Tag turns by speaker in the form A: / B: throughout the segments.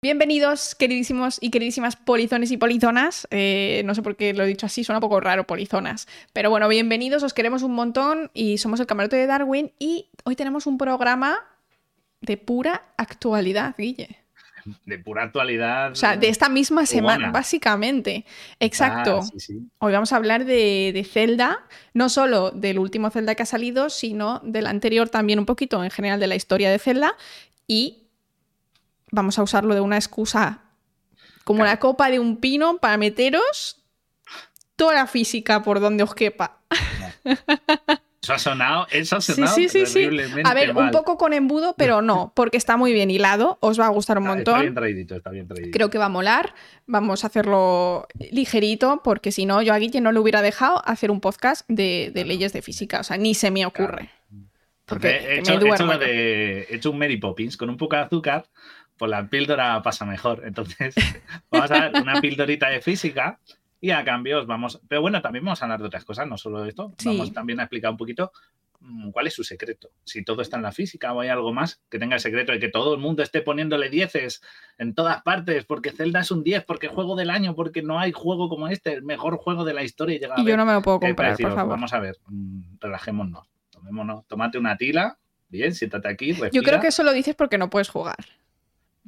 A: Bienvenidos, queridísimos y queridísimas polizones y polizonas. Eh, no sé por qué lo he dicho así, suena un poco raro, polizonas. Pero bueno, bienvenidos, os queremos un montón y somos el camarote de Darwin y hoy tenemos un programa de pura actualidad, Guille.
B: De pura actualidad.
A: O sea, de esta misma semana, básicamente. Exacto.
B: Ah, sí, sí.
A: Hoy vamos a hablar de, de Zelda, no solo del último Zelda que ha salido, sino del anterior también un poquito en general de la historia de Zelda y vamos a usarlo de una excusa como
B: Claro.
A: la copa de un pino para meteros toda la física por donde os quepa.
B: Eso ha sonado, eso ha sonado
A: sí, sí, sí. A ver, un poco con embudo, pero no, porque está muy bien hilado, os va a gustar un
B: Está- Está bien
A: montón.
B: traidito, está bien traidito.
A: Creo que va a molar. Vamos a hacerlo ligerito, porque si no, yo a Guille no le hubiera dejado hacer un podcast de, de
B: Claro.
A: leyes de física. O sea, ni se me ocurre. Porque
B: he, hecho, he hecho de- he hecho un Mary Poppins con un poco de azúcar, pues la píldora pasa mejor. Entonces, vamos a dar una píldorita de física y a cambio os vamos. Pero bueno, también vamos a hablar de otras cosas, no solo de esto.
A: Sí.
B: Vamos también a explicar un poquito mm, cuál es su secreto. Si todo está en la física o hay algo más que tenga el secreto de que todo el mundo esté poniéndole dieces en todas partes, porque Zelda es un 10, porque juego del año, porque no hay juego como este, el mejor juego de la historia. y llega a
A: Y yo
B: ver
A: no me lo puedo comprar, por favor.
B: Vamos a ver, mm, relajémonos, tomémonos, tómate una tila, bien, siéntate aquí,
A: Yo creo que eso lo dices porque no puedes jugar.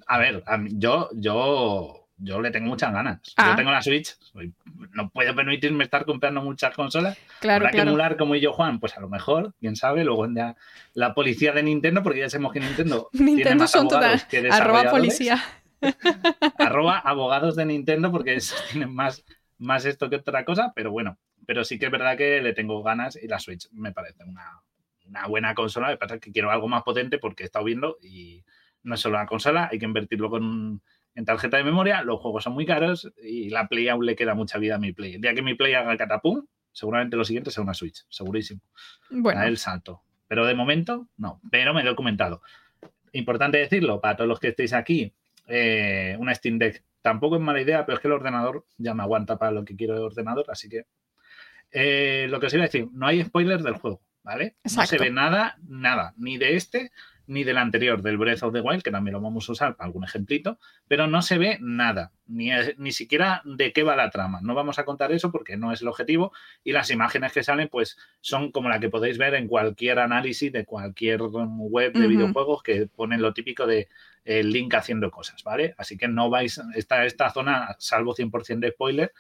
B: A ver, a mí- yo, yo, yo le tengo muchas ganas.
A: Ah.
B: Yo tengo la Switch, soy- no puedo permitirme estar comprando muchas consolas.
A: Claro,
B: Habrá que
A: claro.
B: emular como yo, Juan, pues a lo mejor, quién sabe, luego ya la policía de Nintendo, porque ya sabemos que Nintendo, tiene más
A: son
B: que
A: Arroba policía.
B: arroba abogados de Nintendo porque tienen más, más esto que otra cosa, pero bueno, pero sí que es verdad que le tengo ganas y la Switch me parece una, una buena consola, me pasa que quiero algo más potente porque he estado viendo y no es solo una consola, hay que invertirlo con, en tarjeta de memoria, los juegos son muy caros y la Play aún le queda mucha vida a mi Play. El día que mi Play haga el catapum, seguramente lo siguiente será una Switch, segurísimo.
A: Bueno,
B: el salto. Pero de momento, no. Pero me lo he comentado. Importante decirlo, para todos los que estéis aquí, eh, una Steam Deck tampoco es mala idea, pero es que el ordenador ya me aguanta para lo que quiero de ordenador, así que eh, lo que os iba a decir, no hay spoilers del juego, ¿vale? No se ve nada, nada, ni de este ni del anterior, del Breath of the Wild, que también lo vamos a usar para algún ejemplito, pero no se ve nada, ni, ni siquiera de qué va la trama. No vamos a contar eso porque no es el objetivo y las imágenes que salen pues son como la que podéis ver en cualquier análisis de cualquier web de videojuegos que ponen lo típico de el link haciendo cosas, ¿vale? Así que no vais, esta, esta zona, salvo 100% de spoiler,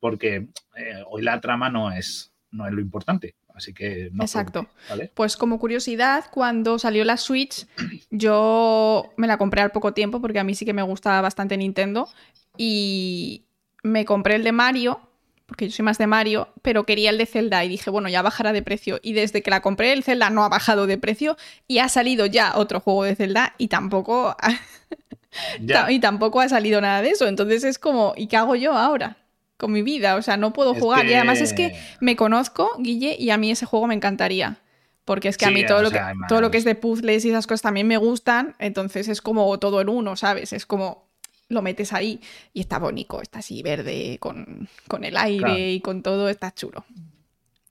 B: porque eh, hoy la trama no es, no es lo importante. Así que no.
A: Exacto. pues como curiosidad, cuando salió la Switch, yo me la compré al poco tiempo porque a mí sí que me gusta bastante Nintendo y me compré el de Mario, porque yo soy más de Mario, pero quería el de Zelda y dije, bueno, ya bajará de precio. Y desde que la compré, el Zelda no ha bajado de precio y ha salido ya otro juego de Zelda y tampoco,
B: Ya.
A: y tampoco ha salido nada de eso. Entonces es como, ¿y qué hago yo ahora? Con mi vida, o sea, no puedo
B: Es
A: jugar. Y además es
B: que-
A: me conozco, Guille, y a mí ese juego me encantaría. Porque es que a mí todo, lo,
B: sea,
A: que,
B: además-
A: todo lo que es de puzzles y esas cosas también me gustan. Entonces es como todo en uno, ¿sabes? Es como lo metes ahí y está bonito, está así verde, con, con el aire
B: Claro.
A: y con todo, está chulo.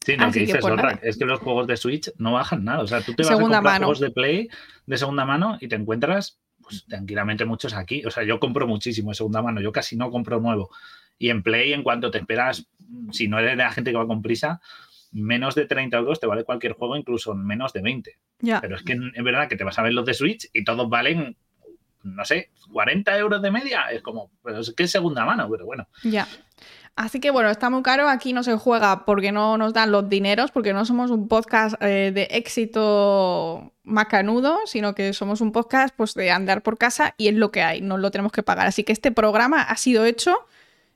B: Sí, no, que dices
A: pues,
B: otra,
A: nada.
B: es que los juegos de Switch no bajan nada. O sea, tú te vas
A: Segunda
B: a comprar
A: mano.
B: juegos de Play de segunda mano y te encuentras pues, tranquilamente muchos aquí. O sea, yo compro muchísimo de segunda mano, yo casi no compro nuevo. Y en Play, en cuanto te esperas, si no eres de la gente que va con prisa, menos de 30 euros te vale cualquier juego, incluso menos de 20.
A: Ya.
B: Pero es que es verdad que te vas a ver los de Switch y todos valen, no sé, 40 euros de media. Es como, pero es que es segunda mano, pero bueno.
A: Ya. Así que bueno, está muy caro. Aquí no se juega porque no nos dan los dineros, porque no somos un podcast eh, de éxito macanudo, sino que somos un podcast pues, de andar por casa y es lo que hay, no lo tenemos que pagar. Así que este programa ha sido hecho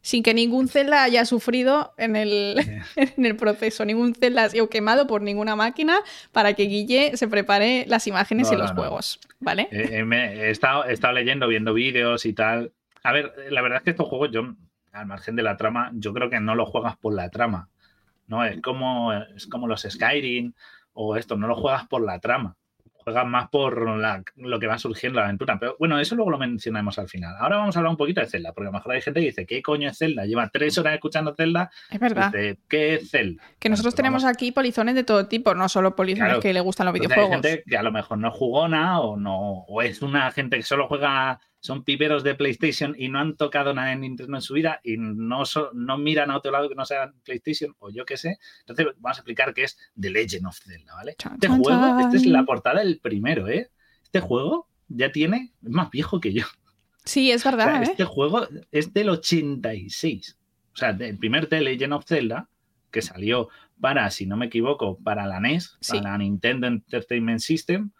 A: sin que ningún Zelda haya sufrido en el, en el proceso. Ningún Zelda ha sido quemado por ninguna máquina para que Guille se prepare las imágenes
B: No,
A: y los
B: no, no.
A: juegos. ¿Vale?
B: Eh, eh, me- he, estado, he estado leyendo, viendo vídeos y tal. A ver, la verdad es que estos juegos, yo, al margen de la trama, yo creo que no los juegas por la trama. ¿no? Es como, es como los Skyrim o esto, no lo juegas por la trama. Juegas más por la- lo que va surgiendo la aventura. Pero bueno, eso luego lo mencionamos al final. Ahora vamos a hablar un poquito de Zelda, porque a lo mejor hay gente que dice, ¿qué coño es Zelda? Lleva tres horas escuchando Zelda.
A: Es verdad.
B: Dice, ¿qué es Zelda?
A: Que nosotros tenemos
B: vamos.
A: aquí polizones de todo tipo, no solo polizones
B: Claro.
A: que le gustan los
B: Entonces, hay
A: videojuegos.
B: gente que a lo mejor no jugona o no o es una gente que solo juega son piperos de PlayStation y no han tocado nada en Nintendo en su vida y no, no miran a otro lado que no sea PlayStation o yo qué sé. Entonces vamos a explicar qué es The Legend of Zelda, ¿vale? este juego, esta es la portada del primero, ¿eh? Este juego ya tiene, es más viejo que yo.
A: Sí, es verdad.
B: ¿eh? Este juego es del 86. O sea, el primer The Legend of Zelda, que salió para, si no me equivoco, para la NES, para la Nintendo Entertainment System,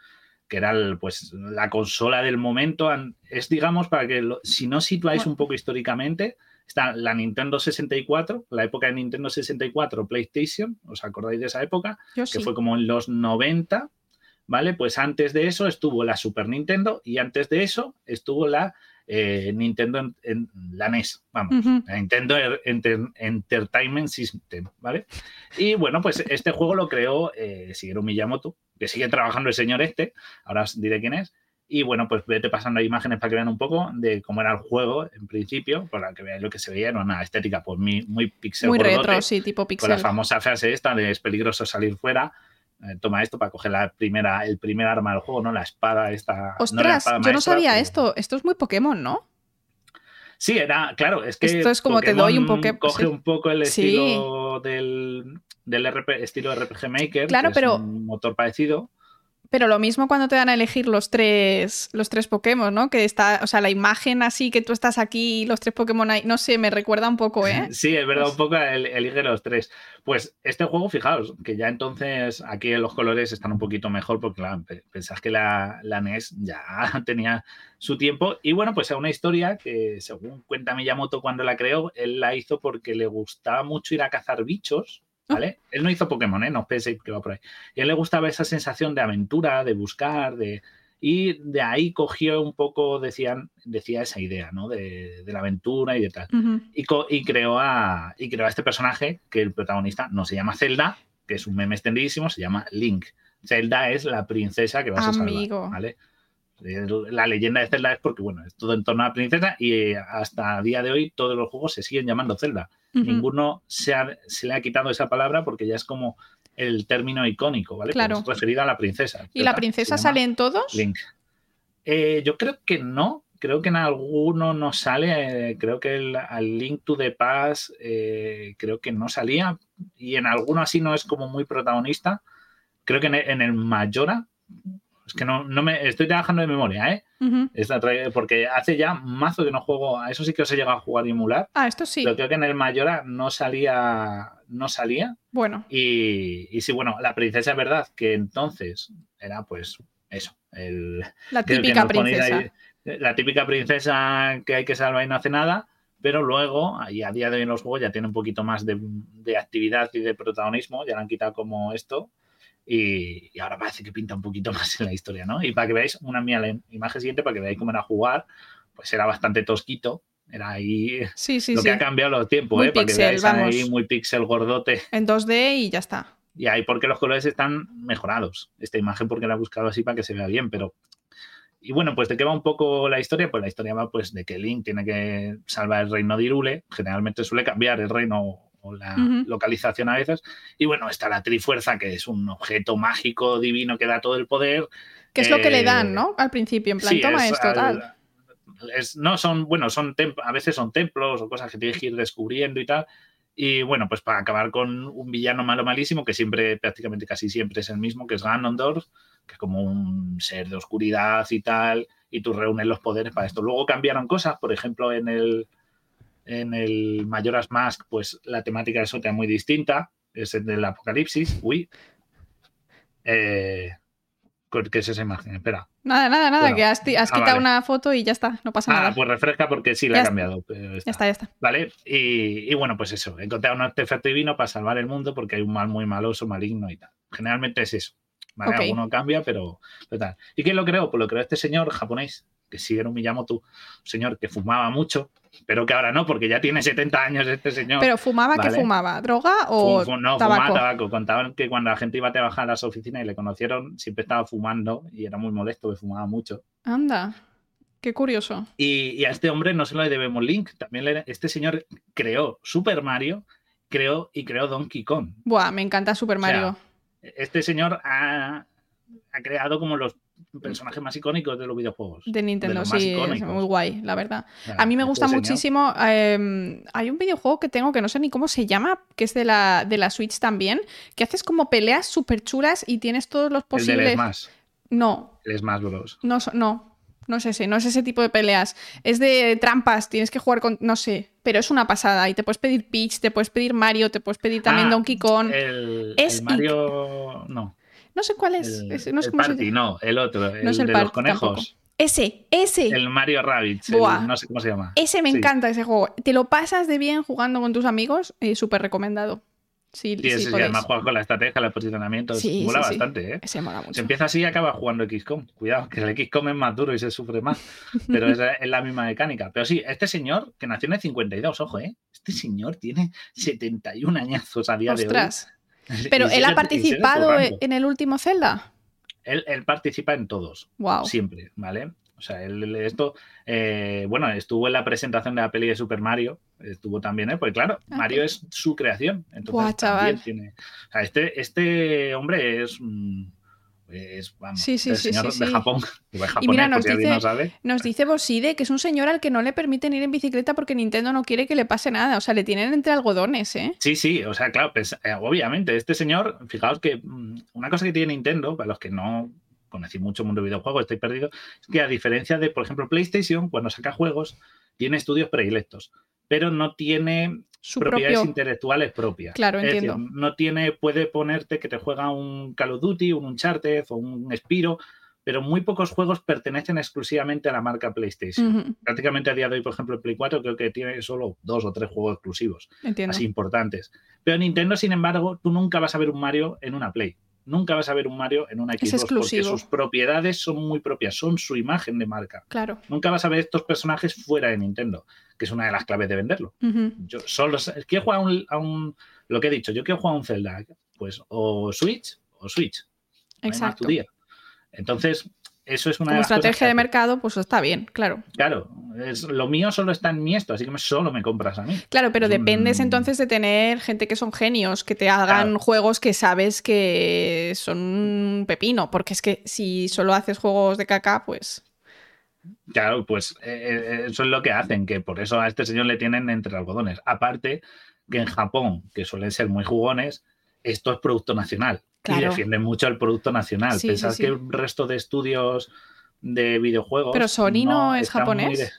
B: que era pues, la consola del momento. Es, digamos, para que si no situáis un poco históricamente, está la Nintendo 64, la época de Nintendo 64, PlayStation, ¿os acordáis de esa época? que fue como en los 90, ¿vale? Pues antes de eso estuvo la Super Nintendo y antes de eso estuvo la eh, Nintendo en, la NES, vamos, Nintendo Entertainment System, ¿vale? Y bueno, pues este juego lo creó eh, Shigeru Miyamoto, que sigue trabajando el señor este, ahora os diré quién es. Y bueno, pues vete pasando imágenes para que vean un poco de cómo era el juego en principio, para que veáis lo que se veía, era una estética pues muy, muy pixel.
A: Muy retro, sí, tipo pixel.
B: Con la famosa frase esta de es peligroso salir fuera. Eh, toma esto para coger la primera, el primer arma del juego, ¿no? La espada esta.
A: Ostras, yo no sabía esto. Esto es muy Pokémon, ¿no?
B: Sí, era, claro, es que.
A: Esto es como te doy un Pokémon.
B: Coge un poco el estilo del, del estilo RPG Maker,
A: claro, pero, es
B: un motor parecido.
A: Pero lo mismo cuando te dan a elegir los tres, los tres Pokémon, ¿no? Que está, o sea, la imagen así que tú estás aquí y los tres Pokémon ahí, no sé, me recuerda un poco, ¿eh?
B: sí, es verdad, un poco elige los tres. Pues este juego, fijaos, que ya entonces aquí los colores están un poquito mejor porque claro, pensás que la, la NES ya tenía su tiempo. Y bueno, pues es una historia que, según cuenta Miyamoto cuando la creó, él la hizo porque le gustaba mucho ir a cazar bichos él no hizo Pokémon, ¿eh? No penséis que va por ahí. Y a él le gustaba esa sensación de aventura, de buscar, de... Y de ahí cogió un poco, decían, decía esa idea, ¿no? De, la aventura y de tal. y, creó a, y creó a este personaje, que el protagonista no se llama Zelda, que es un meme extendidísimo, se llama Link. Zelda es la princesa que vas a salvar, ¿vale? La leyenda de Zelda es porque, bueno, es todo en torno a la princesa y hasta el día de hoy todos los juegos se siguen llamando Zelda. Ninguno se, se, le ha quitado esa palabra porque ya es como el término icónico, ¿vale?
A: Claro.
B: referido a la princesa.
A: ¿Y la princesa sale en todos?
B: Link. Eh, yo creo que no. Creo que en alguno no sale. Eh, creo que el, al Link to the Past eh, creo que no salía. Y en alguno así no es como muy protagonista. Creo que en, en el Mayora es que no, no me estoy trabajando de memoria, ¿eh? porque hace ya mazo que no juego. A eso sí que os he llegado a jugar y emular.
A: Ah, esto sí.
B: Pero creo que en el Mayora no salía. No salía.
A: Bueno.
B: Y, y sí, bueno, la princesa es verdad que entonces era pues eso. El,
A: la típica princesa.
B: la típica princesa que hay que salvar y no hace nada. Pero luego, y a día de hoy en los juegos ya tiene un poquito más de, de actividad y de protagonismo. Ya la han quitado como esto. Y, ahora parece que pinta un poquito más en la historia, ¿no? Y para que veáis una mía, la imagen siguiente, para que veáis cómo era jugar, pues era bastante tosquito. Era ahí
A: sí, sí,
B: lo que ha cambiado los tiempos, ¿eh? Para que veáis ahí muy pixel gordote.
A: En 2D y ya está.
B: Y ahí porque los colores están mejorados. Esta imagen porque la he buscado así para que se vea bien, pero... Y bueno, pues de qué va un poco la historia? Pues la historia va pues de que Link tiene que salvar el reino de Irule. Generalmente suele cambiar el reino o la localización a veces. Y bueno, está la Trifuerza, que es un objeto mágico divino que da todo el poder.
A: Que es lo que le dan, eh, ¿no? Al principio, en plan, toma esto, tal.
B: no son, bueno, son a veces son templos o cosas que tienes que ir descubriendo y tal. Y bueno, pues para acabar con un villano malo malísimo, que siempre, prácticamente casi siempre es el mismo, que es Ganondorf, que es como un ser de oscuridad y tal, y tú reúnes los poderes para esto. Luego cambiaron cosas, por ejemplo, en el, en el Majora's Mask, pues la temática es muy distinta. Es el del apocalipsis. Uy. Eh, ¿Qué es esa imagen? Espera.
A: Nada, nada, nada, que has, ah, quitado una foto y ya está, no pasa nada.
B: Ah, pues refresca porque sí la he cambiado.
A: Ya está, ya está.
B: Vale, y, bueno, pues eso, encontrar un artefacto divino para salvar el mundo porque hay un mal muy maloso, maligno y tal. Generalmente es eso. ¿vale? Alguno cambia, pero, pero, tal. ¿Y quién lo creó? Pues lo creó este señor japonés que sí era un Miyamoto, un señor que fumaba mucho, pero que ahora no, porque ya tiene 70 años este señor.
A: ¿Pero fumaba qué fumaba? ¿Droga o
B: No, fumaba tabaco. Contaban que cuando la gente iba a trabajar a las oficinas y le conocieron, siempre estaba fumando y era muy molesto, que fumaba mucho.
A: Anda. Qué curioso.
B: Y, a este hombre no se lo debemos Link. También este señor creó Super Mario, creó y creó Donkey Kong.
A: Buah, me encanta Super Mario.
B: este señor ha, ha creado como los personajes más icónicos de los videojuegos.
A: De Nintendo, sí, es muy guay, la verdad. A mí me
B: este
A: gusta muchísimo. eh, hay un videojuego que tengo que no sé ni cómo se llama, que es de la, de la Switch también, que haces como peleas súper chulas y tienes todos los
B: El
A: posibles.
B: Smash,
A: No,
B: el Smash Bros.
A: no, no. No es ese, no es ese tipo de peleas. Es de trampas, tienes que jugar con. No sé, pero es una pasada. Y te puedes pedir Peach, te puedes pedir Mario, te puedes pedir también
B: Ah,
A: Donkey Kong.
B: El,
A: Es
B: el Mario. No.
A: No sé cuál es.
B: El,
A: es- no sé
B: el
A: cómo se
B: no, el otro. El,
A: No es el
B: de
A: Party
B: los conejos.
A: tampoco. Ese, ese.
B: El Mario Rabbit. No sé cómo se llama.
A: Ese me
B: Sí.
A: encanta, ese juego. Te lo pasas de bien jugando con tus amigos, eh, súper recomendado. Sí,
B: Sí,
A: sí,
B: sí, además juega con la estrategia, los posicionamientos.
A: Sí,
B: mola bastante, ¿eh?
A: Ese mola
B: Se
A: mucho.
B: empieza así y acaba jugando XCOM. Cuidado, que el XCOM es más duro y se sufre más. Pero es, es la misma mecánica. Pero sí, este señor, que nació en el 52, ojo, ¿eh? Este señor tiene 71 añazos a día
A: Ostras.
B: de hoy.
A: Pero él ha participado en el último Zelda.
B: Él, él participa en todos,
A: Wow.
B: siempre, ¿vale? O sea, él, esto, eh, bueno, estuvo en la presentación de la peli de Super Mario, estuvo también él, porque claro,
A: Ah,
B: Mario es su creación, entonces también tiene, o sea, este, este hombre es, mm, es vamos,
A: Sí, sí,
B: el señor
A: sí,
B: de. Japón, japonés,
A: mira, nos dice-
B: no sabe.
A: Nos dice Boside que es un señor al que no le permiten ir en bicicleta porque Nintendo no quiere que le pase nada. O sea, le tienen entre algodones, ¿eh?
B: Sí, sí, o sea, claro, pues, eh, obviamente, este señor, fijaos que mm, una cosa que tiene Nintendo, para los que no conocéis mucho el mundo de videojuegos, estoy perdido, es que a diferencia de, por ejemplo, PlayStation, cuando saca juegos, tiene estudios predilectos, pero no tiene
A: Su
B: propiedades
A: propio.
B: intelectuales propias.
A: Claro,
B: Es decir,
A: entiendo.
B: no tiene, puede ponerte que te juega un Call of Duty, un Uncharted o un Spiro, pero muy pocos juegos pertenecen exclusivamente a la marca PlayStation. Prácticamente a día de hoy, por ejemplo, el Play 4 creo que tiene solo dos o tres juegos exclusivos
A: Entiendo.
B: así importantes. Pero Nintendo, sin embargo, tú nunca vas a ver un Mario en una Play. Nunca vas a ver un Mario en una Xbox porque sus propiedades son muy propias, son su imagen de marca.
A: Claro.
B: Nunca vas a ver estos personajes fuera de Nintendo, que es una de las claves de venderlo. Yo solo quiero jugar a un, a un- lo que he dicho, yo quiero jugar a un Zelda, pues o Switch o Switch. No hay más
A: Exacto.
B: tu día. Entonces, eso es una
A: Como
B: de las
A: estrategia de mercado, pues está bien, claro.
B: Claro, es, lo mío solo está en mi esto, así que solo me compras a mí.
A: Claro, pero
B: Es un-
A: dependes entonces de tener gente que son genios, que te hagan
B: Claro.
A: juegos que sabes que son un pepino, porque es que si solo haces juegos de caca, pues
B: Claro, pues eh, eh, eso es lo que hacen, que por eso a este señor le tienen entre algodones. Aparte, que en Japón, que suelen ser muy jugones, esto es producto nacional. Y defienden mucho el producto nacional.
A: Sí,
B: Pensad
A: sí,
B: que el resto de estudios de videojuegos.
A: Pero Sony no es japonés.
B: de-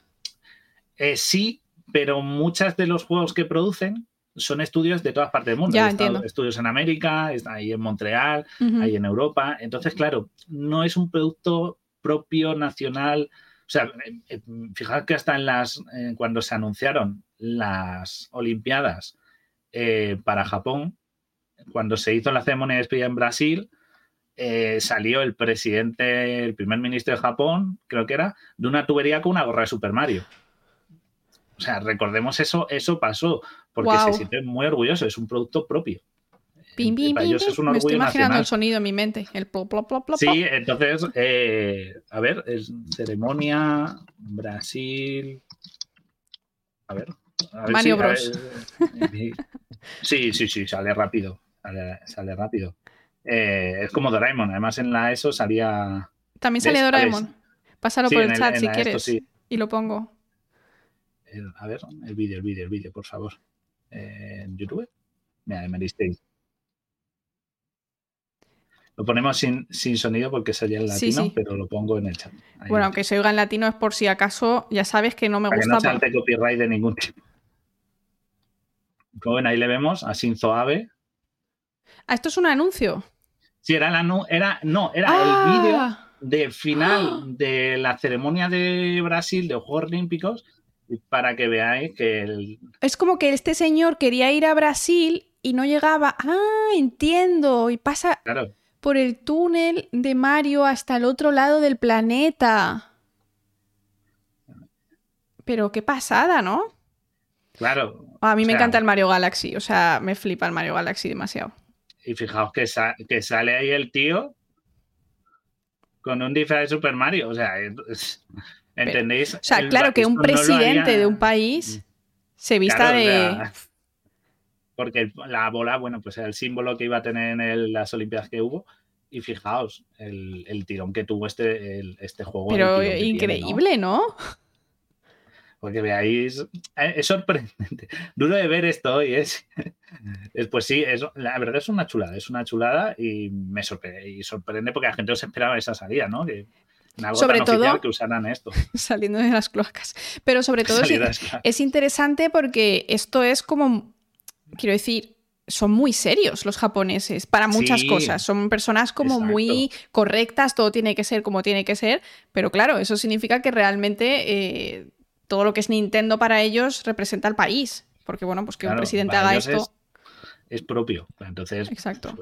B: Eh, sí, pero muchos de los juegos que producen son estudios de todas partes del mundo.
A: Ya.
B: Estudios en América, está ahí en Montreal,
A: ujú,
B: ahí en Europa. Entonces, claro, no es un producto propio nacional. O sea, eh, fijad que hasta en las eh, cuando se anunciaron las Olimpiadas eh, para Japón, cuando se hizo la ceremonia de despedida en Brasil, eh, salió el presidente, el primer ministro de Japón, creo que era, de una tubería con una gorra de Super Mario. O sea, recordemos eso, eso pasó, porque se siente muy orgulloso, es un producto propio.
A: pim, pim,
B: Para
A: pim,
B: ellos es un
A: Me estoy
B: orgullo
A: imaginando
B: nacional.
A: el sonido en mi mente, el plop, plop, plop, plop,
B: Sí, entonces, eh, a ver, es ceremonia, Brasil. A ver. a ver
A: Mario
B: si-
A: Bros.
B: ver, eh, sí, sí, sí, sale rápido. Sale, sale rápido. Eh, es como Doraemon, además en la ESO salía.
A: También
B: ¿Ves?
A: Doraemon. Pásalo
B: Sí,
A: por
B: en
A: el
B: el-
A: chat
B: en
A: si
B: esto
A: quieres
B: sí.
A: y lo pongo.
B: El- a ver, el vídeo, el vídeo, el vídeo, por favor. Eh, ¿En YouTube? Mira, me disteis. Lo ponemos sin, sin sonido porque sería el
A: Sí,
B: latino,
A: sí.
B: pero lo pongo en el chat. Ahí.
A: Bueno, aunque se oiga en latino es por si acaso, ya sabes que no me
B: para que
A: gusta.
B: no
A: por-
B: salte copyright de ningún tipo. Como ven, ahí le vemos a Shinzo Abe.
A: Ah, esto es un anuncio.
B: Sí, era la era, no, era el vídeo
A: Ah,
B: de final de la ceremonia de Brasil de los Juegos Olímpicos para que veáis que el,
A: Es como que este señor quería ir a Brasil y no llegaba. Ah, entiendo. Y pasa
B: claro,
A: por el túnel de Mario hasta el otro lado del planeta. Pero qué pasada, ¿no?
B: claro.
A: A mí me
B: sea,
A: encanta el Mario Galaxy, o sea, me flipa el Mario Galaxy demasiado.
B: Y fijaos que, sa- que sale ahí el tío con un disfraz de Super Mario. O sea, es- ¿entendéis?
A: O sea,
B: El
A: claro que un
B: no
A: presidente
B: haría-
A: de un país se vista
B: Claro, o
A: de...
B: sea, porque el- la bola, bueno, pues era el símbolo que iba a tener en el- las Olimpiadas que hubo. y fijaos el, tirón que tuvo este, este juego.
A: Pero increíble, ¿no?
B: Porque veáis, eh, es sorprendente. Duro de ver esto hoy, es, pues sí, es, la verdad es una chulada, es una chulada y me sorprende, y sorprende porque la gente no se esperaba esa salida, ¿no? Que, algo sobre todo que usaran esto.
A: Saliendo de las cloacas. Pero sobre todo es, interesante porque esto es como, quiero decir, son muy serios los japoneses para muchas cosas. Son personas como muy correctas, todo tiene que ser como tiene que ser. Pero claro, eso significa que realmente eh, todo lo que es Nintendo para ellos representa al país. Porque, bueno, pues que un presidente haga esto.
B: Es, propio. Entonces,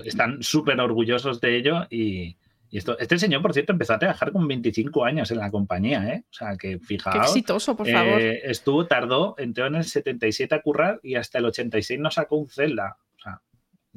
B: están súper orgullosos de ello y, esto, este señor, por cierto, empezó a trabajar con 25 años en la compañía, ¿eh? O sea, que fijaos. Qué
A: exitoso, por favor.
B: Eh, estuvo, tardó, entró en el 77 a currar y hasta el 86 no sacó un Zelda. O sea,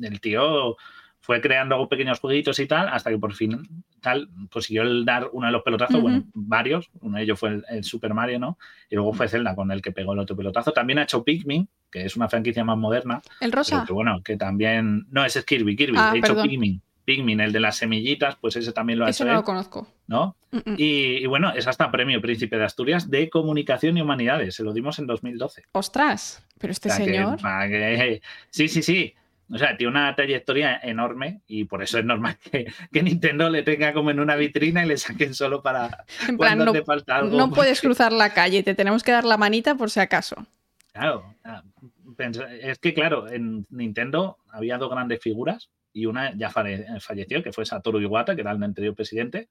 B: el tío fue creando pequeños jueguitos y tal, hasta que por fin tal consiguió el dar uno de los pelotazos, bueno, varios, uno de ellos fue el, Super Mario, ¿no? Y luego fue Zelda con el que pegó el otro pelotazo. También ha hecho Pikmin, que es una franquicia más moderna.
A: El rosa.
B: Que bueno, que también. No, ese es Kirby, Kirby. ha hecho Pikmin. Pikmin, el de las semillitas, pues ese también lo ha hecho.
A: Ese no lo conozco.
B: ¿No? Y, bueno, es hasta premio Príncipe de Asturias de Comunicación y Humanidades. Se lo dimos en 2012.
A: ¡Ostras! Pero este señor.
B: sí, sí, sí. O sea, tiene una trayectoria enorme y por eso es normal que, Nintendo le tenga como en una vitrina y le saquen solo para
A: en plan, no, falta algo. No puedes cruzar la calle, te tenemos que dar la manita por si acaso.
B: Claro, es que claro, en Nintendo había dos grandes figuras y una ya falleció, que fue Satoru Iwata, que era el anterior presidente,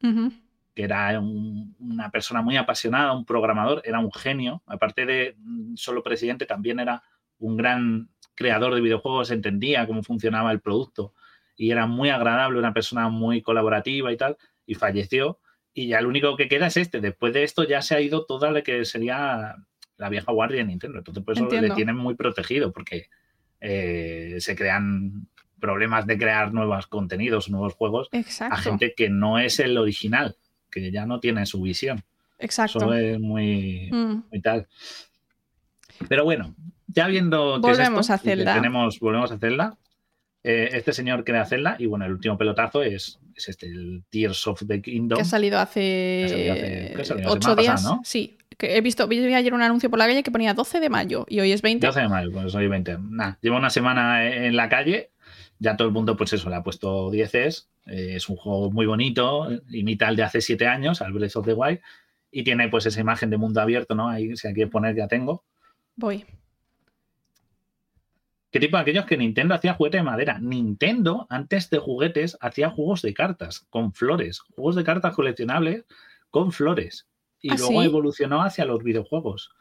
B: que era una persona muy apasionada, un programador, era un genio, aparte de solo presidente, también era un gran creador de videojuegos entendía cómo funcionaba el producto y era muy agradable, una persona muy colaborativa y tal, y falleció. Y ya lo único que queda es este. Después de esto ya se ha ido toda la que sería la vieja guardia de Nintendo. Entonces, por eso le tienen muy protegido, porque eh, se crean problemas de crear nuevos contenidos, nuevos juegos a gente que no es el original, que ya no tiene su visión.
A: Exacto.
B: Eso es muy, mm. muy tal. Pero bueno, ya viendo
A: que volvemos a Zelda.
B: Tenemos, volvemos a Zelda. Eh, este señor crea Zelda y bueno, el último pelotazo es, este, el Tears of the Kingdom.
A: Que ha salido hace, ocho días. ¿no? Sí, que he visto, vi ayer un anuncio por la calle que ponía 12 de mayo y hoy es 20.
B: 12 de mayo, pues hoy 20. Nah, lleva una semana en la calle, ya todo el mundo pues eso, le ha puesto 10 eh, es un juego muy bonito, imita el de hace 7 años, al Breath of the Wild, y tiene pues esa imagen de mundo abierto, ¿no? Ahí si hay que poner ya tengo.
A: Voy.
B: ¿Qué tipo de aquellos que Nintendo hacía juguete de madera? Nintendo, antes de juguetes, hacía juegos de cartas con flores, juegos de cartas coleccionables con flores. Y ¿Ah, luego evolucionó hacia los videojuegos.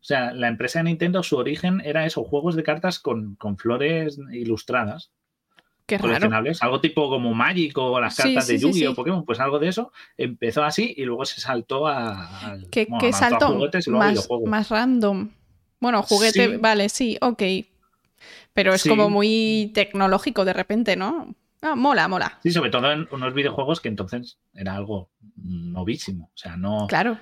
B: O sea, la empresa de Nintendo, su origen era eso, juegos de cartas con, flores ilustradas.
A: Qué
B: coleccionables, algo tipo como Magic o las cartas de Yu-Gi-Oh! Pokémon, pues algo de eso. Empezó así y luego se saltó a.
A: ¿Qué, saltó? más, más random. Bueno, juguete, vale, sí, ok. Pero es como muy tecnológico de repente, ¿no? Ah, mola, mola.
B: Sí, sobre todo en unos videojuegos que entonces era algo novísimo. O sea, no,
A: claro.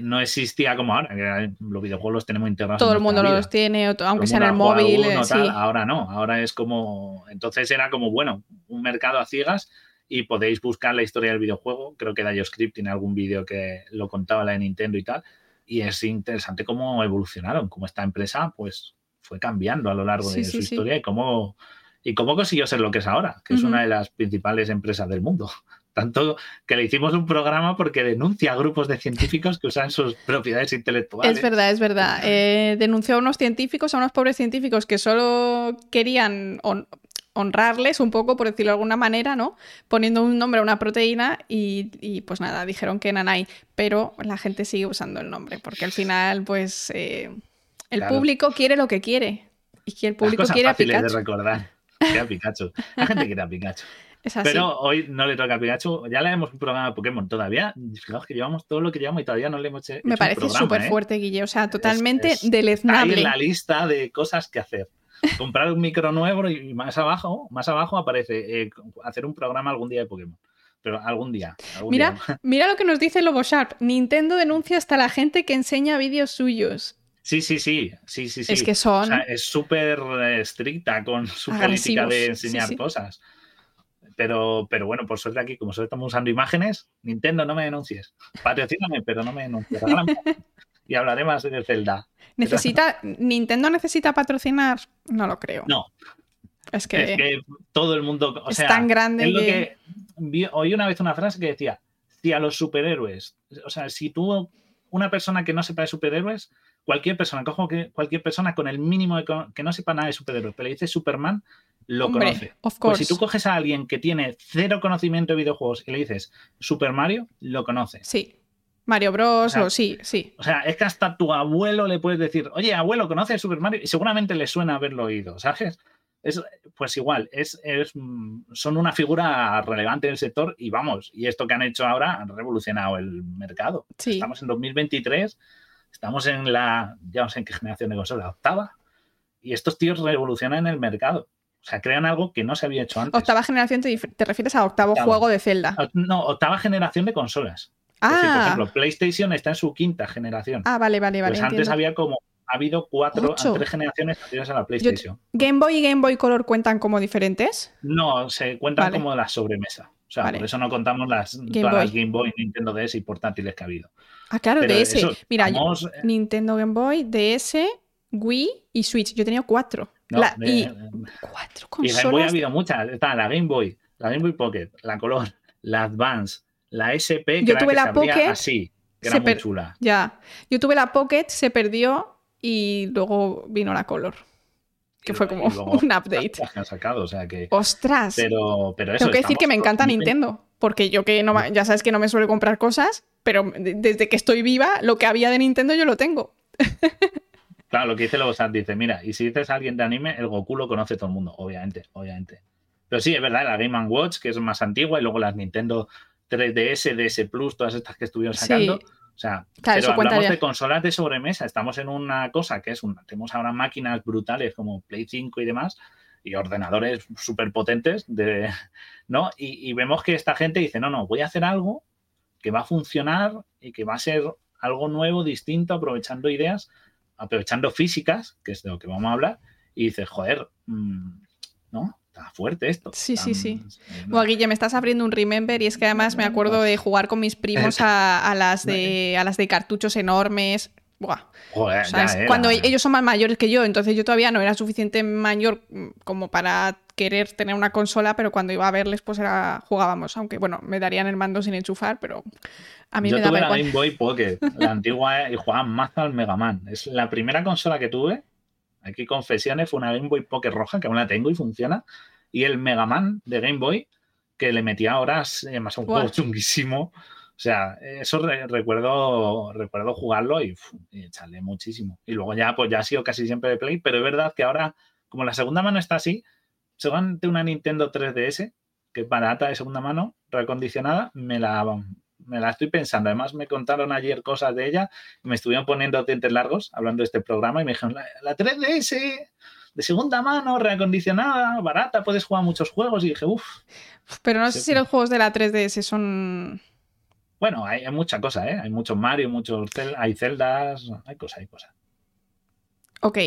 B: no, existía como ahora, que los videojuegos los tenemos integrados.
A: Todo el mundo los tiene, aunque sea en el móvil. Eh,
B: ahora no, ahora es como. Entonces era como, bueno, un mercado a ciegas y podéis buscar la historia del videojuego. Creo que DioScript tiene algún vídeo que lo contaba la de Nintendo y tal. Y es interesante cómo evolucionaron, cómo esta empresa, pues fue cambiando a lo largo de su historia y cómo, y cómo consiguió ser lo que es ahora, que es una de las principales empresas del mundo. Tanto que le hicimos un programa porque denuncia a grupos de científicos que usan sus propiedades intelectuales.
A: Es verdad, es verdad. Eh, denunció a unos científicos, a unos pobres científicos que solo querían honrarles un poco, por decirlo de alguna manera, ¿no? Poniendo un nombre a una proteína y, pues nada, dijeron que nanay, pero la gente sigue usando el nombre porque al final, pues... Eh, el público quiere lo que quiere. Y que el público quiere a Pikachu.
B: de recordar. Quiere a Pikachu. La gente quiere a Pikachu. Pero hoy no le toca a Pikachu. Ya le hemos un programa de Pokémon todavía. Fijaos que llevamos todo lo que llevamos y todavía no le hemos hecho.
A: Me parece súper
B: ¿eh?
A: fuerte, Guille. O sea, totalmente deleznable.
B: Ahí en la lista de cosas que hacer. Comprar un micro nuevo y más abajo, más abajo aparece eh, hacer un programa algún día de Pokémon pero algún día.
A: mira, mira lo que nos dice Lobo Sharp. Nintendo denuncia hasta la gente que enseña vídeos suyos.
B: Sí, sí, sí, sí, sí,
A: Es que son...
B: es súper estricta con su política de enseñar cosas. pero, pero bueno, por suerte aquí, como solo estamos usando imágenes, Nintendo, no me denuncies. Patrocíname, pero no me denuncies. y hablaré más de Zelda.
A: ¿Necesita, ¿Nintendo necesita patrocinar? No lo creo.
B: No.
A: Es que,
B: todo el mundo. O
A: es
B: sea,
A: tan grande
B: es lo
A: que-
B: que- oí una vez una frase que decía: si a los superhéroes, o sea, si tú, una persona que no sepa de superhéroes, cualquier persona, cojo que cualquier persona con el mínimo de que no sepa nada de superhéroes, pero le dice Superman, lo
A: Hombre,
B: conoce.
A: of
B: Pues
A: course.
B: si tú coges a alguien que tiene cero conocimiento de videojuegos y le dices Super Mario, lo conoce.
A: Sí. Mario Bros.
B: O sea,
A: o sí, sí.
B: O sea, es que hasta tu abuelo le puedes decir, oye, abuelo, ¿conoces Super Mario? Y seguramente le suena haberlo oído, ¿sabes? Es, pues igual, es, es, mm, son una figura relevante del sector y vamos, y esto que han hecho ahora han revolucionado el mercado.
A: Sí.
B: Estamos en 2023, estamos en la, ya no sé en qué generación de consola, octava, y estos tíos revolucionan el mercado. O sea, crean algo que no se había hecho antes.
A: Octava generación te, te refieres a octavo
B: Octavo.
A: juego de Zelda.
B: No, octava generación de consolas. Es decir, por
A: Ah,
B: ejemplo, PlayStation está en su quinta generación.
A: ah, vale, vale, vale.
B: pues antes
A: entiendo.
B: había como, ha habido cuatro,
A: Ocho.
B: tres generaciones anteriores a la PlayStation.
A: ¿Game Boy y Game Boy Color cuentan como diferentes?
B: No, se cuentan
A: Vale.
B: como las sobremesa. O sea,
A: Vale.
B: por eso no contamos las,
A: Game
B: todas las. Game Boy, Nintendo DS y portátiles que ha habido.
A: Ah, claro,
B: Pero
A: DS.
B: eso,
A: Mira, yo-
B: vamos, eh,
A: Nintendo Game Boy, DS, Wii y Switch. Yo he tenido cuatro.
B: no,
A: La-
B: de-
A: y
B: de-
A: cuatro
B: y Game Boy ha
A: consolas.
B: habido muchas. Está la Game Boy, la Game Boy Pocket, la Color, la Advance, la SP, que
A: Yo
B: era
A: tuve
B: que
A: la Pocket,
B: así, que era muy chula.
A: Ya. Yo tuve la Pocket, se perdió y luego vino la Color. Que fue como
B: luego
A: un update.
B: que han sacado, o sea que...
A: ¡Ostras!
B: Pero, pero eso,
A: Tengo que decir que me encanta Nintendo. Porque yo que no, ya sabes que no me suele comprar cosas, pero de- desde que estoy viva, lo que había de Nintendo yo lo tengo.
B: Claro, lo que dice luego Sam dice, mira, y si dices a alguien de anime, el Goku lo conoce todo el mundo, obviamente, obviamente. Pero sí, es verdad, la Game Watch, que es más antigua, y luego las Nintendo 3DS, DS Plus, todas estas que estuvieron sacando.
A: Sí.
B: O sea,
A: Claro,
B: pero hablamos
A: cuentaría.
B: de consolas de sobremesa. Estamos en una cosa que es una. Tenemos ahora máquinas brutales como Play 5 y demás, y ordenadores súper potentes, de, ¿no? Y, y vemos que esta gente dice, no, no, voy a hacer algo que va a funcionar y que va a ser algo nuevo, distinto, aprovechando ideas, aprovechando físicas, que es de lo que vamos a hablar, y dices, joder, mm, ¿no? Está fuerte esto.
A: Sí, sí,
B: Tan-
A: sí.
B: eh,
A: Guille, me estás abriendo un remember y es que además me acuerdo de jugar con mis primos a, a las, de, a las de cartuchos enormes. Buah.
B: Joder,
A: O sea,
B: ya
A: es
B: era.
A: cuando ellos son más mayores que yo, entonces yo todavía no era suficiente mayor como para querer tener una consola, pero cuando iba a verles, pues era jugábamos. Aunque bueno, me darían el mando sin enchufar, pero a mí
B: Yo
A: me
B: tuve
A: daba
B: la
A: igual.
B: Game Boy Pocket, la antigua, y jugaba más al Mega Man. Es la primera consola que tuve. Aquí confesiones, fue una Game Boy Pocket roja, que aún la tengo y funciona. Y el Mega Man de Game Boy, que le metía horas, eh, más un juego chunguísimo. O sea, eso re- recuerdo, recuerdo jugarlo y, uf, y echarle muchísimo. Y luego ya, pues ya ha sido casi siempre de Play, pero es verdad que ahora, como la segunda mano está así, seguramente una Nintendo 3DS, que es barata de segunda mano, reacondicionada, me la, me la estoy pensando. Además, me contaron ayer cosas de ella, me estuvieron poniendo dientes largos hablando de este programa y me dijeron, la, la 3DS de segunda mano, reacondicionada, barata, puedes jugar muchos juegos. Y dije, uff,
A: Pero no sé si los juegos de la 3DS son...
B: bueno, hay, hay mucha cosa, ¿eh? Hay muchos Mario, muchos hay celdas, hay cosas, hay cosas.
A: Ok.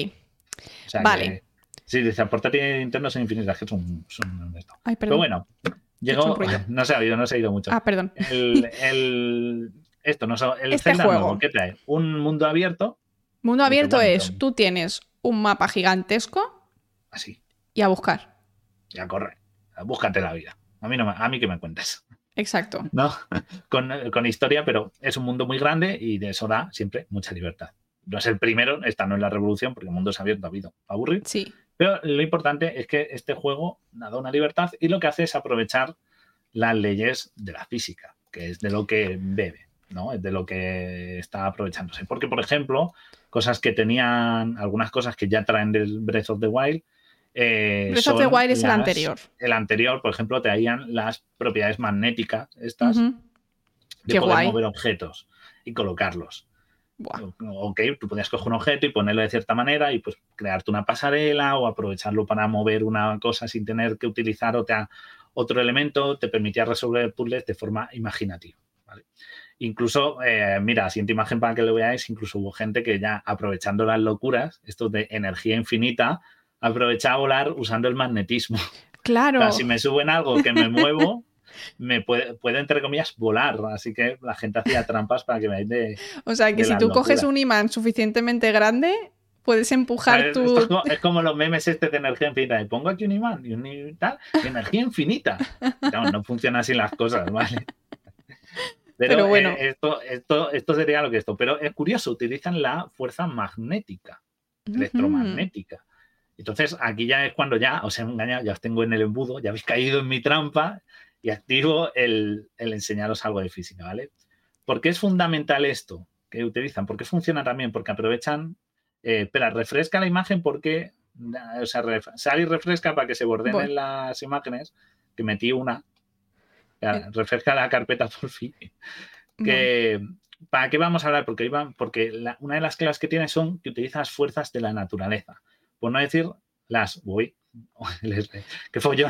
B: O sea
A: Vale.
B: que- sí, dice, portátiles de Nintendo son infinitas, que son, son esto.
A: Ay,
B: Pero bueno, llegó, no se ha oído, no se ha ido mucho.
A: Ah, perdón.
B: El, el- esto, no sé, el
A: Este
B: Zelda
A: juego.
B: nuevo, ¿qué trae? Un mundo abierto,
A: Mundo abierto es, tú tienes un mapa gigantesco
B: así,
A: y a buscar.
B: ya corre, búscate la vida. A mí, no me- a mí que me cuentes,
A: Exacto.
B: ¿no? Con, con historia, pero es un mundo muy grande y de eso da siempre mucha libertad. No es el primero, esta no es la revolución, porque el mundo es abierto, ha habido, aburrir.
A: Sí.
B: Pero lo importante es que este juego da una libertad y lo que hace es aprovechar las leyes de la física, que es de lo que bebe, ¿no? Es de lo que está aprovechándose. Porque, por ejemplo, cosas que tenían, algunas cosas que ya traen del Breath of the Wild. Eh,
A: Breath of the
B: son
A: Wild es el anterior.
B: El anterior, por ejemplo, traían las propiedades magnéticas, estas, de
A: Qué
B: poder
A: guay.
B: mover objetos y colocarlos.
A: Buah.
B: Ok, tú podías coger un objeto y ponerlo de cierta manera y pues crearte una pasarela o aprovecharlo para mover una cosa sin tener que utilizar otra, otro elemento, te permitía resolver puzzles de forma imaginativa. ¿vale? Incluso, eh, mira, siguiente imagen para que lo veáis, incluso hubo gente que ya aprovechando las locuras, esto de energía infinita, aprovechaba a volar usando el magnetismo.
A: Claro.
B: si me suben algo que me muevo, me puede, puede, entre comillas, volar. Así que la gente hacía trampas para que me de.
A: O sea, que si tú coges un imán suficientemente grande, puedes empujar tu.
B: Es como, es como, los memes este de energía infinita. Y pongo aquí un imán y un tal, energía infinita. No, no funcionan así las cosas, ¿vale? Pero, bueno. Eh, esto, esto, esto sería lo que esto. Pero es curioso, utilizan la fuerza magnética, electromagnética. Entonces, aquí ya es cuando ya os he engañado, ya os tengo en el embudo, ya habéis caído en mi trampa y activo el, enseñaros algo de física, ¿vale? ¿Por qué es fundamental esto que utilizan? ¿Por qué funciona también? Porque aprovechan, eh, espera, refresca la imagen porque, o sea, sale y refresca para que se borden las imágenes, que metí una, refresca la carpeta por fin. Que, ¿Para qué vamos a hablar? Porque, porque una de las claves que tiene son que utiliza las fuerzas de la naturaleza. Por no decir las. Voy. ¿Qué fue yo?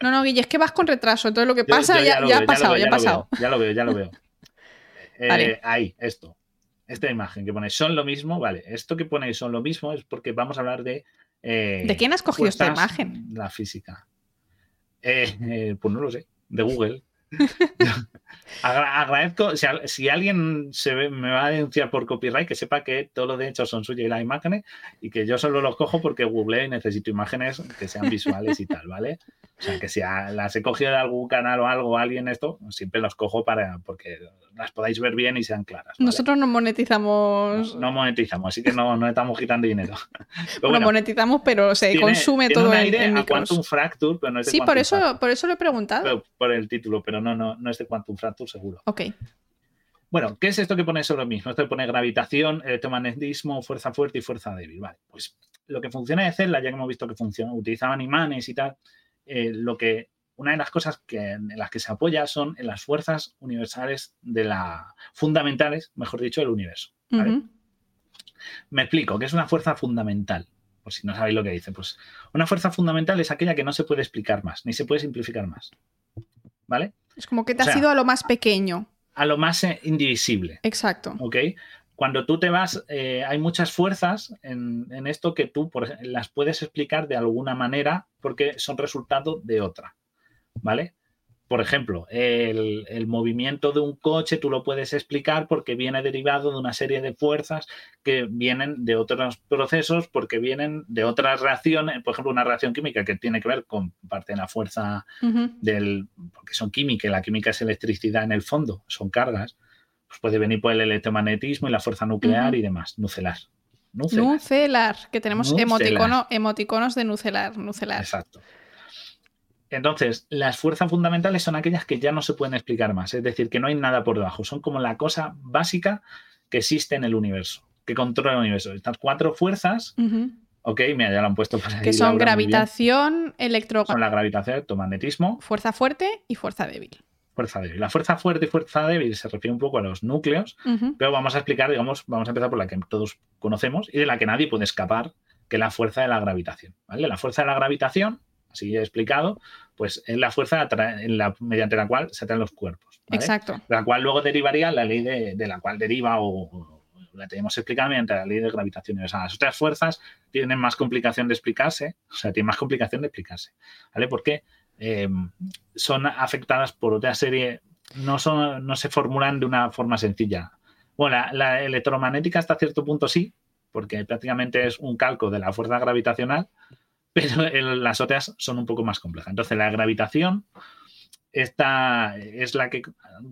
A: No, no, Guille, es que vas con retraso. Entonces lo que pasa ya, ha pasado, ya, ha pasado.
B: ya lo veo, ya lo veo. Eh, ahí, esto. Esta imagen que ponéis son lo mismo, vale. Esto que ponéis son lo mismo es porque vamos a hablar de. Eh,
A: ¿De quién has cogido esta imagen?
B: La física. Eh, pues no lo sé. De Google. Agradezco, si, alguien se me va a denunciar por copyright, que sepa que todos los derechos son suyos y las imágenes y que yo solo los cojo porque google y necesito imágenes que sean visuales y tal, ¿vale? O sea, que si las he cogido de algún canal o algo, alguien esto, siempre los cojo para porque las podáis ver bien y sean claras.
A: Nosotros no monetizamos.
B: No, monetizamos, así que no, no estamos quitando dinero.
A: Pero monetizamos, pero se consume todo
B: un aire en, Quantum Fracture, pero no es
A: Sí, por eso, por eso lo he preguntado.
B: por el título, pero no, no, no es de Quantum Fracture seguro.
A: Ok.
B: Bueno, ¿qué es esto que pone sobre lo mismo? Esto pone gravitación, electromagnetismo, fuerza fuerte y fuerza débil. Vale, pues lo que funciona de Zelda, ya que hemos visto que funciona, utilizaban imanes y tal, eh, lo que una de las cosas que, en las que se apoya son en las fuerzas universales de la fundamentales, mejor dicho, del universo. Me explico, ¿qué es una fuerza fundamental? Por si no sabéis lo que dice, pues una fuerza fundamental es aquella que no se puede explicar más, ni se puede simplificar más. ¿Vale?
A: Es como que te has ido a lo más pequeño.
B: A lo más eh, indivisible.
A: Exacto.
B: ¿Ok? Cuando tú te vas, eh, hay muchas fuerzas en, esto que tú las puedes explicar de alguna manera porque son resultado de otra. ¿Vale? Por ejemplo, el, movimiento de un coche tú lo puedes explicar porque viene derivado de una serie de fuerzas que vienen de otros procesos, porque vienen de otras reacciones, por ejemplo, una reacción química que tiene que ver con parte de la fuerza del, porque son química, la química es electricidad en el fondo, son cargas, pues puede venir por el electromagnetismo y la fuerza nuclear y demás, nucelar.
A: nucelar. que tenemos emoticonos de nucelar, nucelar.
B: Exacto. Entonces, las fuerzas fundamentales son aquellas que ya no se pueden explicar más, es decir, que no hay nada por debajo, son como la cosa básica que existe en el universo, que controla el universo. Estas cuatro fuerzas, ok, mira, ya lo han puesto
A: para Que son gravitación, electro...
B: Son la gravitación, electromagnetismo.
A: Fuerza fuerte y fuerza débil.
B: Fuerza débil. La fuerza fuerte y fuerza débil se refiere un poco a los núcleos, pero vamos a explicar, digamos, vamos a empezar por la que todos conocemos y de la que nadie puede escapar, que es la fuerza de la gravitación. ¿vale? La fuerza de la gravitación así he explicado, pues es la fuerza mediante la cual se atraen los cuerpos.
A: Exacto.
B: La cual luego derivaría la ley de, la cual deriva o, la tenemos explicada mediante la ley de gravitación universal. Las otras fuerzas tienen más complicación de explicarse, o sea, tienen más complicación de explicarse, ¿vale? Porque eh, son afectadas por otra serie, no, son, no se formulan de una forma sencilla. Bueno, la, la electromagnética hasta cierto punto sí, porque prácticamente es un calco de la fuerza gravitacional, pero las otras son un poco más complejas. Entonces, la gravitación esta es la que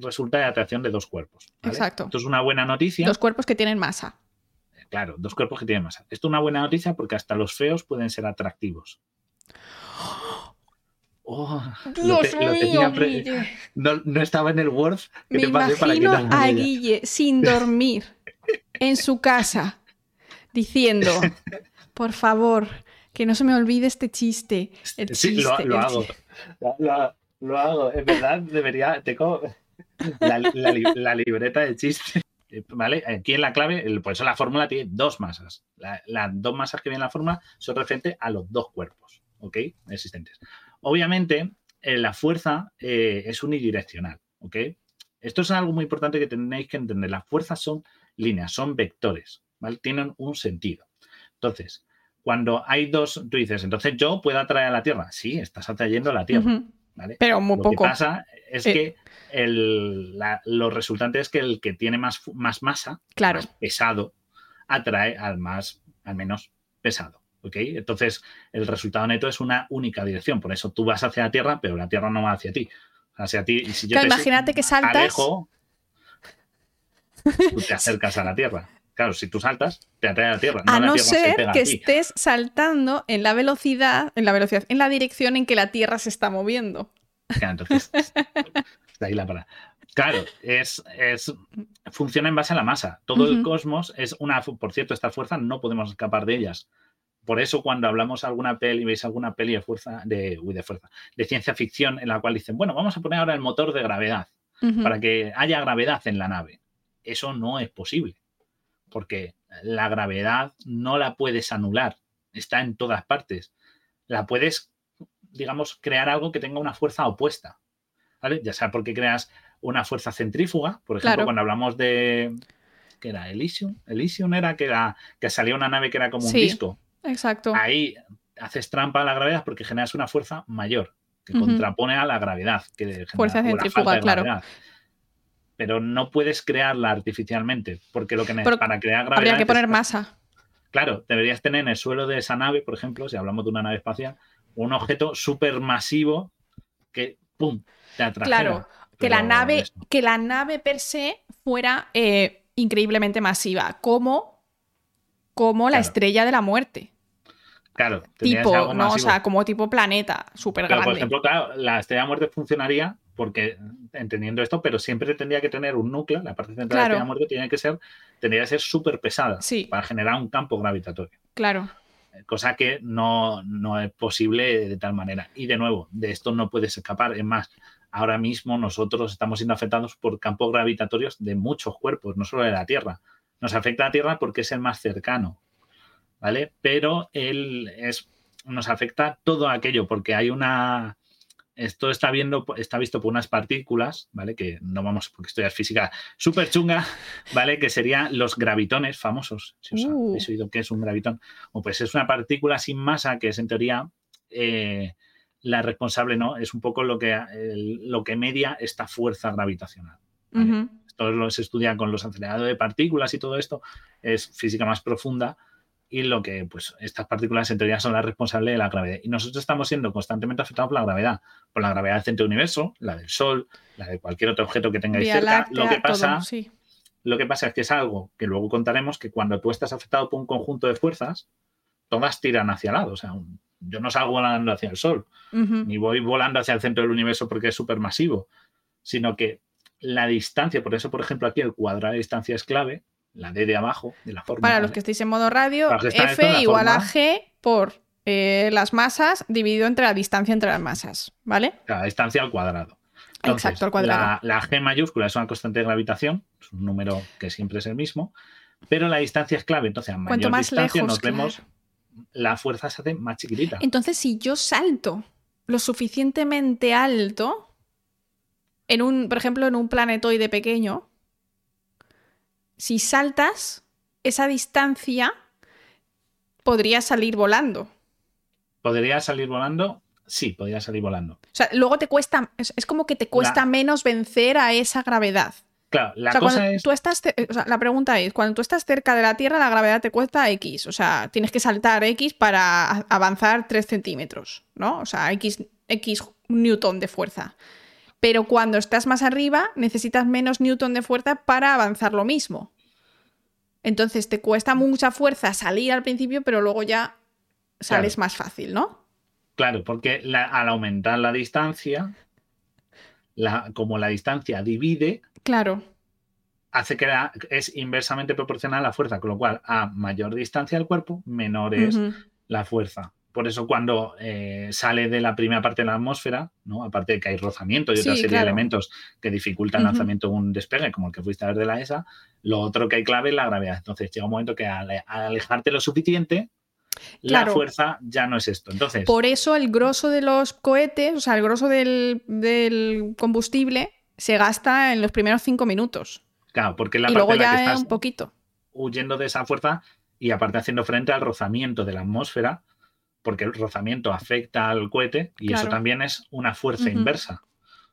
B: resulta de atracción de dos cuerpos.
A: Exacto.
B: Esto es una buena noticia.
A: Dos cuerpos que tienen masa.
B: Claro, dos cuerpos que tienen masa. Esto es una buena noticia porque hasta los feos pueden ser atractivos.
A: Oh, Dios mío,
B: no, estaba en el Word.
A: Me imagino a Guille sin dormir en su casa diciendo, por favor, que no se me olvide este chiste.
B: sí, lo, hago. Lo, hago. En verdad, debería. Tengo la, libreta de chistes. ¿Vale? Aquí en la clave, por eso la fórmula tiene dos masas. las dos masas que vienen en la fórmula son referentes a los dos cuerpos, ¿ok? Existentes. Obviamente, eh, la fuerza eh, es unidireccional, ¿ok? Esto es algo muy importante que tenéis que entender. Las fuerzas son líneas, son vectores, ¿vale? Tienen un sentido. Entonces, cuando hay dos, tú dices, entonces yo puedo atraer a la Tierra. Sí, estás atrayendo a la Tierra.
A: Pero muy
B: Lo
A: poco.
B: que pasa es
A: Eh.
B: que el, la- lo resultante es que el que tiene más, más masa,
A: Claro.
B: más pesado, atrae al más, al menos pesado. ¿ok? Entonces, el resultado neto es una única dirección. Por eso tú vas hacia la Tierra, pero la Tierra no va hacia ti. Hacia ti. Y si yo
A: Claro,
B: te
A: imagínate que saltas-
B: alejo, tú te acercas a la Tierra. Claro, si tú saltas, te atrae a la Tierra.
A: A
B: la
A: no
B: Tierra se
A: ser
B: a
A: que estés saltando en la velocidad, en la velocidad, en la dirección en que la Tierra se está moviendo.
B: Claro, entonces, de ahí la parada. Claro, es, es, funciona en base a la masa. Todo el cosmos es una, por cierto, estas fuerzas no podemos escapar de ellas. Por eso cuando hablamos alguna peli, veis alguna peli de fuerza, de, uy, de fuerza, de ciencia ficción en la cual dicen, bueno, vamos a poner ahora el motor de gravedad para que haya gravedad en la nave. Eso no es posible, porque la gravedad no la puedes anular, está en todas partes. La puedes, digamos, crear algo que tenga una fuerza opuesta, ¿vale? Ya sea porque creas una fuerza centrífuga, por ejemplo,
A: Claro.
B: cuando hablamos de que era Elysium, Elysium era que, era que salía una nave que era como un disco.
A: Exacto.
B: Ahí haces trampa a la gravedad porque generas una fuerza mayor que contrapone a la gravedad. Que genera-
A: Fuerza
B: la
A: centrífuga, claro.
B: gravedad. Pero no puedes crearla artificialmente, porque lo que
A: Pero
B: para crear gravedad.
A: Habría que poner masa.
B: Claro, deberías tener en el suelo de esa nave, por ejemplo, si hablamos de una nave espacial, un objeto súper masivo que ¡pum! te atrajera.
A: Claro, que la nave,
B: eso.
A: que la nave per se fuera eh, increíblemente masiva, como, como la estrella de la muerte.
B: Claro,
A: Tipo,
B: algo
A: no, o sea, como tipo planeta, súper
B: Pero, por
A: grande.
B: ejemplo, claro, la estrella de muerte funcionaría porque, entendiendo esto, pero siempre tendría que tener un núcleo, la parte central de la
A: Claro.
B: estrella de muerte tiene que ser, tendría que ser súper pesada
A: Sí.
B: para generar un campo gravitatorio.
A: Claro.
B: Cosa que no, no es posible de tal manera. Y de nuevo, de esto no puedes escapar. Es más, ahora mismo nosotros estamos siendo afectados por campos gravitatorios de muchos cuerpos, no solo de la Tierra. Nos afecta a la Tierra porque es el más cercano, ¿vale? Pero él es, nos afecta todo aquello porque hay una... Esto está, viendo, está visto por unas partículas, ¿vale? Que no vamos, porque estudiar física súper chunga, ¿vale? Que serían los gravitones famosos. Si os
A: Uh.
B: habéis oído qué es un gravitón. O pues es una partícula sin masa que es en teoría eh, la responsable, ¿no? Es un poco lo que, el- lo que media esta fuerza gravitacional. ¿vale? Esto lo se estudia con los aceleradores de partículas y todo esto. Es física más profunda. Y lo que, pues, estas partículas en teoría son las responsables de la gravedad. Y nosotros estamos siendo constantemente afectados por la gravedad. Por la gravedad del centro del universo, la del Sol, la de cualquier otro objeto que tengáis
A: Vía
B: cerca. lo que pasa
A: todo, sí.
B: lo que pasa es que es algo que luego contaremos que cuando tú estás afectado por un conjunto de fuerzas, todas tiran hacia el lado. O sea, un- yo no salgo volando hacia el Sol, ni voy volando hacia el centro del universo porque es supermasivo, sino que la distancia, por eso, por ejemplo, aquí el cuadrado de distancia es clave, la D de abajo, de la forma.
A: Para los que estéis en modo radio, F
B: la
A: igual a G por eh, las masas dividido entre la distancia entre las masas, ¿vale?
B: Cada distancia al cuadrado.
A: Exacto, al cuadrado.
B: La, la G mayúscula es una constante de gravitación, es un número que siempre es el mismo, pero la distancia es clave. Entonces, a mayor
A: Cuanto más
B: distancia
A: lejos,
B: nos vemos, la fuerza se hace más chiquitita.
A: Entonces, si yo salto lo suficientemente alto, en un, por ejemplo, en un planetoide pequeño, si saltas esa distancia, podría salir volando.
B: ¿Podría salir volando? Sí, podría salir volando.
A: O sea, luego te cuesta, es, como que te cuesta
B: La-
A: menos vencer a esa gravedad.
B: Claro, la
A: o sea,
B: cosa es.
A: tú estás, o sea, la pregunta es, cuando tú estás cerca de la Tierra, la gravedad te cuesta X. O sea, tienes que saltar X para avanzar 3 centímetros, ¿no? O sea, X, X newton de fuerza. Pero cuando estás más arriba, necesitas menos newton de fuerza para avanzar lo mismo. Entonces te cuesta mucha fuerza salir al principio, pero luego ya sales más fácil, ¿no?
B: Claro, porque la- al aumentar la distancia, la, como la distancia divide,
A: Claro.
B: hace que la- es inversamente proporcional a la fuerza, con lo cual a mayor distancia del cuerpo, menor es la fuerza. Por eso cuando eh, sale de la primera parte de la atmósfera, ¿no? aparte de que hay rozamiento y otra
A: Sí,
B: serie
A: claro.
B: de elementos que dificultan el lanzamiento de un despegue, como el que fuiste a ver de la ESA, lo otro que hay clave es la gravedad. Entonces llega un momento que al, al alejarte lo suficiente, la fuerza ya no es esto. Entonces,
A: Por eso el grosso de los cohetes, o sea, el grosso del, del combustible, se gasta en los primeros cinco minutos.
B: claro, porque la
A: y
B: parte
A: luego
B: en la
A: ya
B: que estás
A: un poquito.
B: huyendo de esa fuerza y aparte haciendo frente al rozamiento de la atmósfera, porque el rozamiento afecta al cohete y eso también es una fuerza inversa.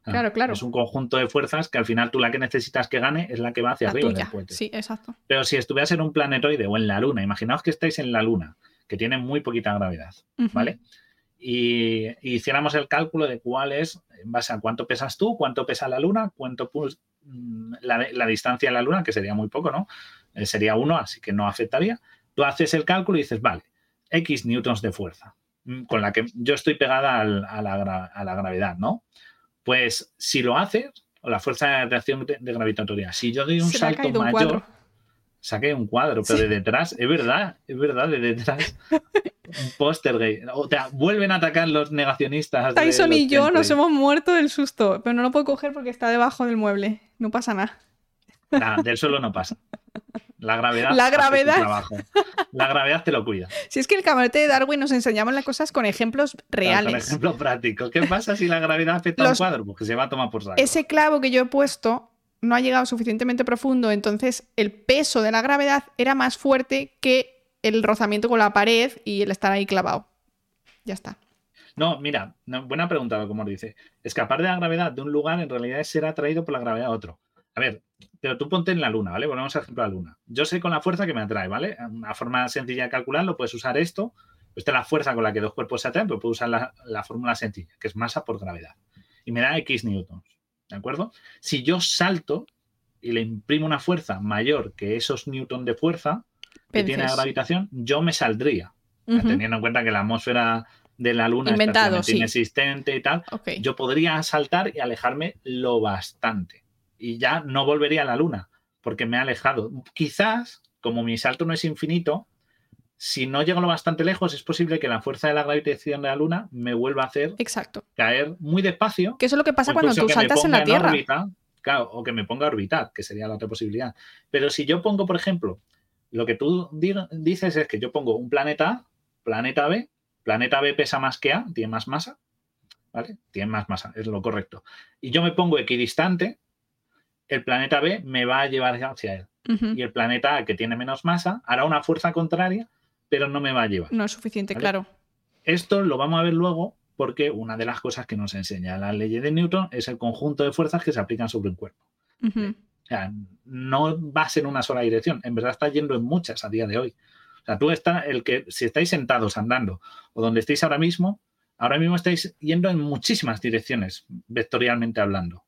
A: Claro, claro.
B: Es un conjunto de fuerzas que al final tú la que necesitas que gane es la que va hacia
A: La
B: arriba
A: tuya.
B: del cohete.
A: Sí, exacto.
B: Pero si estuvieras en un planetoide o en la Luna, imaginaos que estáis en la Luna, que tiene muy poquita gravedad. ¿vale? Y, y hiciéramos el cálculo de cuál es, en base a cuánto pesas tú, cuánto pesa la Luna, cuánto mm, la, la distancia a la Luna, que sería muy poco, ¿no? Eh, sería uno, así que no afectaría. Tú haces el cálculo y dices, vale, X newtons de fuerza, mm, con la que yo estoy pegada al- a, la, a la gravedad, ¿no? Pues si lo haces, o la fuerza de reacción de, de gravitatoria, si yo doy un
A: Se
B: salto mayor,
A: cuadro.
B: saqué un cuadro, pero
A: Sí.
B: de detrás, es verdad, es verdad, de detrás, un póster gay. O sea, vuelven a atacar los negacionistas.
A: Tyson
B: los
A: y yo nos hemos muerto del susto, pero no lo puedo coger porque está debajo del mueble. No pasa nada.
B: Nada, del suelo no pasa. La gravedad.
A: La gravedad.
B: trabajo. La gravedad te lo cuida.
A: Si es que el camarote de Darwin nos enseñamos las cosas con ejemplos reales.
B: ejemplo práctico. ¿Qué pasa si la gravedad afecta a un
A: Los-
B: cuadro? Pues que se va a tomar por saco.
A: Ese clavo que yo he puesto no ha llegado suficientemente profundo, entonces el peso de la gravedad era más fuerte que el rozamiento con la pared y el estar ahí clavado. Ya está.
B: No, mira, no, buena pregunta, como dice. Escapar de la gravedad de un lugar en realidad es ser atraído por la gravedad a otro. A ver, pero tú ponte en la luna, ¿vale? Volvemos al ejemplo de la luna. Yo sé con la fuerza que me atrae, ¿vale? Una forma sencilla de calcularlo, puedes usar esto. Esta es la fuerza con la que dos cuerpos se atraen, pero puedo usar la, la fórmula sencilla, que es masa por gravedad. Y me da X newtons, ¿de acuerdo? Si yo salto y le imprimo una fuerza mayor que esos newtons de fuerza que tiene la gravitación, yo me saldría teniendo en cuenta que la atmósfera de la Luna es
A: sí.
B: inexistente y tal, yo podría saltar y alejarme lo bastante. Y ya no volvería a la Luna, porque me ha alejado. Quizás, como mi salto no es infinito, si no llego lo bastante lejos, es posible que la fuerza de la gravitación de la Luna me vuelva a hacer
A: Exacto.
B: caer muy despacio.
A: Que eso es lo que pasa cuando tú saltas en la Tierra.
B: órbita, claro, o que me ponga a orbitar, que sería la otra posibilidad. Pero si yo pongo, por ejemplo, lo que tú di- dices es que yo pongo un planeta A, planeta B, planeta B pesa más que A, tiene más masa, ¿vale? Tiene más masa, es lo correcto. Y yo me pongo equidistante, el planeta B me va a llevar hacia él. Y el planeta A, que tiene menos masa, hará una fuerza contraria, pero no me va a llevar.
A: No es suficiente,
B: Vale.
A: claro.
B: Esto lo vamos a ver luego porque una de las cosas que nos enseña la ley de Newton es el conjunto de fuerzas que se aplican sobre un cuerpo.
A: Ujú.
B: O sea, no vas en una sola dirección, en verdad estás yendo en muchas a día de hoy. O sea, tú estás, el que, si estáis sentados andando o donde estéis ahora mismo, ahora mismo estáis yendo en muchísimas direcciones, vectorialmente hablando.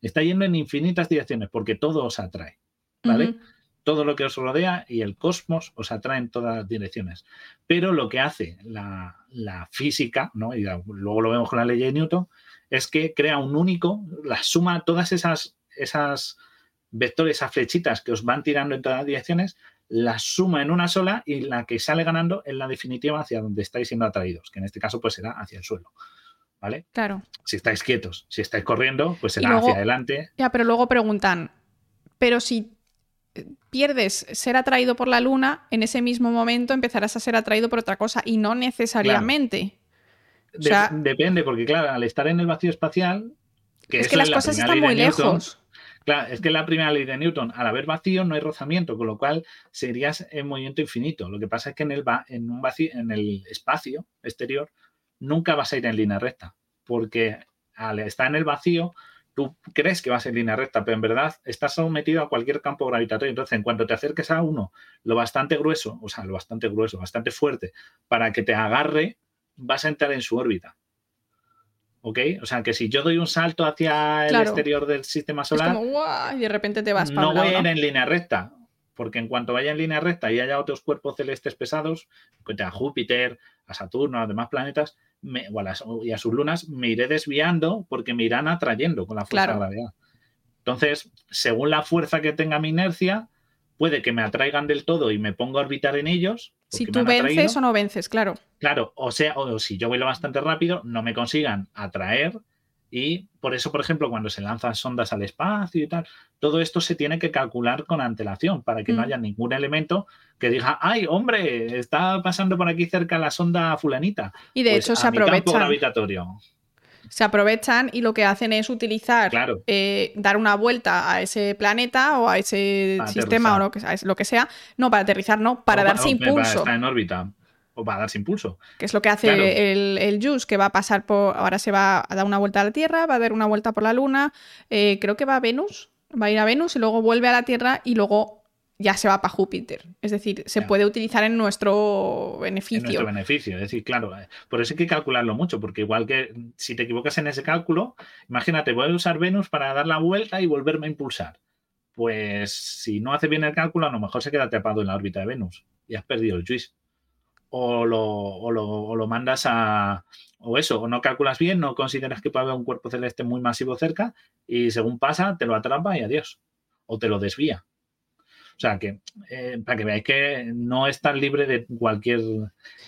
B: Está yendo en infinitas direcciones porque todo os atrae, ¿vale? Todo lo que os rodea y el cosmos os atrae en todas las direcciones. Pero lo que hace la, la física, ¿no? y luego lo vemos con la ley de Newton, es que crea un único, la suma, todas esas, esas vectores, esas flechitas que os van tirando en todas las direcciones, la suma en una sola y la que sale ganando es la definitiva hacia donde estáis siendo atraídos, que en este caso pues será hacia el suelo. ¿Vale?
A: Claro.
B: Si estáis quietos, si estáis corriendo, pues será
A: luego-
B: hacia adelante.
A: Ya, pero luego preguntan, pero si eh, pierdes ser atraído por la luna, en ese mismo momento empezarás a ser atraído por otra cosa y no necesariamente. O
B: De-
A: sea-
B: depende, porque claro, al estar en el vacío espacial, que
A: es que las
B: la
A: cosas están muy
B: Newton,
A: lejos.
B: Claro, es que la primera ley de Newton, al haber vacío no hay rozamiento, con lo cual serías en movimiento infinito. Lo que pasa es que en el, va- en un vacío, en el espacio exterior nunca vas a ir en línea recta, porque al estar en el vacío tú crees que vas en línea recta, pero en verdad estás sometido a cualquier campo gravitatorio. Entonces, en cuanto te acerques a uno lo bastante grueso, o sea, lo bastante grueso, bastante fuerte, para que te agarre, vas a entrar en su órbita. ¿Ok? O sea, que si yo doy un salto hacia el
A: Claro.
B: exterior del sistema
A: Es
B: solar,
A: como, ¡guau! y de repente te vas para
B: no voy a ir en línea recta, porque en cuanto vaya en línea recta y haya otros cuerpos celestes pesados, cuente a Júpiter, a Saturno, a los demás planetas, me- o a las- y a sus lunas, me iré desviando porque me irán atrayendo con la fuerza
A: Claro.
B: de gravedad. Entonces, según la fuerza que tenga mi inercia, puede que me atraigan del todo y me ponga a orbitar en ellos.
A: Si tú vences o no vences, claro.
B: Claro, o sea, o si yo voy lo bastante rápido, no me consigan atraer y por eso, por ejemplo, cuando se lanzan sondas al espacio y tal, todo esto se tiene que calcular con antelación para que no
A: Mm.
B: haya ningún elemento que diga, ay, hombre, está pasando por aquí cerca la sonda fulanita.
A: Y de
B: Pues
A: hecho se aprovechan.
B: gravitatorio.
A: Se aprovechan y lo que hacen es utilizar,
B: Claro.
A: eh, dar una vuelta a ese planeta o a ese
B: Para
A: sistema o lo que, sea- lo que sea. No, para aterrizar, no, para darse
B: o Para
A: impulso.
B: estar en órbita. O para darse impulso.
A: Que es lo que hace
B: Claro.
A: el, el Juice, que va a pasar por. Ahora se va a dar una vuelta a la Tierra, va a dar una vuelta por la Luna. eh, creo que va a Venus. Va a ir a Venus y luego vuelve a la Tierra y luego ya se va para Júpiter. Es decir, se puede utilizar en nuestro
B: En
A: beneficio.
B: nuestro beneficio. Es decir, claro, eh, por eso hay que calcularlo mucho, porque igual que si te equivocas en ese cálculo, imagínate, voy a usar Venus para dar la vuelta y volverme a impulsar. Pues si no hace bien el cálculo, a lo mejor se queda atrapado en la órbita de Venus y has perdido el juice o lo, o lo, o lo mandas a, o eso, o no calculas bien, no consideras que puede haber un cuerpo celeste muy masivo cerca y según pasa te lo atrapa y adiós, o te lo desvía. O sea, que eh, para que veáis que no estás libre de cualquier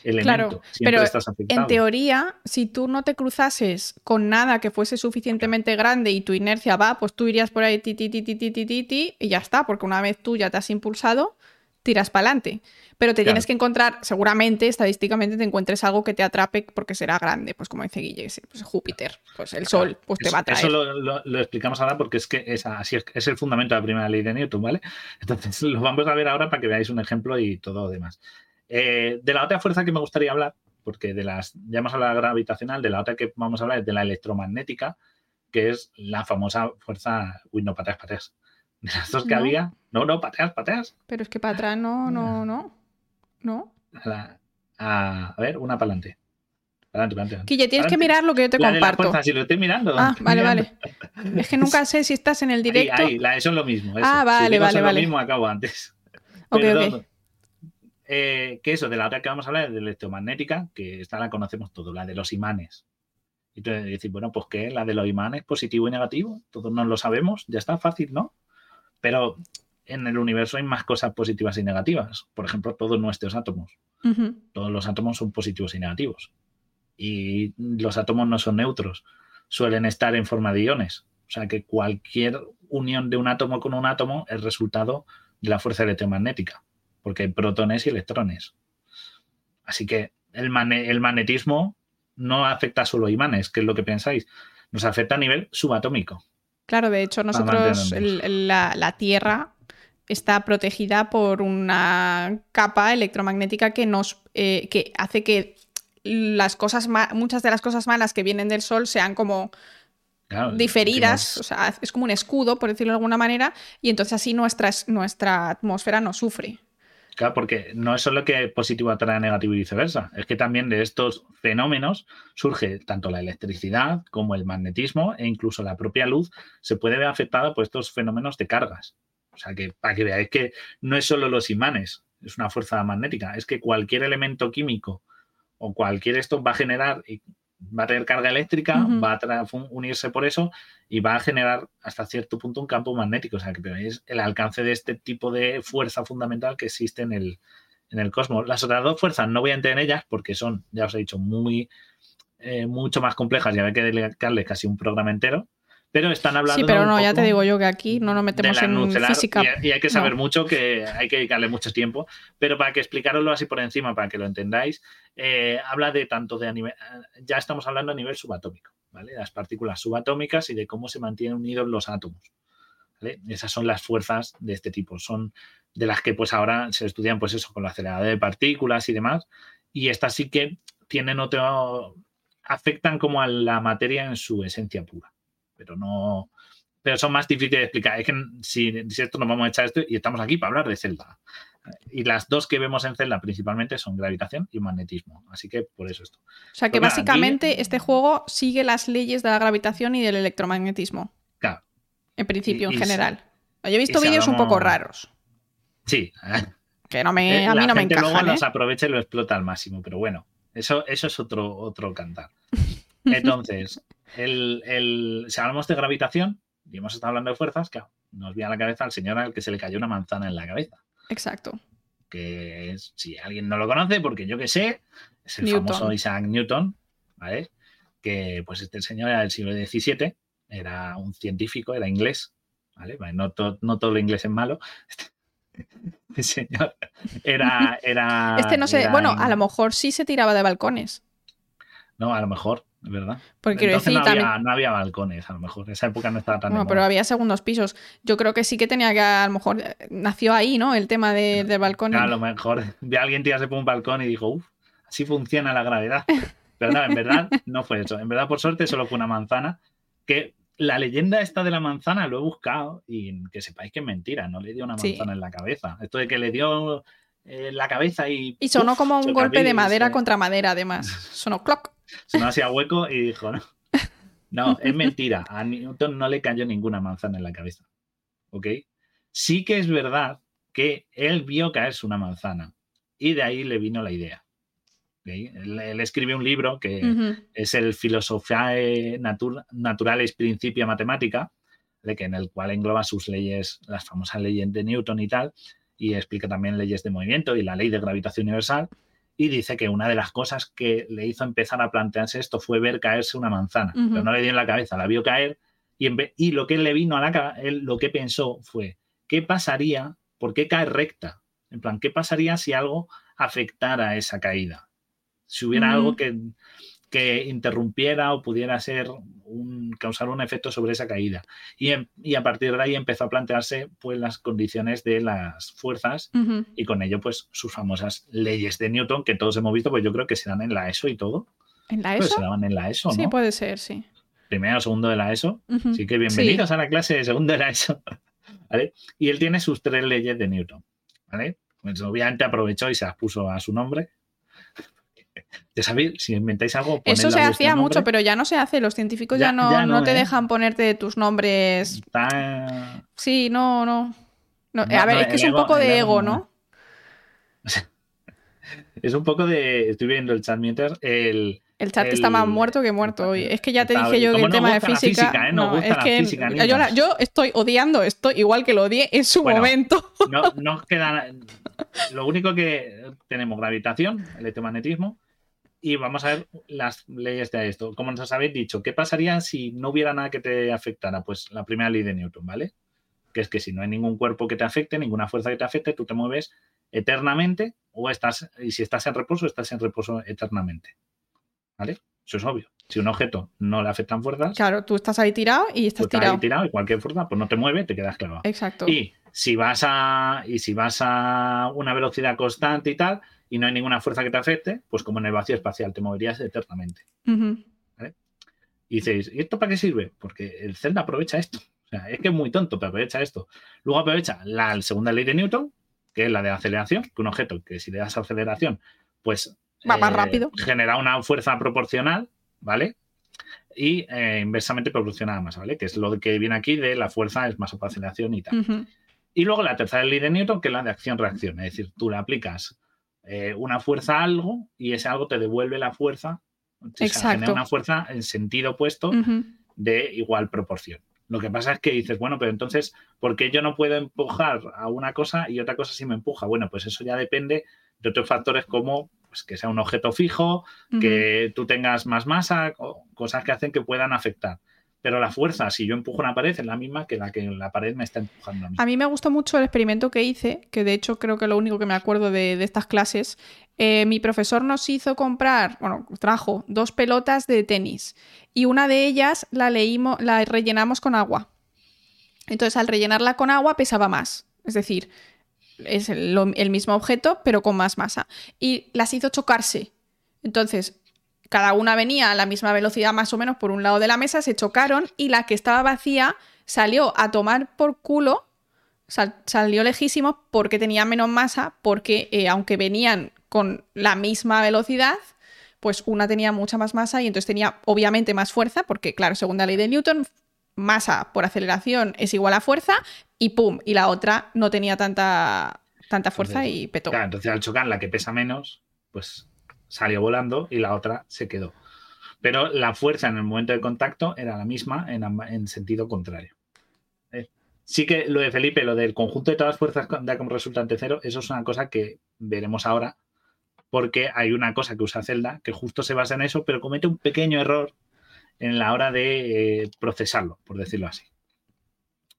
B: elemento.
A: Claro,
B: Siempre
A: pero
B: estás afectado.
A: en teoría, si tú no te cruzases con nada que fuese suficientemente grande y tu inercia va, pues tú irías por ahí ti, ti, ti, ti, ti, ti, ti, y ya está, porque una vez tú ya te has impulsado, tiras para adelante. Pero te
B: Claro.
A: tienes que encontrar, seguramente, estadísticamente, te encuentres algo que te atrape porque será grande, pues como dice Guille, pues Júpiter, pues el Sol, pues te va a traer.
B: Eso lo, lo- lo explicamos ahora porque es que es, así es, es el fundamento de la primera ley de Newton, ¿vale? Entonces lo vamos a ver ahora para que veáis un ejemplo y todo lo demás. Eh, de la otra fuerza que me gustaría hablar, porque de las, ya hemos hablado de la gravitacional, de la otra que vamos a hablar es de la electromagnética, que es la famosa fuerza, uy, no, pateas, pateas. De las dos que
A: No.
B: había, no, no, pateas, pateas.
A: Pero es que para atrás no, no, no. No.
B: A, la- a- a ver, una para adelante. Adelante, adelante.
A: Guille, tienes que mirar lo que yo te
B: La de la
A: comparto.
B: fuerza, si lo estoy mirando.
A: Ah,
B: estoy
A: vale,
B: mirando.
A: vale. Es que nunca sé si estás en el
B: Ahí,
A: directo.
B: ahí, la- eso es lo mismo. eso.
A: Ah, vale,
B: Si digo
A: vale,
B: eso es
A: vale.
B: lo mismo, acabo antes.
A: Ok,
B: Perdón.
A: ok.
B: Eh, que eso, de la otra que vamos a hablar es de electromagnética, que esta la conocemos todos, la de los imanes. Y tú decir, bueno, pues ¿qué? La de los imanes, positivo y negativo, todos nos lo sabemos, ya está fácil, ¿no? Pero en el universo hay más cosas positivas y negativas. Por ejemplo, todos nuestros átomos. Todos los átomos son positivos y negativos. Y los átomos no son neutros, suelen estar en forma de iones. O sea que cualquier unión de un átomo con un átomo es resultado de la fuerza electromagnética, porque hay protones y electrones. Así que el, el magnetismo no afecta solo a imanes, que es lo que pensáis, nos afecta a nivel subatómico.
A: Claro, de hecho, nosotros, el- la, la Tierra está protegida por una capa electromagnética que nos eh, que hace que las cosas muchas de las cosas malas que vienen del Sol sean como
B: Claro,
A: diferidas, o sea, es como un escudo, por decirlo de alguna manera, y entonces así nuestra, nuestra atmósfera no sufre.
B: Porque no es solo que positivo atrae a negativo y viceversa, es que también de estos fenómenos surge tanto la electricidad como el magnetismo e incluso la propia luz se puede ver afectada por estos fenómenos de cargas. O sea que para que veáis que no es solo los imanes, es una fuerza magnética, es que cualquier elemento químico o cualquier esto va a generar va a tener carga eléctrica, va a unirse por eso y va a generar hasta cierto punto un campo magnético. O sea, que veáis el alcance de este tipo de fuerza fundamental que existe en el, en el cosmos. Las otras dos fuerzas no voy a entrar en ellas porque son, ya os he dicho, muy eh, mucho más complejas y hay que dedicarle casi un programa entero. Pero están hablando.
A: Sí, pero no, ya te digo yo que aquí no nos metemos en
B: nucelar
A: física.
B: Y, y hay que saber
A: No.
B: mucho, que hay que dedicarle mucho tiempo. Pero para que explicaroslo así por encima, para que lo entendáis, eh, habla de tanto de a nivel, ya estamos hablando a nivel subatómico, ¿vale? Las partículas subatómicas y de cómo se mantienen unidos los átomos. ¿vale? Esas son las fuerzas de este tipo. Son de las que pues ahora se estudian pues eso con la acelerador de partículas y demás. Y estas sí que tienen otro afectan como a la materia en su esencia pura. Pero no pero son más difíciles de explicar. Es que si, si esto nos vamos a echar esto y estamos aquí para hablar de Zelda. Y las dos que vemos en Zelda principalmente son gravitación y magnetismo. Así que por eso esto.
A: O sea que
B: Pues nada,
A: básicamente
B: aquí-
A: este juego sigue las leyes de la gravitación y del electromagnetismo,
B: Claro,
A: en principio,
B: Y-
A: en general. Yo he visto vídeos un poco raros,
B: sí.
A: que no me,
B: Eh,
A: a mí
B: la
A: no me
B: gente
A: encajan.
B: luego
A: ¿eh?
B: los aprovecha y lo explota al máximo, pero bueno, eso, eso es otro, otro cantar. Entonces, el, el- si hablamos de gravitación y hemos estado hablando de fuerzas, claro, nos viene a la cabeza al señor al que se le cayó una manzana en la cabeza.
A: Exacto.
B: que es, si alguien no lo conoce, porque yo que sé, es el
A: Newton.
B: famoso Isaac Newton, ¿vale? Que pues este señor era del siglo XVII, era un científico, era inglés, ¿vale? No, to- no todo lo inglés es malo. Este señor era... era
A: Este no sé,
B: era
A: bueno, a lo mejor sí se tiraba de balcones.
B: No, a lo mejor. Verdad.
A: Porque quiero
B: Entonces
A: decir,
B: no, había,
A: también.
B: no había balcones, a lo mejor. Esa época no estaba tan de
A: Bueno, pero había segundos pisos. Yo creo que sí que tenía que, a lo mejor, eh, nació ahí, ¿no? El tema de- del balcón.
B: A lo mejor a alguien tirarse por un balcón y dijo, uff, así funciona la gravedad. Pero no, en verdad no fue eso. En verdad, por suerte, solo fue una manzana. Que la leyenda esta de la manzana lo he buscado y que sepáis que es mentira. No le dio una
A: Sí.
B: manzana en la cabeza. Esto de que le dio eh, la cabeza y.
A: Y sonó como un golpe de madera
B: eh.
A: contra madera, además. Sonó clock.
B: Sonó así a hueco y dijo, no. No, es mentira. A Newton no le cayó ninguna manzana en la cabeza. ¿Ok? Sí que es verdad que él vio caerse una manzana y de ahí le vino la idea. ¿Ok? Él, él escribe un libro que es el Philosophiae Natur- Naturalis Principia Mathematica, de que en el cual engloba sus leyes, las famosas leyes de Newton y tal, y explica también leyes de movimiento y la ley de gravitación universal. Y dice que una de las cosas que le hizo empezar a plantearse esto fue ver caerse una manzana, pero no le dio en la cabeza, la vio caer y, y lo que le vino a la cabeza, él lo que pensó fue, ¿qué pasaría? ¿Por qué cae recta? En plan, ¿qué pasaría si algo afectara esa caída? Si hubiera algo que, que interrumpiera o pudiera ser un, causar un efecto sobre esa caída. Y, em- y a partir de ahí empezó a plantearse pues, las condiciones de las fuerzas
A: Ujú.
B: y con ello pues sus famosas leyes de Newton que todos hemos visto, pues yo creo que se dan en la ESO y todo.
A: ¿En la
B: Pues
A: ESO?
B: se daban en la ESO, ¿no?
A: Sí, puede ser, sí.
B: Primero o segundo de la ESO. Así que bienvenidos a la clase de segundo de la ESO. ¿Vale? Y él tiene sus tres leyes de Newton. ¿Vale? Pues obviamente aprovechó y se las puso a su nombre. Ya sabéis, si inventáis algo,
A: Eso se hacía mucho, pero ya no se hace. Los científicos ya,
B: Ya-
A: no,
B: ya
A: no
B: no,
A: te
B: ¿eh?
A: dejan ponerte tus nombres. Sí, no, no. A ver, es que es un
B: ego-
A: poco de
B: ego no. Es un poco de. Estoy viendo el chat mientras. El,
A: El chat
B: El-
A: está más muerto que muerto hoy. Es que ya te dije yo que el
B: nos
A: tema de física.
B: física, ¿eh? Nos
A: no, es
B: la
A: que
B: física,
A: yo, la- yo estoy odiando esto igual que lo odié en su
B: Bueno,
A: momento.
B: no, no os queda. Lo único que tenemos gravitación, electromagnetismo, y vamos a ver las leyes de esto. Como nos habéis dicho, ¿qué pasaría si no hubiera nada que te afectara? Pues la primera ley de Newton, ¿vale? Que es que si no hay ningún cuerpo que te afecte, ninguna fuerza que te afecte, tú te mueves eternamente o estás, y si estás en reposo, estás en reposo eternamente. ¿Vale? Eso es obvio. Si un objeto no le afectan fuerzas,
A: Claro, tú estás ahí tirado y estás tirado.
B: ahí tirado y cualquier fuerza pues no te mueve, te quedas clavado.
A: Exacto.
B: Y si vas a y si vas a una velocidad constante y tal y no hay ninguna fuerza que te afecte, pues como en el vacío espacial te moverías eternamente. Y dices, ¿y esto para qué sirve? Porque el Zelda aprovecha esto. O sea, es que es muy tonto, pero aprovecha esto. Luego aprovecha la segunda ley de Newton, que es la de aceleración, que un objeto que si le das aceleración, pues
A: Va más rápido.
B: genera una fuerza proporcional, ¿vale? Y eh, inversamente proporcional a la masa, ¿vale? Que es lo que viene aquí de la fuerza es masa por aceleración y tal. Y luego la tercera ley de Newton, que es la de acción-reacción. Es decir, tú le aplicas eh, una fuerza a algo y ese algo te devuelve la fuerza. O sea,
A: Exacto.
B: genera una fuerza en sentido opuesto de igual proporción. Lo que pasa es que dices, bueno, pero entonces, ¿por qué yo no puedo empujar a una cosa y otra cosa sí me empuja? Bueno, pues eso ya depende de otros factores como pues, que sea un objeto fijo, que tú tengas más masa, cosas que hacen que puedan afectar. Pero la fuerza, si yo empujo una pared, es la misma que la que la pared me está empujando a mí.
A: A mí me gustó mucho el experimento que hice, que de hecho creo que lo único que me acuerdo de, estas clases. Eh, mi profesor nos hizo comprar, bueno, trajo dos pelotas de tenis y una de ellas la leímos, la rellenamos con agua. Entonces, al rellenarla con agua pesaba más. Es decir, es el mismo objeto, pero con más masa. Y las hizo chocarse. Entonces, cada una venía a la misma velocidad más o menos por un lado de la mesa, se chocaron y la que estaba vacía salió a tomar por culo, sal- salió lejísimo porque tenía menos masa, porque eh, aunque venían con la misma velocidad, pues una tenía mucha más masa y entonces tenía obviamente más fuerza, porque claro, según la ley de Newton, masa por aceleración es igual a fuerza y pum, y la otra no tenía tanta, tanta fuerza
B: Entonces,
A: y petó.
B: Claro, entonces al chocar la que pesa menos, pues salió volando y la otra se quedó. Pero la fuerza en el momento de contacto era la misma en, en sentido contrario. Eh, Sí que lo de Felipe, lo del conjunto de todas las fuerzas da como resultante cero, eso es una cosa que veremos ahora, porque hay una cosa que usa Zelda que justo se basa en eso, pero comete un pequeño error en la hora de eh, procesarlo, por decirlo así.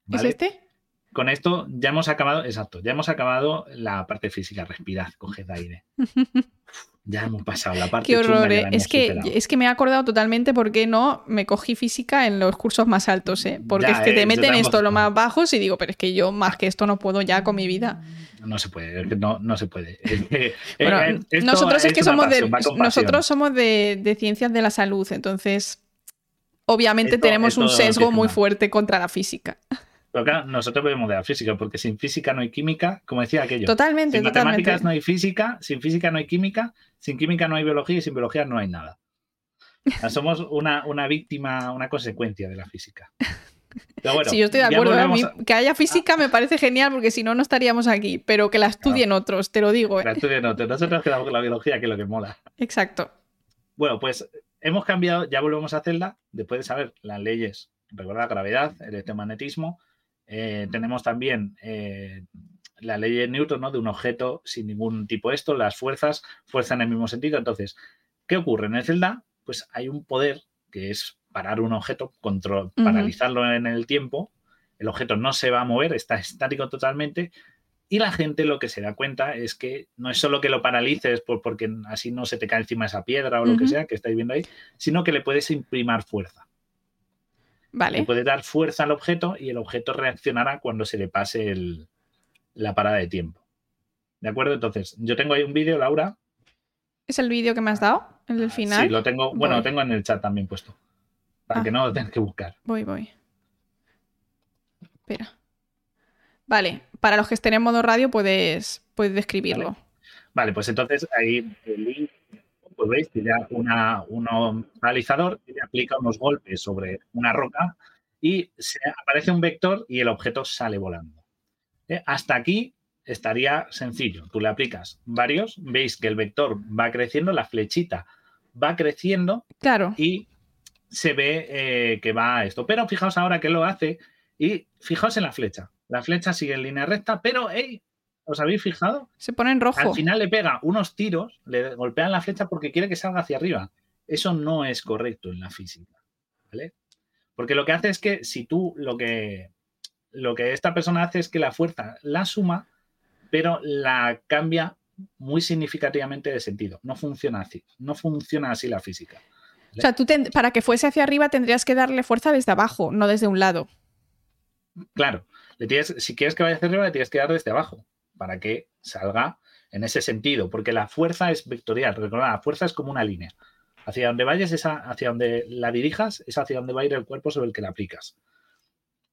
A: ¿Es este?
B: Con esto ya hemos acabado, exacto, ya hemos acabado la parte física. Respirad, coged aire. Ya hemos pasado la parte
A: Qué horror, ¿eh? Es que,
B: superado.
A: es que me he acordado totalmente por qué no me cogí física en los cursos más altos, ¿eh? Porque
B: Ya,
A: es que
B: eh,
A: te
B: yo
A: meten esto lo más bajos y digo, pero es que yo más que esto no puedo ya con mi vida.
B: No se puede, no, no se puede.
A: Bueno,
B: eh, esto
A: nosotros es que somos de,
B: pasión,
A: nosotros somos de, de ciencias de la salud, entonces obviamente
B: Esto-
A: tenemos un sesgo muy fuerte contra la física.
B: Pero claro, nosotros vemos de la física, porque sin física no hay química, como decía aquello.
A: Totalmente,
B: sin
A: totalmente.
B: matemáticas no hay física, sin física no hay química, sin química no hay biología y sin biología no hay nada. Somos una, una víctima, una consecuencia de la física. Pero bueno,
A: sí, yo estoy de acuerdo. ¿eh? A mí que haya física me parece genial porque si no, no estaríamos aquí. Pero que la estudien otros, te lo digo. ¿eh?
B: la estudia no, nosotros quedamos con la biología, que es lo que mola.
A: Exacto.
B: Bueno, pues hemos cambiado, ya volvemos a hacerla, después de saber las leyes, recordad, gravedad, electromagnetismo. Eh, tenemos también eh, la ley de Newton, ¿no? De un objeto sin ningún tipo de esto, las fuerzas, fuerza en el mismo sentido. Entonces, ¿qué ocurre? En el Zelda, pues hay un poder que es parar un objeto, control, paralizarlo en el tiempo. El objeto no se va a mover, está estático totalmente. Y la gente lo que se da cuenta es que no es solo que lo paralices por, porque así no se te cae encima esa piedra o lo que sea que estáis viendo ahí, sino que le puedes imprimar fuerza. Le
A: Vale.
B: puedes dar fuerza al objeto y el objeto reaccionará cuando se le pase el- la parada de tiempo. ¿De acuerdo? Entonces, yo tengo ahí un vídeo, Laura.
A: ¿Es el vídeo que me has dado? ¿El del final?
B: Sí, lo tengo, bueno, lo tengo en el chat también puesto. Para
A: Ah.
B: que no lo tengas que buscar.
A: Voy, voy. Espera. Vale, para los que estén en modo radio puedes, puedes describirlo.
B: Vale, pues entonces ahí el link, pues veis que ya una, un paralizador que le aplica unos golpes sobre una roca y se aparece un vector y el objeto sale volando. ¿Eh? Hasta aquí estaría sencillo. Tú le aplicas varios, veis que el vector va creciendo, la flechita va creciendo
A: Claro.
B: y se ve eh, que va a esto. Pero fijaos ahora que lo hace y fijaos en la flecha. La flecha sigue en línea recta, pero hey, ¿os habéis fijado?
A: Se pone en rojo.
B: Al final le pega unos tiros, le golpean la flecha porque quiere que salga hacia arriba. Eso no es correcto en la física. ¿Vale? Porque lo que hace es que si tú lo que, lo que esta persona hace es que la fuerza la suma, pero la cambia muy significativamente de sentido. No funciona así. No funciona así la física.
A: O sea, tú ten- para que fuese hacia arriba tendrías que darle fuerza desde abajo, no desde un lado.
B: Claro, le tienes, si quieres que vaya hacia arriba, le tienes que dar desde abajo para que salga en ese sentido, porque la fuerza es vectorial. Recordad, la fuerza es como una línea. Hacia donde vayas, es hacia donde la dirijas, es hacia donde va a ir el cuerpo sobre el que la aplicas.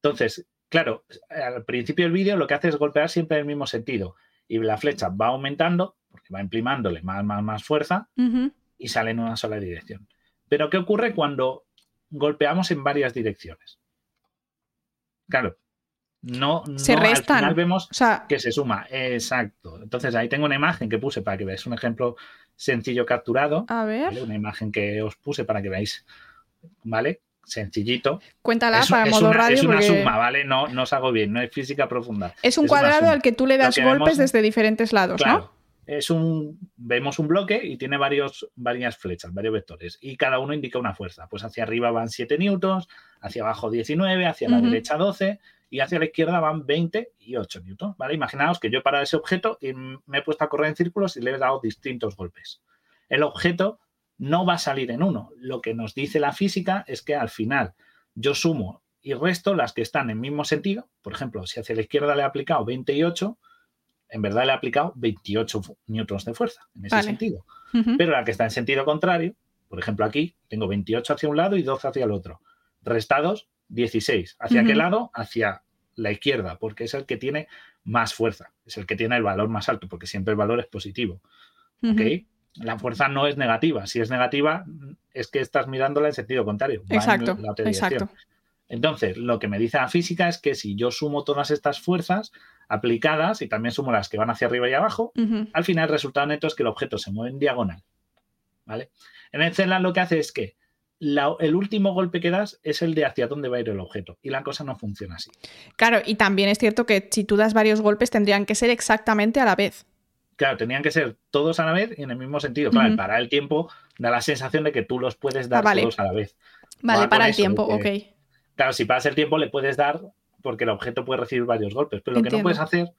B: Entonces, claro, al principio del vídeo lo que hace es golpear siempre en el mismo sentido y la flecha va aumentando porque va imprimándole más, más, más fuerza y sale en una sola dirección. Pero ¿qué ocurre cuando golpeamos en varias direcciones? Claro, no,
A: Se
B: no, al
A: restan.
B: final vemos
A: O sea,
B: que se suma. Exacto. Entonces ahí tengo una imagen que puse para que veáis un ejemplo sencillo capturado.
A: a ver,
B: ¿vale? Una imagen que os puse para que veáis, ¿vale? Sencillito.
A: cuéntala
B: es,
A: para
B: es
A: modo
B: una,
A: radio.
B: es una
A: porque
B: suma, ¿vale? No, no os hago bien, no es física profunda.
A: Es un
B: es
A: cuadrado al que tú le das golpes
B: vemos-
A: desde diferentes lados,
B: Claro.
A: ¿no?
B: Es un, vemos un bloque y tiene varios, varias flechas, varios vectores, y cada uno indica una fuerza. Pues hacia arriba van 7 newtons, hacia abajo 19, hacia la
A: Ujú.
B: derecha 12 y hacia la izquierda van 20 y 8 newtons. ¿vale? Imaginaos que yo he parado ese objeto y me he puesto a correr en círculos y le he dado distintos golpes. El objeto no va a salir en uno. Lo que nos dice la física es que al final yo sumo y resto las que están en mismo sentido. Por ejemplo, si hacia la izquierda le he aplicado 28, en verdad le he aplicado 28 fu- newtons de fuerza en ese
A: Vale.
B: sentido. Pero la que está en sentido contrario, por ejemplo aquí, tengo 28 hacia un lado y 12 hacia el otro. Restados, 16. ¿Hacia qué lado? Hacia la izquierda, porque es el que tiene más fuerza, es el que tiene el valor más alto, porque siempre el valor es positivo. ¿ok?
A: Ujú.
B: La fuerza no es negativa. Si es negativa, es que estás mirándola en sentido contrario. va en
A: Exacto,
B: la otra
A: exacto.
B: Entonces, lo que me dice la física es que si yo sumo todas estas fuerzas aplicadas y también sumo las que van hacia arriba y abajo, al final el resultado neto es que el objeto se mueve en diagonal. ¿Vale? En el Zenland lo que hace es que la- el último golpe que das es el de hacia dónde va a ir el objeto. Y la cosa no funciona así.
A: Claro, y también es cierto que si tú das varios golpes tendrían que ser exactamente a la vez.
B: Claro, tenían que ser todos a la vez y en el mismo sentido. Claro,
A: Ujú.
B: el tiempo da la sensación de que tú los puedes dar
A: Ah, vale.
B: todos a la vez.
A: Vale, para el
B: eso,
A: tiempo, ok.
B: Claro, si pasas el tiempo le puedes dar porque el objeto puede recibir varios golpes. Pero lo que no puedes hacer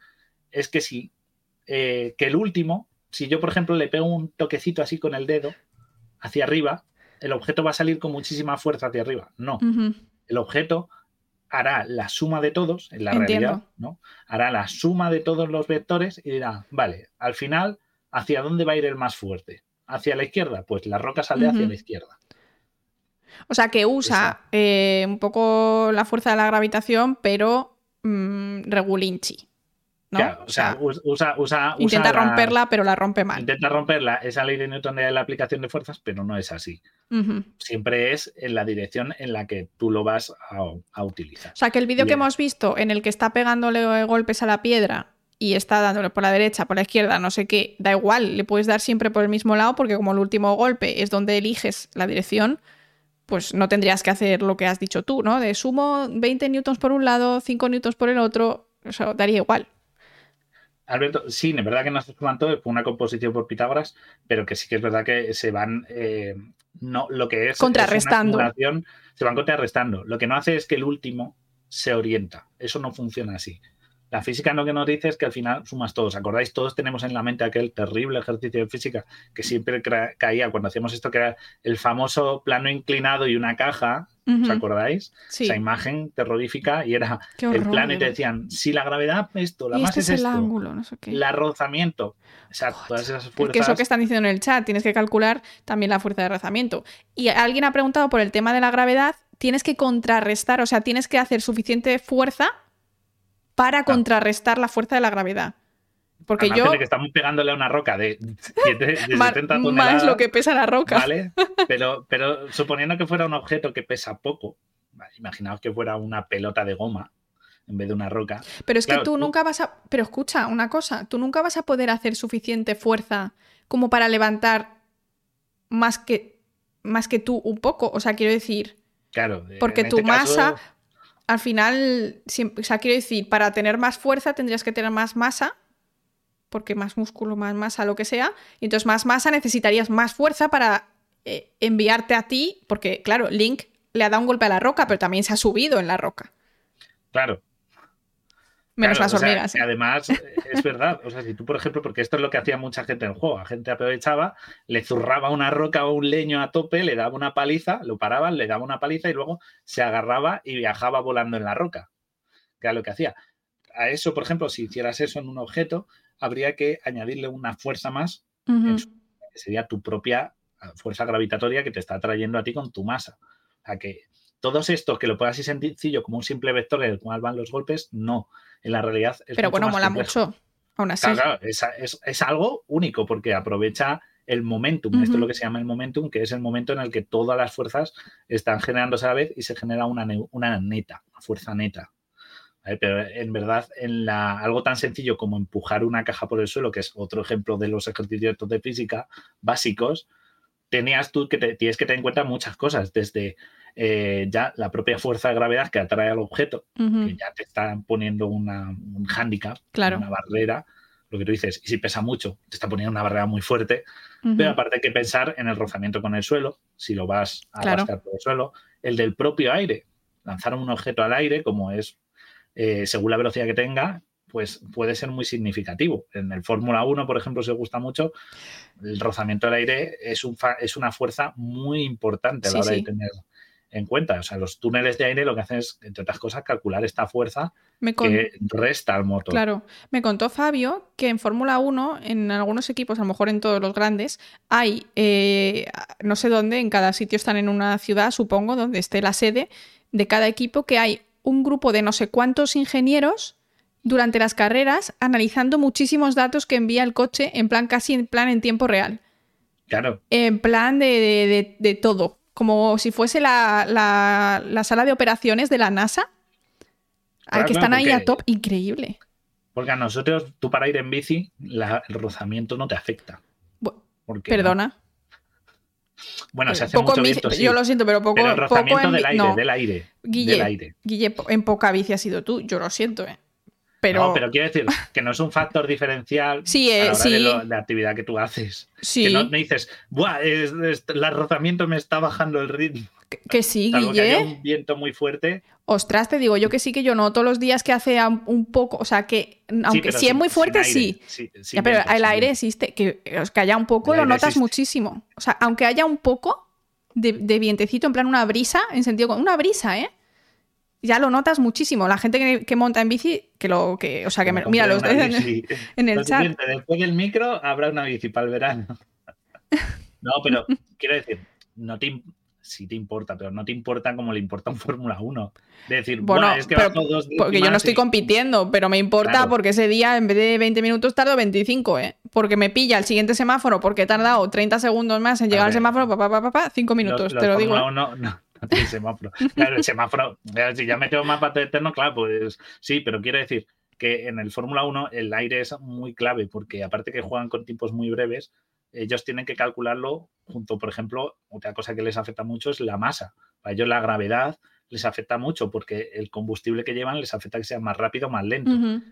B: es que si eh, que el último si yo, por ejemplo, le pego un toquecito así con el dedo hacia arriba, el objeto va a salir con muchísima fuerza hacia arriba. No. El objeto hará la suma de todos, en la realidad,
A: Entiendo.
B: ¿no? Hará la suma de todos los vectores y dirá, vale, al final, ¿hacia dónde va a ir el más fuerte? ¿Hacia la izquierda? Pues la roca sale hacia la izquierda.
A: O sea, que usa eh, un poco la fuerza de la gravitación, pero mm, regulinchi. ¿No?
B: Claro, o sea, us- usa, usa,
A: intenta
B: usa la-
A: romperla, pero la rompe mal.
B: Intenta romperla, esa ley de Newton de la aplicación de fuerzas, pero no es así. Siempre es en la dirección en la que tú lo vas a, a utilizar.
A: O sea, que el vídeo que hemos visto en el que está pegándole golpes a la piedra y está dándole por la derecha, por la izquierda, no sé qué, da igual, le puedes dar siempre por el mismo lado porque como el último golpe es donde eliges la dirección, pues no tendrías que hacer lo que has dicho tú, ¿no? De sumo 20 newtons por un lado, 5 newtons por el otro, o sea, daría igual.
B: Alberto, sí, es verdad que no se suman todos por una composición por Pitágoras, pero que sí que es verdad que se van, eh, no, lo que es
A: Contrarrestando.
B: se van contrarrestando. Lo que no hace es que el último se orienta. Eso no funciona así. La física lo que nos dice es que al final sumas todos. ¿Acordáis? Todos tenemos en la mente aquel terrible ejercicio de física que siempre caía cuando hacíamos esto, que era el famoso plano inclinado y una caja. ¿Os acordáis?
A: Sí,
B: Esa imagen terrorífica y era el plano y te decían, si la gravedad esto, la
A: y
B: más
A: este
B: es,
A: es el
B: esto,
A: ángulo, no sé qué.
B: el rozamiento. O sea,
A: Joder.
B: todas esas
A: Es
B: fuerzas.
A: que eso que están diciendo en el chat, tienes que calcular también la fuerza de rozamiento. Y alguien ha preguntado por el tema de la gravedad, tienes que contrarrestar, o sea, tienes que hacer suficiente fuerza para contrarrestar la fuerza de la gravedad. Porque
B: Además,
A: yo,
B: que estamos pegándole a una roca de, siete- de
A: ma-
B: 70 toneladas.
A: más lo que pesa la roca.
B: ¿Vale? Pero, pero suponiendo que fuera un objeto que pesa poco, imaginaos que fuera una pelota de goma en vez de una roca.
A: Pero es que tú
B: tú-
A: nunca vas a... Pero escucha, una cosa, tú nunca vas a poder hacer suficiente fuerza como para levantar más que, más que tú un poco. O sea, quiero decir,
B: Claro.
A: Porque tu
B: este caso,
A: masa- al final, siempre- o sea, quiero decir, para tener más fuerza tendrías que tener más masa, porque más músculo, más masa, lo que sea, y entonces más masa necesitarías más fuerza para eh, enviarte a ti, porque claro, Link le ha dado un golpe a la roca, pero también se ha subido en la roca,
B: Claro.
A: Menos
B: Claro,
A: las
B: o sea,
A: hormigas. ¿eh?
B: además, eh, es verdad. O sea, si tú, por ejemplo, porque esto es lo que hacía mucha gente en el juego, la gente aprovechaba, le zurraba una roca o un leño a tope, le daba una paliza, lo paraban, le daba una paliza y luego se agarraba y viajaba volando en la roca. Que era lo que hacía. A eso, por ejemplo, si hicieras eso en un objeto, habría que añadirle una fuerza más, en su- que sería tu propia fuerza gravitatoria que te está atrayendo a ti con tu masa. O sea que todos estos que lo puedas así sencillo como un simple vector en el cual van los golpes, no. En la realidad es
A: Pero
B: mucho
A: bueno,
B: más
A: mola
B: complejo.
A: mucho, aún así.
B: Claro, claro, es, es- es algo único porque aprovecha el momentum. Esto es lo que se llama el momentum, que es el momento en el que todas las fuerzas están generándose a la vez y se genera una, una neta, una fuerza neta. ¿Vale? Pero en verdad, en la, algo tan sencillo como empujar una caja por el suelo, que es otro ejemplo de los ejercicios de física básicos, tenías tú que te- tienes que tener en cuenta muchas cosas, desde eh, ya la propia fuerza de gravedad que atrae al objeto, que ya te están poniendo una, un hándicap,
A: Claro.
B: una barrera, lo que tú dices, y si pesa mucho, te está poniendo una barrera muy fuerte, pero aparte hay que pensar en el rozamiento con el suelo, si lo vas a
A: Claro.
B: por el suelo, el del propio aire, lanzar un objeto al aire, como es eh, según la velocidad que tenga, pues puede ser muy significativo. En el Fórmula 1, por ejemplo, os gusta mucho, el rozamiento del aire es, un fa- es una fuerza muy importante a la
A: Sí,
B: hora
A: sí.
B: de tener en cuenta. O sea, los túneles de aire lo que hacen es, entre otras cosas, calcular esta fuerza
A: Me con-
B: que resta al motor.
A: Claro, me contó Fabio que en Fórmula 1, en algunos equipos, a lo mejor en todos los grandes, hay, eh, no sé dónde, en cada sitio están en una ciudad, supongo, donde esté la sede de cada equipo, que hay un grupo de no sé cuántos ingenieros durante las carreras analizando muchísimos datos que envía el coche en plan casi en plan en tiempo real,
B: Claro,
A: en plan de, de- de- de todo, como si fuese la, la- la sala de operaciones de la NASA.
B: Claro,
A: que están ahí a top, increíble.
B: porque a nosotros, tú para ir en bici, la- el rozamiento no te afecta. Porque,
A: Perdona.
B: Bueno, se hace
A: Poco
B: mucho viento, sí.
A: Yo lo siento, pero poco,
B: pero el
A: poco
B: rozamiento
A: en
B: del aire,
A: no.
B: del aire,
A: Guille,
B: del aire.
A: Guille, en poca bici has sido tú, yo lo siento, ¿eh? Pero...
B: No, pero quiero decir que no es un factor diferencial
A: sí, eh,
B: a la hora
A: sí.
B: de, lo- de actividad que tú haces.
A: Sí,
B: Que no, no dices, Buah, es- es- el rozamiento me está bajando el ritmo.
A: que, que sí,
B: Salvo que haya
A: Guille.
B: un viento muy fuerte.
A: Ostras, te digo yo que sí que yo noto los días que hace un poco, o sea, que aunque si es muy fuerte,
B: aire,
A: sí.
B: sí,
A: Ya, pero el aire existe, que, que haya un poco
B: El
A: lo notas
B: existe.
A: muchísimo. O sea, aunque haya un poco de, de vientecito, en plan una brisa, en sentido, una brisa, ¿eh? Ya lo notas muchísimo. La gente que, que monta en bici, que lo, que, o sea, que me- mira, los
B: una
A: en,
B: bici.
A: en el
B: Lo
A: chat.
B: siguiente, después del micro habrá una bici para el verano. No, pero quiero decir, no te, sí te importa, pero no te importa como le importa un Fórmula 1. De decir,
A: Bueno,
B: "Buah, es que
A: pero
B: bajo dos
A: Porque yo no estoy
B: y-
A: compitiendo, pero me importa
B: Claro.
A: porque ese día en vez de 20 minutos tardo 25, ¿eh? Porque me pilla el siguiente semáforo porque he tardado 30 segundos más en llegar al semáforo, papá, papá, papá, 5 minutos,
B: Los- los
A: te lo digo.
B: Fórmula 1 no, tiene semáforo. Claro, el semáforo, si ya metemos más pato eterno, claro, pues sí, pero quiero decir que en el Fórmula 1 el aire es muy clave porque aparte que juegan con tiempos muy breves, ellos tienen que calcularlo junto, por ejemplo, otra cosa que les afecta mucho es la masa. Para ellos la gravedad les afecta mucho porque el combustible que llevan les afecta que sea más rápido o más lento.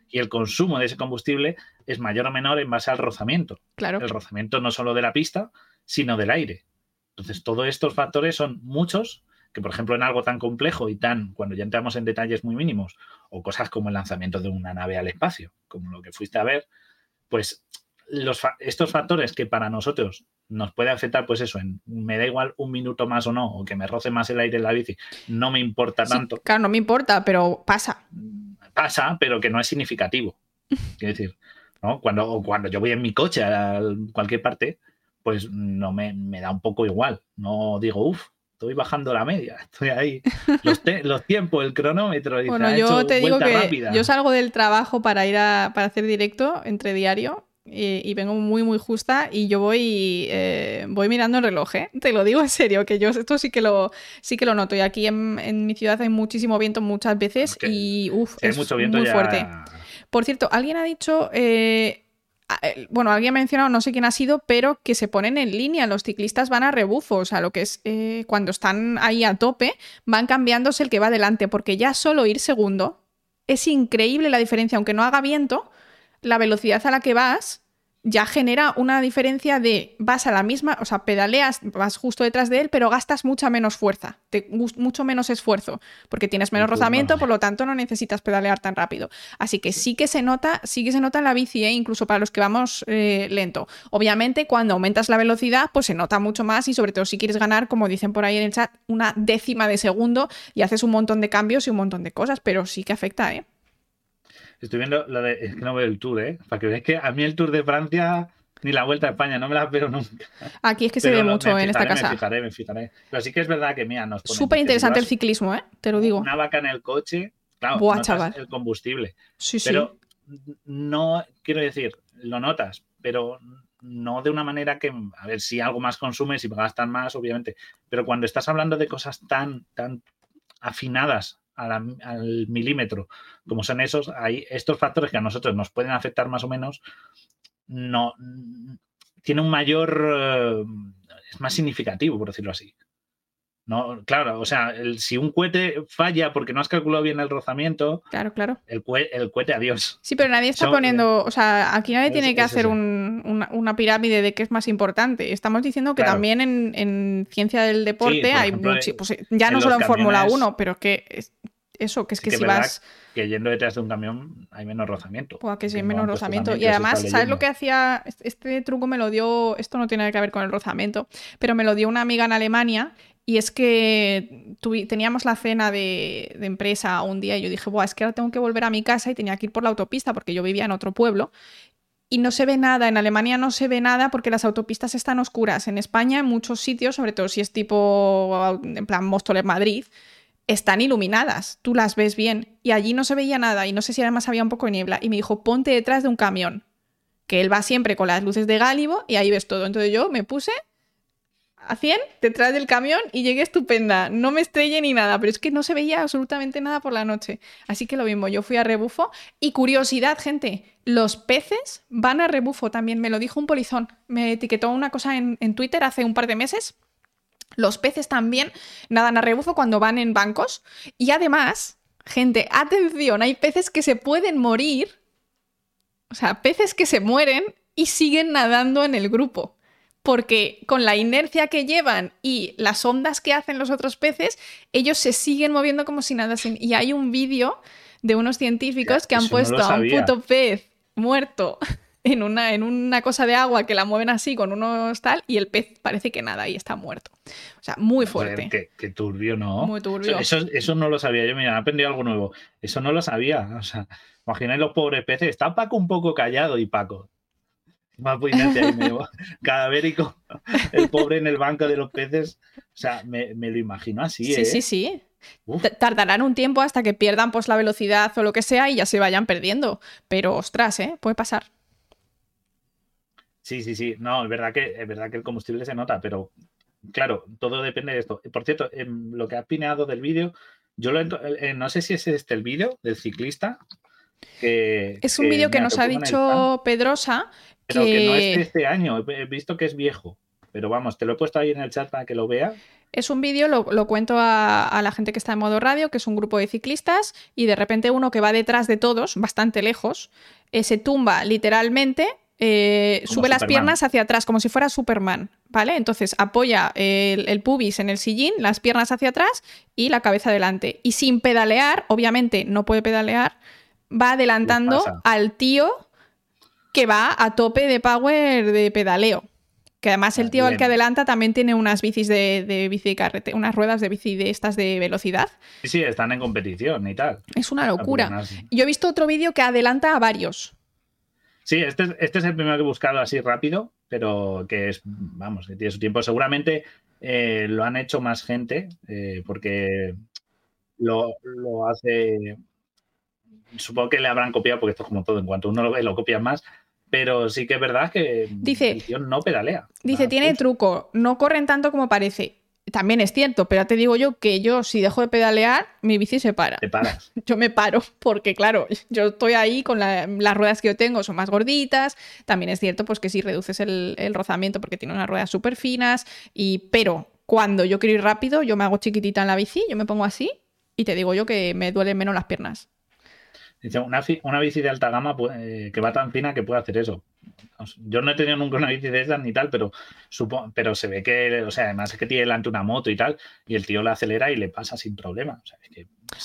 B: Y el consumo de ese combustible es mayor o menor en base al rozamiento
A: claro.
B: el rozamiento no solo de la pista, sino del aire. Entonces, todos estos factores son muchos que, por ejemplo, en algo tan complejo y tan, cuando ya entramos en detalles muy mínimos, o cosas como el lanzamiento de una nave al espacio, como lo que fuiste a ver, pues los estos factores que para nosotros nos puede afectar, pues eso, en me da igual un minuto más o no, o que me roce más el aire en la bici, no me importa
A: Sí,
B: tanto,
A: claro, no me importa, pero pasa.
B: pasa, pero que no es significativo. Quiero decir, ¿no? Cuando, o cuando yo voy en mi coche a cualquier parte, pues no me, me da un poco igual. No digo, uff, estoy bajando la media, estoy ahí. Los, tiempos, el cronómetro. dice,
A: Bueno,
B: "Ha
A: yo te digo que
B: rápida".
A: yo salgo del trabajo para ir a para hacer directo entre diario y, y vengo muy muy justa y yo voy eh, voy mirando el reloj, ¿eh? Te lo digo en serio, que yo esto sí que lo sí que lo noto y aquí en, en mi ciudad hay muchísimo viento muchas veces y uff, es
B: mucho viento
A: muy
B: ya-
A: fuerte. Por cierto, alguien ha dicho, eh, bueno, alguien ha mencionado, no sé quién ha sido, pero que se ponen en línea, los ciclistas van a rebufo, o sea, lo que es eh, cuando están ahí a tope, van cambiándose el que va adelante, porque ya solo ir segundo es increíble la diferencia, aunque no haga viento, la velocidad a la que vas ya genera una diferencia de vas a la misma, o sea, pedaleas, vas justo detrás de él, pero gastas mucha menos fuerza, te, mucho menos esfuerzo, porque tienes menos rozamiento, por lo tanto no necesitas pedalear tan rápido. Así que sí que se nota, sí que se nota en la bici, ¿eh? incluso para los que vamos eh, lento. Obviamente, cuando aumentas la velocidad, pues se nota mucho más y sobre todo si quieres ganar, como dicen por ahí en el chat, una décima de segundo y haces un montón de cambios y un montón de cosas, pero sí que afecta, ¿eh?
B: Estoy viendo lo de. Es que no veo el tour, ¿eh? Para que veáis que a mí el tour de Francia ni la vuelta a España no me las veo nunca.
A: Aquí es que se ve
B: lo-
A: mucho en esta casa.
B: Me fijaré, me fijaré. Pero sí que es verdad que, mira, nos
A: Súper interesante el ciclismo, ¿eh? Te lo digo.
B: Una vaca en el coche, claro,
A: Buah, chaval.
B: el combustible.
A: Sí, sí.
B: Pero no, quiero decir, lo notas, pero no de una manera que, a ver, si algo más consumes y gastan más, obviamente. Pero cuando estás hablando de cosas tan, tan afinadas al milímetro, como son esos, hay estos factores que a nosotros nos pueden afectar más o menos, no tiene un mayor, eh, es más significativo, por decirlo así. No, claro, o sea, el- si un cohete falla porque no has calculado bien el rozamiento,
A: Claro, claro.
B: el, cue- el cohete, adiós.
A: Sí, pero nadie está poniendo, o sea, aquí nadie
B: Es-
A: tiene que hacer un- una, una pirámide de qué es más importante. Estamos diciendo que
B: Claro.
A: también en, en ciencia del deporte
B: por
A: hay
B: en-
A: pues, ya no solo en Fórmula
B: camiones-
A: 1, pero que es- eso, que es
B: Sí
A: que, si vas,
B: Que yendo detrás de un camión hay menos rozamiento.
A: pues, que sí hay
B: no
A: menos
B: puesto
A: rozamiento. Y además, ¿sabes lo que hacía? Este, este truco me lo dio, esto no tiene nada que ver con el rozamiento, pero me lo dio una amiga en Alemania. Y es que teníamos la cena de, de empresa un día y yo dije, Buah, es que ahora tengo que volver a mi casa y tenía que ir por la autopista porque yo vivía en otro pueblo. Y no se ve nada, en Alemania no se ve nada porque las autopistas están oscuras. En España, en muchos sitios, sobre todo si es tipo, en plan Móstoles, Madrid, están iluminadas, tú las ves bien. Y allí no se veía nada y no sé si además había un poco de niebla. Y me dijo, ponte detrás de un camión, que él va siempre con las luces de gálibo y ahí ves todo. Entonces yo me puse a 100 detrás del camión y llegué estupenda. No me estrellé ni nada, pero es que no se veía absolutamente nada por la noche. Así que lo mismo, yo fui a rebufo. Y curiosidad, gente, los peces van a rebufo también. Me lo dijo un polizón. Me etiquetó una cosa en, en Twitter hace un par de meses. Los peces también nadan a rebufo cuando van en bancos. Y además, gente, atención, hay peces que se pueden morir, o sea, peces que se mueren y siguen nadando en el grupo. Porque con la inercia que llevan y las ondas que hacen los otros peces, ellos se siguen moviendo como si nada. Sin... Y hay un vídeo de unos científicos que han puesto a un puto pez muerto en una, en una cosa de agua que la mueven así con unos tal y el pez parece que nada y está muerto. O sea, muy fuerte.
B: qué, turbio, ¿no?
A: Muy turbio.
B: Eso, eso, no lo sabía yo, mira, he aprendido algo nuevo. Eso no lo sabía. O sea, imagináis los pobres peces. Está Paco un poco callado y Paco. Más medio cadavérico, el pobre en el banco de los peces. O sea, me, lo imagino así.
A: Sí, sí, ¿eh? sí. Tardarán un tiempo hasta que pierdan pues, la velocidad o lo que sea y ya se vayan perdiendo. Pero ostras, ¿eh? Puede pasar.
B: Sí, sí, sí. No, es verdad que, es verdad que el combustible se nota, pero claro, todo depende de esto. Por cierto, en lo que ha pineado del vídeo, yo lo, eh, no sé si es este el vídeo del ciclista. Que,
A: es un vídeo que nos ha dicho Pedrosa.
B: Pero que... no es de este año, he visto que es viejo. Pero vamos, te lo he puesto ahí en el chat para que lo vea.
A: Es un vídeo, lo, cuento a, la gente que está en modo radio, que es un grupo de ciclistas, y de repente uno que va detrás de todos, bastante lejos, eh, se tumba literalmente eh, sube las piernas hacia atrás, como si fuera Superman, ¿vale? Entonces apoya el, pubis en el sillín, las piernas hacia atrás y la cabeza adelante. Y sin pedalear, obviamente no puede pedalear, va adelantando al tío que va a tope de power de pedaleo. Que además el tío al que adelanta también tiene unas bicis de, de bici carrete, unas ruedas de bici de estas de velocidad.
B: Sí, sí, están en competición y tal.
A: Es una locura. Yo he visto otro vídeo que adelanta a varios.
B: Sí, este, este, es el primero que he buscado así rápido, pero que es, vamos, que tiene su tiempo. Seguramente eh, lo han hecho más gente, eh, porque lo, hace. Supongo que le habrán copiado, porque esto es como todo, en cuanto uno lo ve, lo copian más. Pero sí que es verdad que
A: dice,
B: no pedalea.
A: Dice, tiene truco, no corren tanto como parece también es cierto, pero te digo yo que yo si dejo de pedalear, mi bici se para.
B: Te paras.
A: Yo me paro porque, claro, yo estoy ahí con las ruedas que yo tengo, son más gorditas. También es cierto pues que si reduces el, rozamiento porque tiene unas ruedas súper finas. Y, pero cuando yo quiero ir rápido, yo me hago chiquitita en la bici, yo me pongo así y te digo yo que me duelen menos las piernas.
B: Una, una bici de alta gama eh, que va tan fina que puede hacer eso. Yo no he tenido nunca una bici de esas ni tal, pero supongo, pero se ve que, o sea, además es que tiene delante una moto y tal, y el tío la acelera y le pasa sin problema.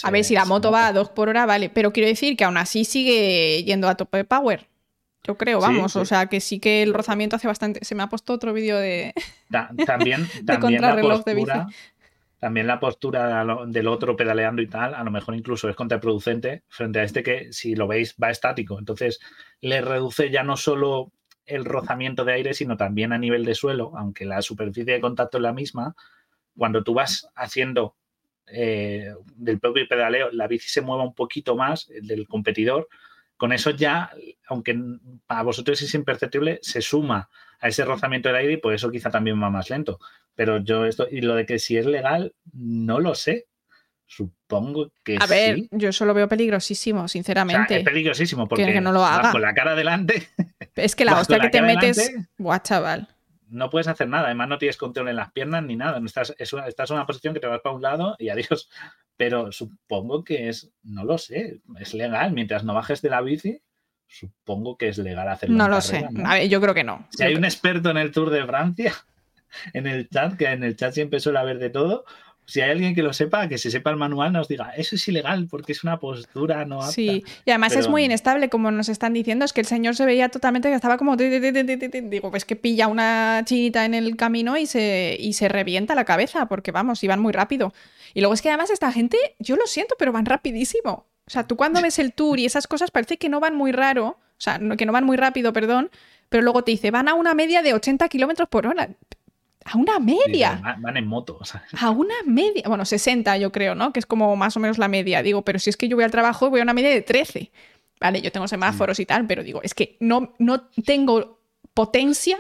A: a ver, si la moto va a dos por hora, vale, pero quiero decir que aún así sigue yendo a tope de power. Yo creo, vamos, o sea que sí que el rozamiento hace bastante. Se me ha puesto otro vídeo de.
B: también, también la postura, También la postura del otro pedaleando y tal, a lo mejor incluso es contraproducente frente a este que, si lo veis, va estático. Entonces, le reduce ya no solo el rozamiento de aire, sino también a nivel de suelo, aunque la superficie de contacto es la misma, cuando tú vas haciendo eh, del propio pedaleo, la bici se mueva un poquito más del competidor, con eso ya, aunque para vosotros es imperceptible, se suma a ese rozamiento del aire y por eso quizá también va más lento. Pero yo esto, y lo de que si es legal, no lo sé. Supongo que
A: A ver, yo eso lo veo peligrosísimo, sinceramente.
B: es peligrosísimo porque no lo haga. con la cara delante.
A: Es que la hostia que te metes. Buah, chaval.
B: No puedes hacer nada. Además, no tienes control en las piernas ni nada. Estás, estás en una posición que te vas para un lado y adiós. Pero supongo que es. No lo sé. Es legal. Mientras no bajes de la bici, supongo que es legal hacerlo.
A: No lo sé. A ver, yo creo que no.
B: Si hay un experto en el Tour de Francia, en el chat, que en el chat siempre suele haber de todo, si hay alguien que lo sepa, que se sepa el manual, nos diga, eso es ilegal porque es una postura no apta.
A: Sí, y además es muy inestable, como nos están diciendo, es que el señor se veía totalmente que estaba como... Digo, pues que pilla una chinita en el camino y se, y se revienta la cabeza, porque vamos, iban muy rápido. Y luego es que además esta gente, yo lo siento, pero van rapidísimo. O sea, tú cuando ves el tour y esas cosas parece que no van muy raro, o sea, que no van muy rápido, perdón, pero luego te dice, van a una media de 80 kilómetros por hora. A una media.
B: van en moto.
A: A una media. Bueno, 60 yo creo, ¿no? Que es como más o menos la media. Digo, pero si es que yo voy al trabajo voy a una media de 13. Vale, yo tengo semáforos y tal, pero digo, es que no, no tengo potencia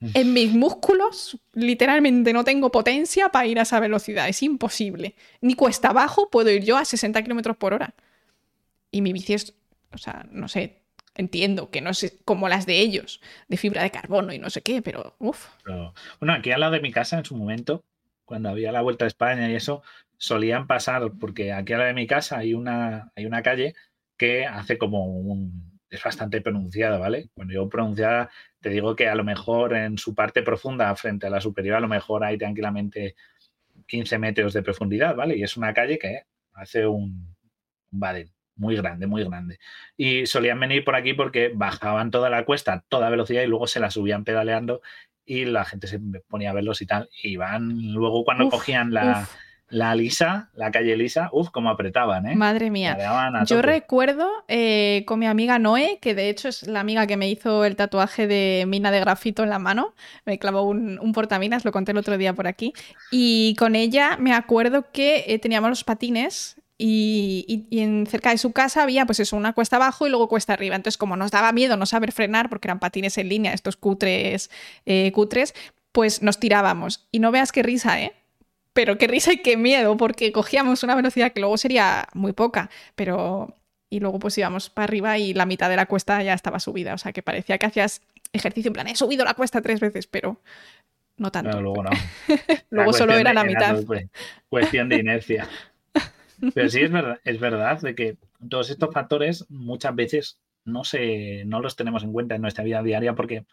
A: en mis músculos. Literalmente no tengo potencia para ir a esa velocidad. Es imposible. Ni cuesta abajo puedo ir yo a 60 kilómetros por hora. Y mi bici es, o sea, no sé, Entiendo que no es como las de ellos, de fibra de carbono y no sé qué, pero uff.
B: Bueno, aquí al lado de mi casa en su momento cuando había la Vuelta a España y eso, solían pasar, porque aquí a la de mi casa hay una, hay una calle que hace como un... es bastante pronunciada, ¿vale? Cuando yo pronunciada, te digo que a lo mejor en su parte profunda, frente a la superior, a lo mejor hay tranquilamente 15 metros de profundidad, ¿vale? Y es una calle que hace un, un badén muy grande, muy grande. Y solían venir por aquí porque bajaban toda la cuesta a toda velocidad y luego se la subían pedaleando y la gente se ponía a verlos y tal. Y van luego cuando cogían la, la, Lisa, la calle Lisa, uff, como apretaban, ¿eh?
A: Madre mía. Yo recuerdo eh, con mi amiga Noé, que de hecho es la amiga que me hizo el tatuaje de mina de grafito en la mano, me clavó un, un portaminas, lo conté el otro día por aquí, y con ella me acuerdo que eh, teníamos los patines y, en cerca de su casa había pues eso, una cuesta abajo y luego cuesta arriba. Entonces, como nos daba miedo no saber frenar, porque eran patines en línea, estos cutres, eh, cutres, pues nos tirábamos. Y no veas qué risa, ¿eh? Pero qué risa y qué miedo, porque cogíamos una velocidad que luego sería muy poca, pero... Y luego pues íbamos para arriba y la mitad de la cuesta ya estaba subida. O sea, que parecía que hacías ejercicio en plan, he subido la cuesta tres veces, pero no tanto.
B: luego no.
A: luego solo era la mitad.
B: cuestión de inercia. Pero sí es verdad, es verdad de que todos estos factores muchas veces no, se, no los tenemos en cuenta en nuestra vida diaria porque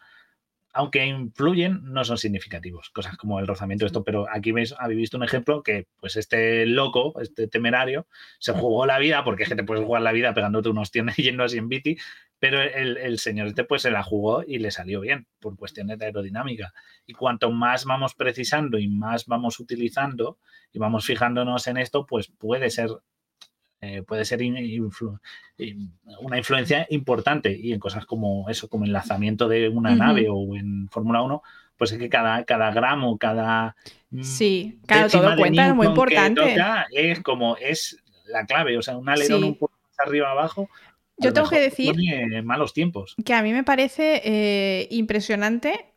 B: aunque influyen, no son significativos. Cosas como el rozamiento de esto, pero aquí veis, habéis visto un ejemplo que, pues, este loco, este temerario, se jugó la vida, porque es que te puedes jugar la vida pegándote unos tienes yendo así en bici, pero el, señor este, pues, se la jugó y le salió bien, por cuestiones de aerodinámica. Y cuanto más vamos precisando y más vamos utilizando y vamos fijándonos en esto, pues puede ser eh, puede ser una influencia importante y en cosas como eso, como el lanzamiento de una nave o en Fórmula 1, pues es que cada, cada gramo, cada...
A: Mm, sí, cada todo cuenta, es muy importante.
B: es como, es la clave, o sea, un alerón un poco más arriba abajo.
A: Yo tengo que decir
B: malos tiempos.
A: que a mí me parece eh, impresionante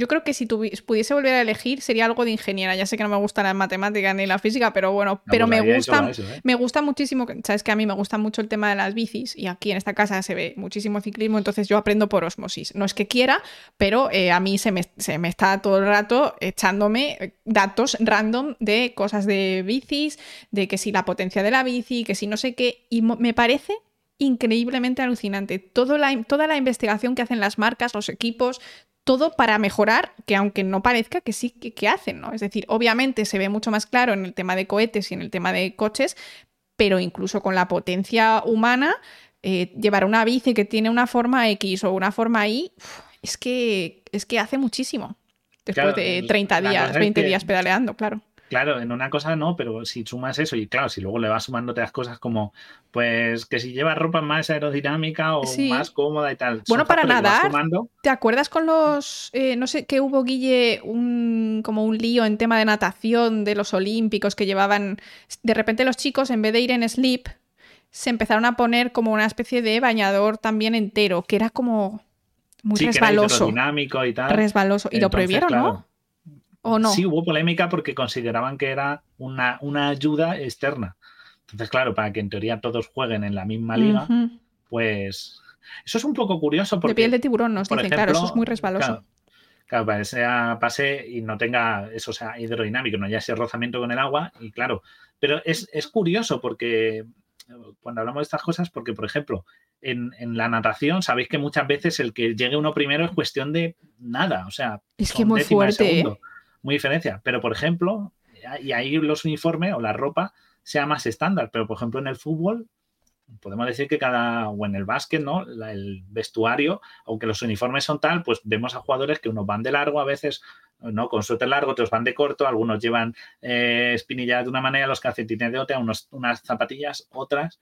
A: yo creo que si pudiese volver a elegir sería algo de ingeniera. Ya sé que no me gusta la matemática ni la física, pero bueno, pero pues me gusta, ¿eh? me gusta muchísimo, sabes que a mí me gusta mucho el tema de las bicis y aquí en esta casa se ve muchísimo ciclismo, entonces yo aprendo por osmosis. No es que quiera, pero eh, a mí se me, se me, está todo el rato echándome eh, datos random de cosas de bicis, de que si la potencia de la bici, que si no sé qué, y me parece increíblemente alucinante. Todo la, toda la investigación que hacen las marcas, los equipos, todo para mejorar, que aunque no parezca que sí que, hacen, ¿no? Es decir, obviamente se ve mucho más claro en el tema de cohetes y en el tema de coches, pero incluso con la potencia humana, eh, llevar una bici que tiene una forma X o una forma Y, es que, es que hace muchísimo. Después de 30 días, 20 días pedaleando, claro.
B: Claro, en una cosa no, pero si sumas eso y claro, si luego le vas sumando otras cosas como, pues que si llevas ropa más aerodinámica o más cómoda y tal.
A: Bueno, para nadar, ¿te acuerdas con los, eh, no sé, que hubo, Guille, un, como un lío en tema de natación de los olímpicos que llevaban, de repente los chicos en vez de ir en slip, se empezaron a poner como una especie de bañador también entero, que era como muy resbaloso.
B: y tal.
A: Resbaloso. Y lo prohibieron, ¿no?
B: Sí, hubo polémica porque consideraban que era una, una ayuda externa. Entonces, claro, para que en teoría todos jueguen en la misma liga, pues eso es un poco curioso. Porque,
A: de piel de tiburón nos dicen, claro, eso es muy resbaloso.
B: Claro, para que sea pase y no tenga eso, sea hidrodinámico, no haya ese rozamiento con el agua, y claro, pero es, es curioso porque cuando hablamos de estas cosas, porque por ejemplo, en, en, la natación sabéis que muchas veces el que llegue uno primero es cuestión de nada, o sea,
A: es que muy fuerte. ¿eh?
B: Muy diferencia. Pero, por ejemplo, y ahí los uniformes o la ropa sea más estándar, pero por ejemplo en el fútbol podemos decir que cada, o en el básquet, ¿no? el vestuario, aunque los uniformes son tal, pues vemos a jugadores que unos van de largo a veces, ¿no? Con suéter largo, otros van de corto, algunos llevan eh, espinillas de una manera, los calcetines de otra, unos, unas zapatillas, otras,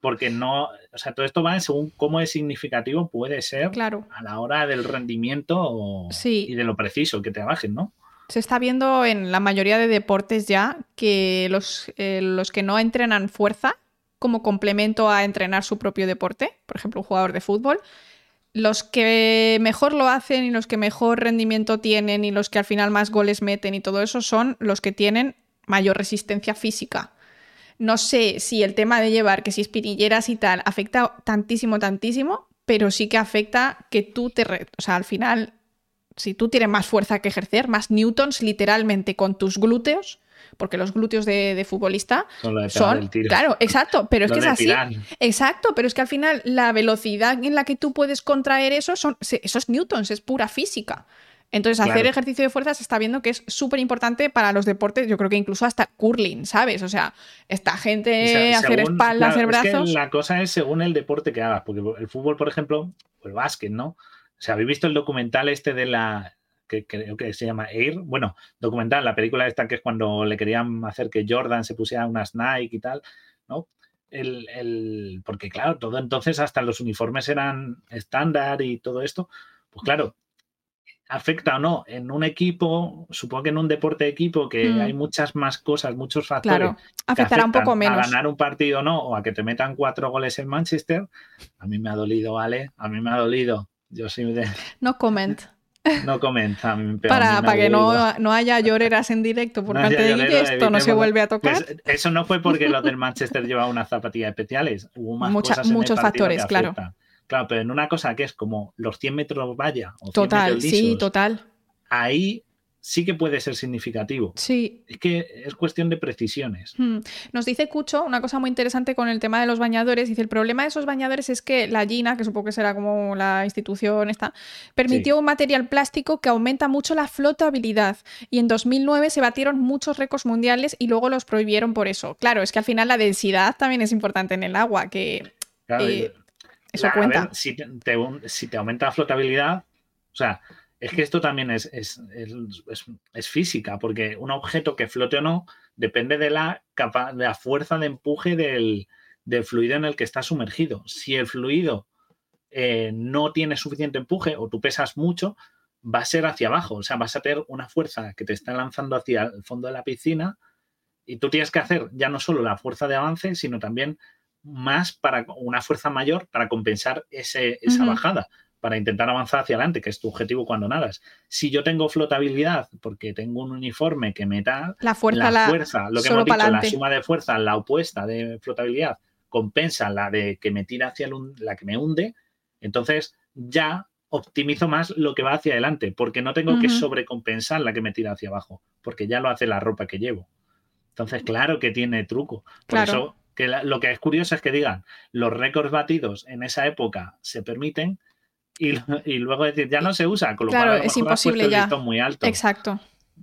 B: porque no, o sea, todo esto va según cómo es significativo puede ser
A: claro.
B: a la hora del rendimiento y de lo preciso que te bajen, ¿no?
A: Se está viendo en la mayoría de deportes ya que los, eh, los que no entrenan fuerza como complemento a entrenar su propio deporte, por ejemplo, un jugador de fútbol, los que mejor lo hacen y los que mejor rendimiento tienen y los que al final más goles meten y todo eso son los que tienen mayor resistencia física. No sé si el tema de llevar que si espinilleras y tal afecta tantísimo, tantísimo, pero sí que afecta que tú te... O sea, al final si tú tienes más fuerza que ejercer, más newtons literalmente con tus glúteos, porque los glúteos de, futbolista son, claro, exacto, pero es que es así, exacto, pero es que al final la velocidad en la que tú puedes contraer eso son esos newtons, es pura física. Entonces, hacer ejercicio de fuerza se está viendo que es súper importante para los deportes, yo creo que incluso hasta curling, ¿sabes? O sea, esta gente hacer espalda, hacer brazos.
B: la cosa es según el deporte que hagas, porque el fútbol, por ejemplo, o el básquet, ¿no? O sea, ¿habéis visto el documental este de la, que creo que se llama Air? Bueno, documental, la película esta que es cuando le querían hacer que Jordan se pusiera unas Nike y tal, ¿no? El, el, porque claro, todo entonces hasta los uniformes eran estándar y todo esto, pues claro, afecta o no en un equipo, supongo que en un deporte de equipo que mm. hay muchas más cosas, muchos factores. Claro,
A: afectará un poco menos.
B: A ganar un partido o no, o a que te metan cuatro goles en Manchester. A mí me ha dolido, ¿vale? A mí me ha dolido. Yo.
A: No comment.
B: No comenta.
A: para, para que no, no, haya lloreras en directo por parte de Guille, esto no se vuelve a tocar.
B: Pues eso no fue porque los del Manchester llevaban unas zapatillas especiales. Hubo más
A: muchos factores, claro.
B: Claro, pero en una cosa que es como los 100 metros valla o 100
A: total,
B: metros
A: sí, total.
B: Ahí sí que puede ser significativo.
A: Sí.
B: Es que es cuestión de precisiones.
A: Hmm. Nos dice Cucho una cosa muy interesante con el tema de los bañadores. Dice, el problema de esos bañadores es que la Gina, que supongo que será como la institución esta, permitió un material plástico que aumenta mucho la flotabilidad. Y en 2009 se batieron muchos récords mundiales y luego los prohibieron por eso. Claro, es que al final la densidad también es importante en el agua, que... Eh, eso cuenta.
B: si, te, si te aumenta la flotabilidad, o sea, es que esto también es, es, es, física, porque un objeto que flote o no depende de la, de la fuerza de empuje del, del, fluido en el que está sumergido. Si el fluido eh, no tiene suficiente empuje o tú pesas mucho, va a ser hacia abajo, o sea, vas a tener una fuerza que te está lanzando hacia el fondo de la piscina y tú tienes que hacer ya no solo la fuerza de avance, sino también más para una fuerza mayor para compensar ese, esa bajada, para intentar avanzar hacia adelante, que es tu objetivo cuando nadas. Si yo tengo flotabilidad, porque tengo un uniforme que me da
A: la fuerza, la
B: fuerza lo que hemos dicho, la suma de fuerza, la opuesta de flotabilidad, compensa la de que me tira hacia la que me hunde, entonces ya optimizo más lo que va hacia adelante, porque no tengo que sobrecompensar la que me tira hacia abajo, porque ya lo hace la ropa que llevo. Entonces, claro que tiene truco. Por eso que lo que es curioso es que digan, los récords batidos en esa época se permiten y, luego decir, ya no se usa, con lo
A: claro, es imposible ya.
B: muy alto.
A: Exacto.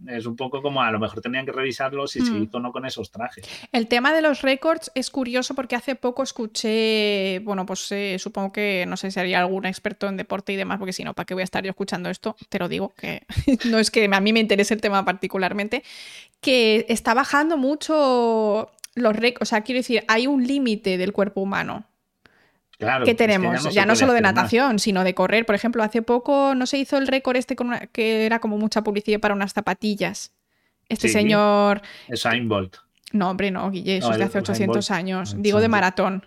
B: Es un poco como a lo mejor tenían que revisarlo si se mm. hizo o no con esos trajes.
A: El tema de los récords es curioso porque hace poco escuché, bueno, pues eh, supongo que no sé si haría algún experto en deporte y demás, porque si no, ¿para qué voy a estar yo escuchando esto? Te lo digo, que no es que a mí me interese el tema particularmente, que está bajando mucho los o sea, quiero decir, hay un límite del cuerpo humano.
B: Claro,
A: que tenemos, ya no, solo de natación, sino de correr. Por ejemplo, hace poco no se hizo el récord este con que era como mucha publicidad para unas zapatillas. Este señor.
B: Es Bolt.
A: No, hombre, no, Guille, eso es de hace 800 años. Digo de maratón.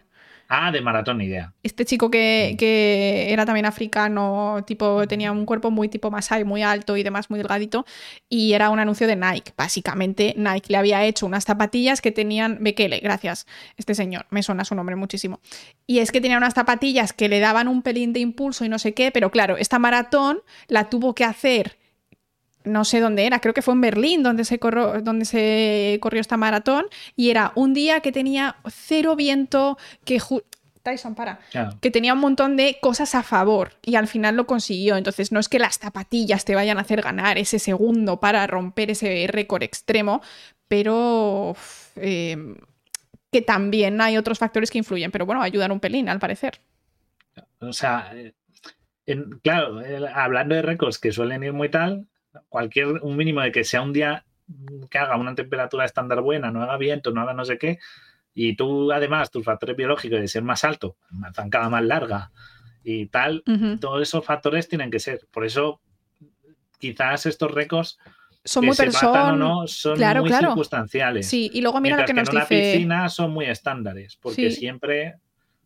B: Ah, de maratón, idea.
A: Este chico que, que, era también africano, tipo, tenía un cuerpo muy tipo Masai, muy alto y demás, muy delgadito, y era un anuncio de Nike. Básicamente, Nike le había hecho unas zapatillas que tenían. Bekele, gracias, este señor, me suena su nombre muchísimo. Y es que tenía unas zapatillas que le daban un pelín de impulso y no sé qué, pero claro, esta maratón la tuvo que hacer no sé dónde era, creo que fue en Berlín donde se, corrió, donde se corrió esta maratón y era un día que tenía cero viento, que... Tyson, para. Que tenía un montón de cosas a favor y al final lo consiguió. Entonces, no es que las zapatillas te vayan a hacer ganar ese segundo para romper ese récord extremo, pero em, que también hay otros factores que influyen. Pero bueno, ayudan un pelín, al parecer.
B: O sea, eh, claro, hablando de récords que suelen ir muy tal, cualquier, un mínimo de que sea un día que haga una temperatura estándar buena, no haga viento, no haga no sé qué, y tú además tus factores biológicos de ser más alto, una zancada más larga y tal, todos esos factores tienen que ser. Por eso quizás estos récords
A: son muy personales,
B: no, son muy circunstanciales.
A: Sí, y luego mira lo que, nos
B: en
A: una
B: piscina son muy estándares, porque siempre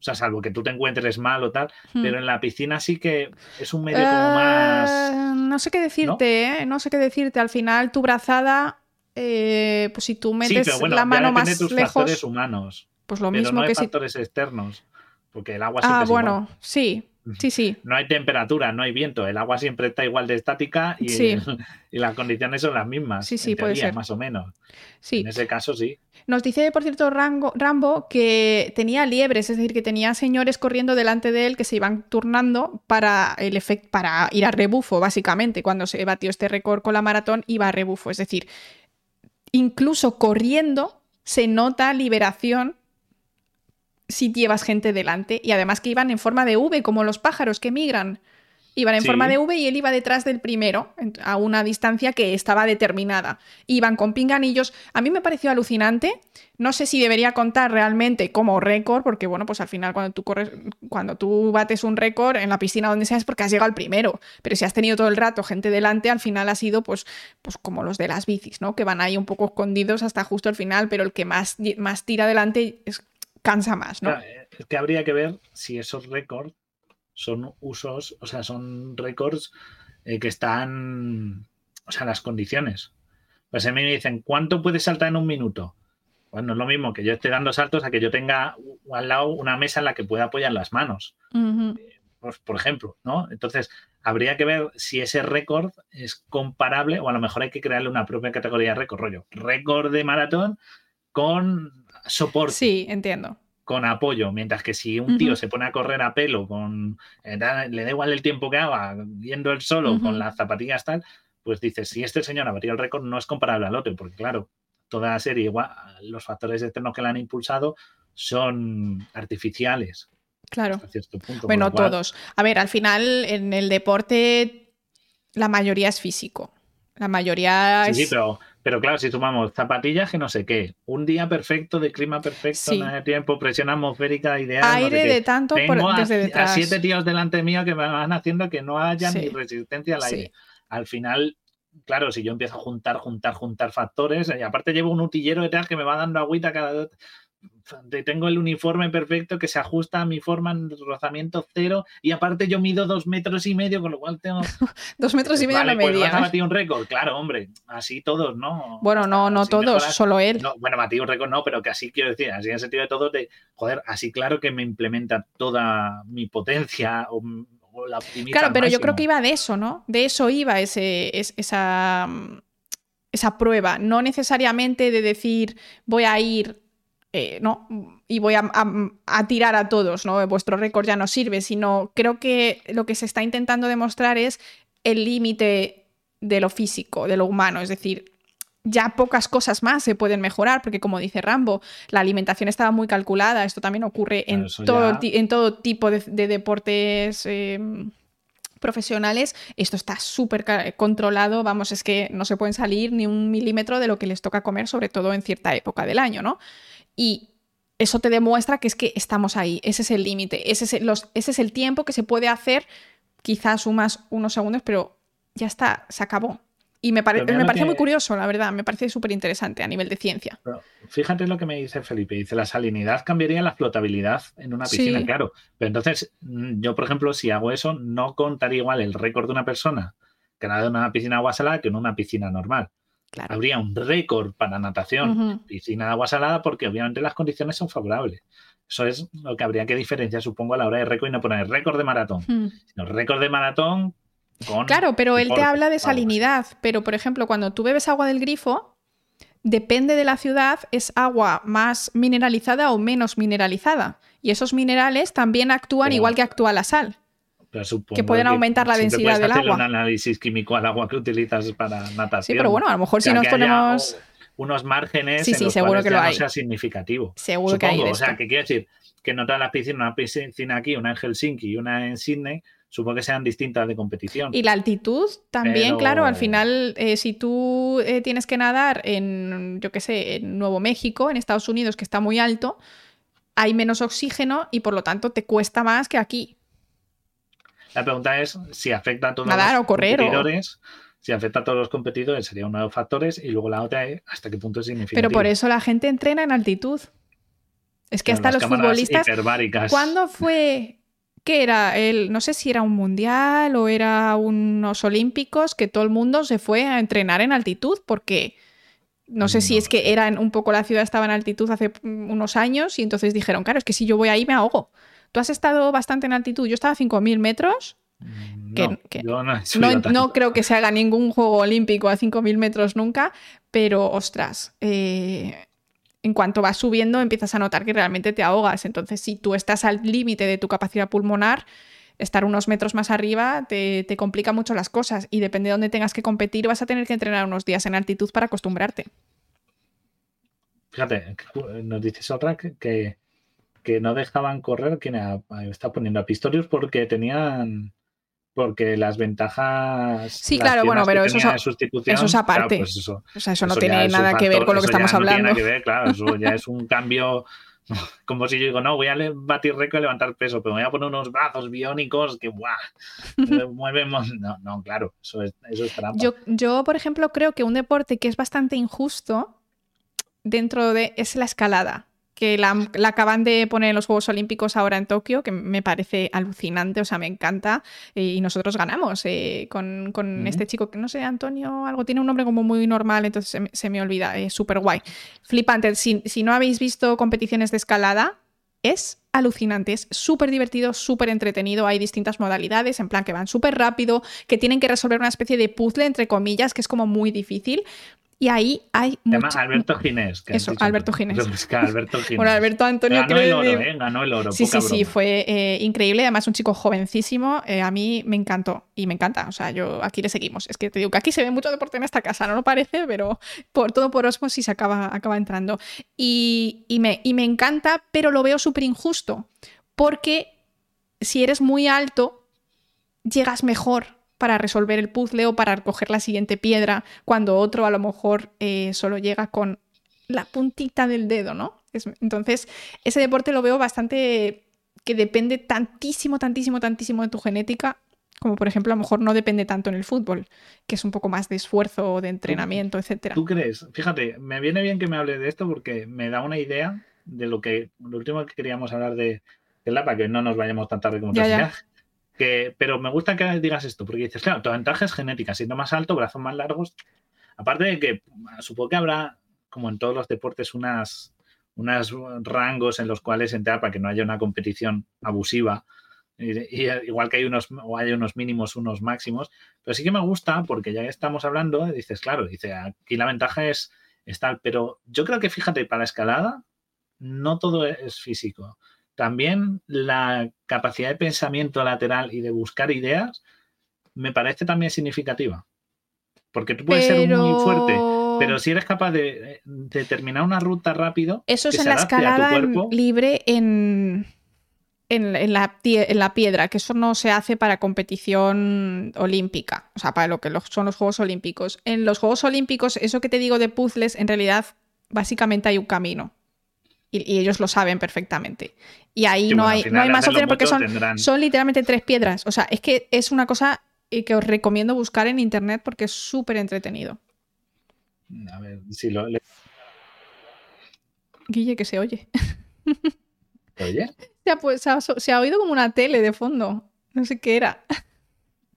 B: o sea, salvo que tú te encuentres mal o tal, hmm. pero en la piscina sí que es un medio como más...
A: Eh, no sé qué decirte, ¿no? ¿eh? No sé qué decirte. Al final, tu brazada, eh, pues si tú metes la mano más tus lejos...
B: factores humanos.
A: Pues lo
B: pero
A: mismo
B: no
A: que
B: factores externos. Porque el agua
A: Ah, bueno, sí. Sí, sí.
B: No hay temperatura, no hay viento, el agua siempre está igual de estática y,
A: Sí.
B: y las condiciones son las mismas.
A: Sí, sí,
B: en
A: puede
B: teoría,
A: ser.
B: Más o menos.
A: Sí.
B: En ese caso sí.
A: Nos dice, por cierto, Rango- Rambo que tenía liebres, es decir, que tenía señores corriendo delante de él que se iban turnando para el para ir a rebufo, básicamente. Cuando se batió este récord con la maratón, iba a rebufo. Es decir, incluso corriendo se nota liberación si llevas gente delante. Y además que iban en forma de V, como los pájaros que migran. Iban en
B: Sí.
A: forma de V y él iba detrás del primero, a una distancia que estaba determinada. Iban con pinganillos. A mí me pareció alucinante. No sé si debería contar realmente como récord, porque bueno, pues al final cuando tú corres, cuando tú bates un récord en la piscina donde sea es porque has llegado al primero. Pero si has tenido todo el rato gente delante, al final ha sido pues, pues como los de las bicis, ¿no? Que van ahí un poco escondidos hasta justo el final, pero el que más, más tira adelante es, cansa más, ¿no?
B: Claro, Es que habría que ver si esos récords son usos, o sea, son récords eh, que están, o sea, las condiciones. Pues a mí me dicen, ¿cuánto puedes saltar en un minuto? Pues no es lo mismo que yo esté dando saltos a que yo tenga al lado una mesa en la que pueda apoyar las manos, pues, por ejemplo, ¿no? Entonces, habría que ver si ese récord es comparable o a lo mejor hay que crearle una propia categoría de récord, rollo, récord de maratón con soporte
A: Sí, entiendo.
B: con apoyo, mientras que si un tío se pone a correr a pelo, con eh, da- le da igual el tiempo que haga, yendo él solo, con las zapatillas tal, pues dices, si este señor ha batido el récord, no es comparable al otro, porque claro, toda la serie, igual, los factores externos que la han impulsado son artificiales
A: Claro.
B: hasta punto.
A: Bueno,
B: cual-
A: todos. A ver, al final en el deporte la mayoría es físico. La mayoría
B: Sí,
A: es...
B: sí, pero, pero claro, si sumamos zapatillas que no sé qué, un día perfecto de clima perfecto,
A: Sí.
B: no hay tiempo, presión atmosférica ideal. no sé
A: aire
B: qué.
A: de tanto por-
B: Tengo a,
A: desde
B: a
A: detrás.
B: siete tíos delante mío que me van haciendo que no haya
A: Sí.
B: ni resistencia al
A: Sí.
B: aire. Al final, claro, si yo empiezo a juntar, juntar, juntar factores, y aparte llevo un utillero detrás que me va dando agüita cada tengo el uniforme perfecto que se ajusta a mi forma en rozamiento cero y aparte yo mido dos metros y medio, con lo cual tengo...
A: Dos metros y medio
B: Vale,
A: la
B: pues
A: media. ¿eh?
B: batir un récord, claro, hombre, así todos, ¿no?
A: Bueno, no, no
B: Así
A: todos,
B: mejoras-
A: solo él.
B: no, bueno, batí un récord no, pero que así quiero decir, así en el sentido de todo, de, joder, así claro que me implementa toda mi potencia o, la
A: Claro, pero yo creo que iba de eso, ¿no? De eso iba ese, es- esa, esa prueba. No necesariamente de decir voy a ir, eh, no, y voy a, a- a tirar a todos, ¿no? Vuestro récord ya no sirve, sino creo que lo que se está intentando demostrar es el límite de lo físico, de lo humano. Es decir, ya pocas cosas más se pueden mejorar, porque como dice Rambo, la alimentación estaba muy calculada. Esto también ocurre en, todo,
B: ya-
A: en todo tipo de, de deportes. eh, profesionales, esto está súper controlado, vamos, es que no se pueden salir ni un milímetro de lo que les toca comer, sobre todo en cierta época del año, ¿no? Y eso te demuestra que es que estamos ahí, ese es el límite, ese, es el- los- ese es el tiempo que se puede hacer, quizás sumas unos segundos, pero ya está, se acabó. Y me, pare- me parece
B: que-
A: muy curioso, la verdad, me parece súper interesante a nivel de ciencia.
B: Pero fíjate lo que me dice Felipe. Dice, la salinidad cambiaría la flotabilidad en una piscina,
A: Sí.
B: claro. Pero entonces, mm, yo, por ejemplo, si hago eso, no contaría igual el récord de una persona que nada en una piscina agua salada que en una piscina normal.
A: Claro.
B: Habría un récord para natación,
A: Ujú.
B: piscina de agua salada, porque obviamente las condiciones son favorables. Eso es lo que habría que diferenciar, supongo, a la hora de récord y no poner récord de maratón,
A: Mm.
B: sino récord de maratón con...
A: Claro, pero él te habla de salinidad. Pero, por ejemplo, cuando tú bebes agua del grifo, depende de la ciudad, es agua más mineralizada o menos mineralizada. Y esos minerales también actúan
B: Pero-
A: igual que actúa la sal.
B: Pero supongo
A: que pueden aumentar la densidad del
B: hacerle
A: agua.
B: un análisis químico al agua que utilizas para natación.
A: Sí, pero bueno, a lo mejor
B: O sea,
A: si nos ponemos...
B: unos márgenes
A: Sí,
B: en
A: sí,
B: los
A: seguro que lo hay.
B: no sea significativo.
A: Seguro que hay
B: Supongo,
A: de
B: o sea, que quiero decir que no todas las piscinas, una piscina aquí, una en Helsinki y una en Sydney, supongo que sean distintas de competición.
A: Y la altitud también,
B: Pero-
A: claro, al final, eh, si tú eh, tienes que nadar en, yo qué sé, en Nuevo México, en Estados Unidos, que está muy alto, hay menos oxígeno y por lo tanto te cuesta más que aquí.
B: La pregunta es si afecta a todos
A: Nadar
B: los
A: o correr o-
B: competidores. Si afecta a todos los competidores sería uno de los factores y luego la otra es hasta qué punto es significativo.
A: Pero por eso la gente entrena en altitud. Es que
B: Con
A: hasta los futbolistas. ¿Cuándo fue? ¿Qué era? El, no sé si era un mundial o era unos olímpicos que todo el mundo se fue a entrenar en altitud porque no sé si es que era un poco la ciudad estaba en altitud hace unos años y entonces dijeron, claro, es que si yo voy ahí me ahogo. Tú has estado bastante en altitud. Yo estaba a 5.000 metros.
B: Mm,
A: Que-
B: no,
A: que
B: yo no, he
A: No,
B: subido
A: no
B: tanto.
A: creo que se haga ningún juego olímpico a 5.000 metros nunca, pero ostras, eh, en cuanto vas subiendo empiezas a notar que realmente te ahogas. Entonces, si tú estás al límite de tu capacidad pulmonar, estar unos metros más arriba te, te complica mucho las cosas y depende de dónde tengas que competir, vas a tener que entrenar unos días en altitud para acostumbrarte.
B: Fíjate, que ju- nos dices otra que, que, que no dejaban correr, quien está poniendo a Pistorius porque tenían porque las ventajas
A: Sí,
B: las
A: claro, bueno, pero eso es-
B: sustitución,
A: eso es
B: claro,
A: aparte.
B: pues eso,
A: O sea, eso no
B: eso
A: tiene nada que ver con lo que estamos
B: no tiene
A: hablando.
B: nada que ver, claro, eso ya es un cambio como si yo digo, no, voy a batir récord y levantar peso, pero me voy a poner unos brazos biónicos que ¡buah! eh, muevemos. No, no, claro, eso es, eso es trampa.
A: Yo, yo, por ejemplo, creo que un deporte que es bastante injusto dentro de es la escalada, que la, la acaban de poner en los Juegos Olímpicos ahora en Tokio, que me parece alucinante, o sea, me encanta, eh, y nosotros ganamos eh, con, con este chico que no sé, Antonio, algo tiene un nombre como muy normal, entonces se me, se me olvida, es súper guay. Flipante, si, si no habéis visto competiciones de escalada, es alucinante, es súper divertido, súper entretenido. Hay distintas modalidades, en plan que van súper rápido, que tienen que resolver una especie de puzzle, entre comillas, que es como muy difícil. Y ahí hay mucho-
B: Alberto Ginés. que
A: Eso, Alberto. Ginés.
B: Alberto Ginés.
A: Bueno, Alberto Antonio
B: Ganó el oro, ¿eh? Ganó el oro.
A: Sí, sí,
B: poca
A: sí,
B: broma.
A: fue eh, increíble. Además, un chico jovencísimo. eh, a mí me encantó y me encanta. O sea, yo aquí le seguimos. Es que te digo que aquí se ve mucho deporte en esta casa, no lo parece, pero por todo por osmosis acaba, acaba entrando. Y, y me, y me encanta, pero lo veo súper injusto. Porque si eres muy alto, llegas mejor para resolver el puzzle o para recoger la siguiente piedra, cuando otro a lo mejor eh, solo llega con la puntita del dedo, ¿no? Es- entonces, ese deporte lo veo bastante que depende tantísimo, tantísimo, tantísimo de tu genética, como por ejemplo a lo mejor no depende tanto en el fútbol, que es un poco más de esfuerzo, de entrenamiento, etcétera.
B: ¿Tú crees? Fíjate, me viene bien que me hables de esto porque me da una idea de lo que lo último que queríamos hablar de, de la para que no nos vayamos tan tarde como
A: Ya, ya.
B: Que, pero me gusta que digas esto, porque dices, claro, tu ventaja es genética, siendo más alto, brazos más largos. Aparte de que supongo que habrá, como en todos los deportes, unas, unos rangos en los cuales entrar para que no haya una competición abusiva. Y, y igual que hay unos, o hay unos mínimos, unos máximos. Pero sí que me gusta, porque ya estamos hablando, dices, claro, dice, aquí la ventaja es, es tal. Pero yo creo que, fíjate, para la escalada, no todo es físico. También la capacidad de pensamiento lateral y de buscar ideas me parece también significativa. Porque tú puedes ser muy fuerte, pero si eres capaz de, de determinar una ruta rápido,
A: Eso es
B: que
A: en la escalada en- libre en, en, en la, en la piedra, que eso no se hace para competición olímpica, o sea, para lo que los- son los Juegos Olímpicos. En los Juegos Olímpicos, eso que te digo de puzzles, en realidad, básicamente hay un camino. Y, y ellos lo saben perfectamente. Y ahí
B: Sí,
A: no,
B: bueno,
A: hay, no hay más opciones porque son,
B: tendrán-
A: son literalmente tres piedras. O sea, es que es una cosa eh, que os recomiendo buscar en internet porque es súper entretenido.
B: A ver, si lo le-
A: Guille, que se oye.
B: oye,
A: Se ha, pues, se ha- se ha oído como una tele de fondo. No sé qué era.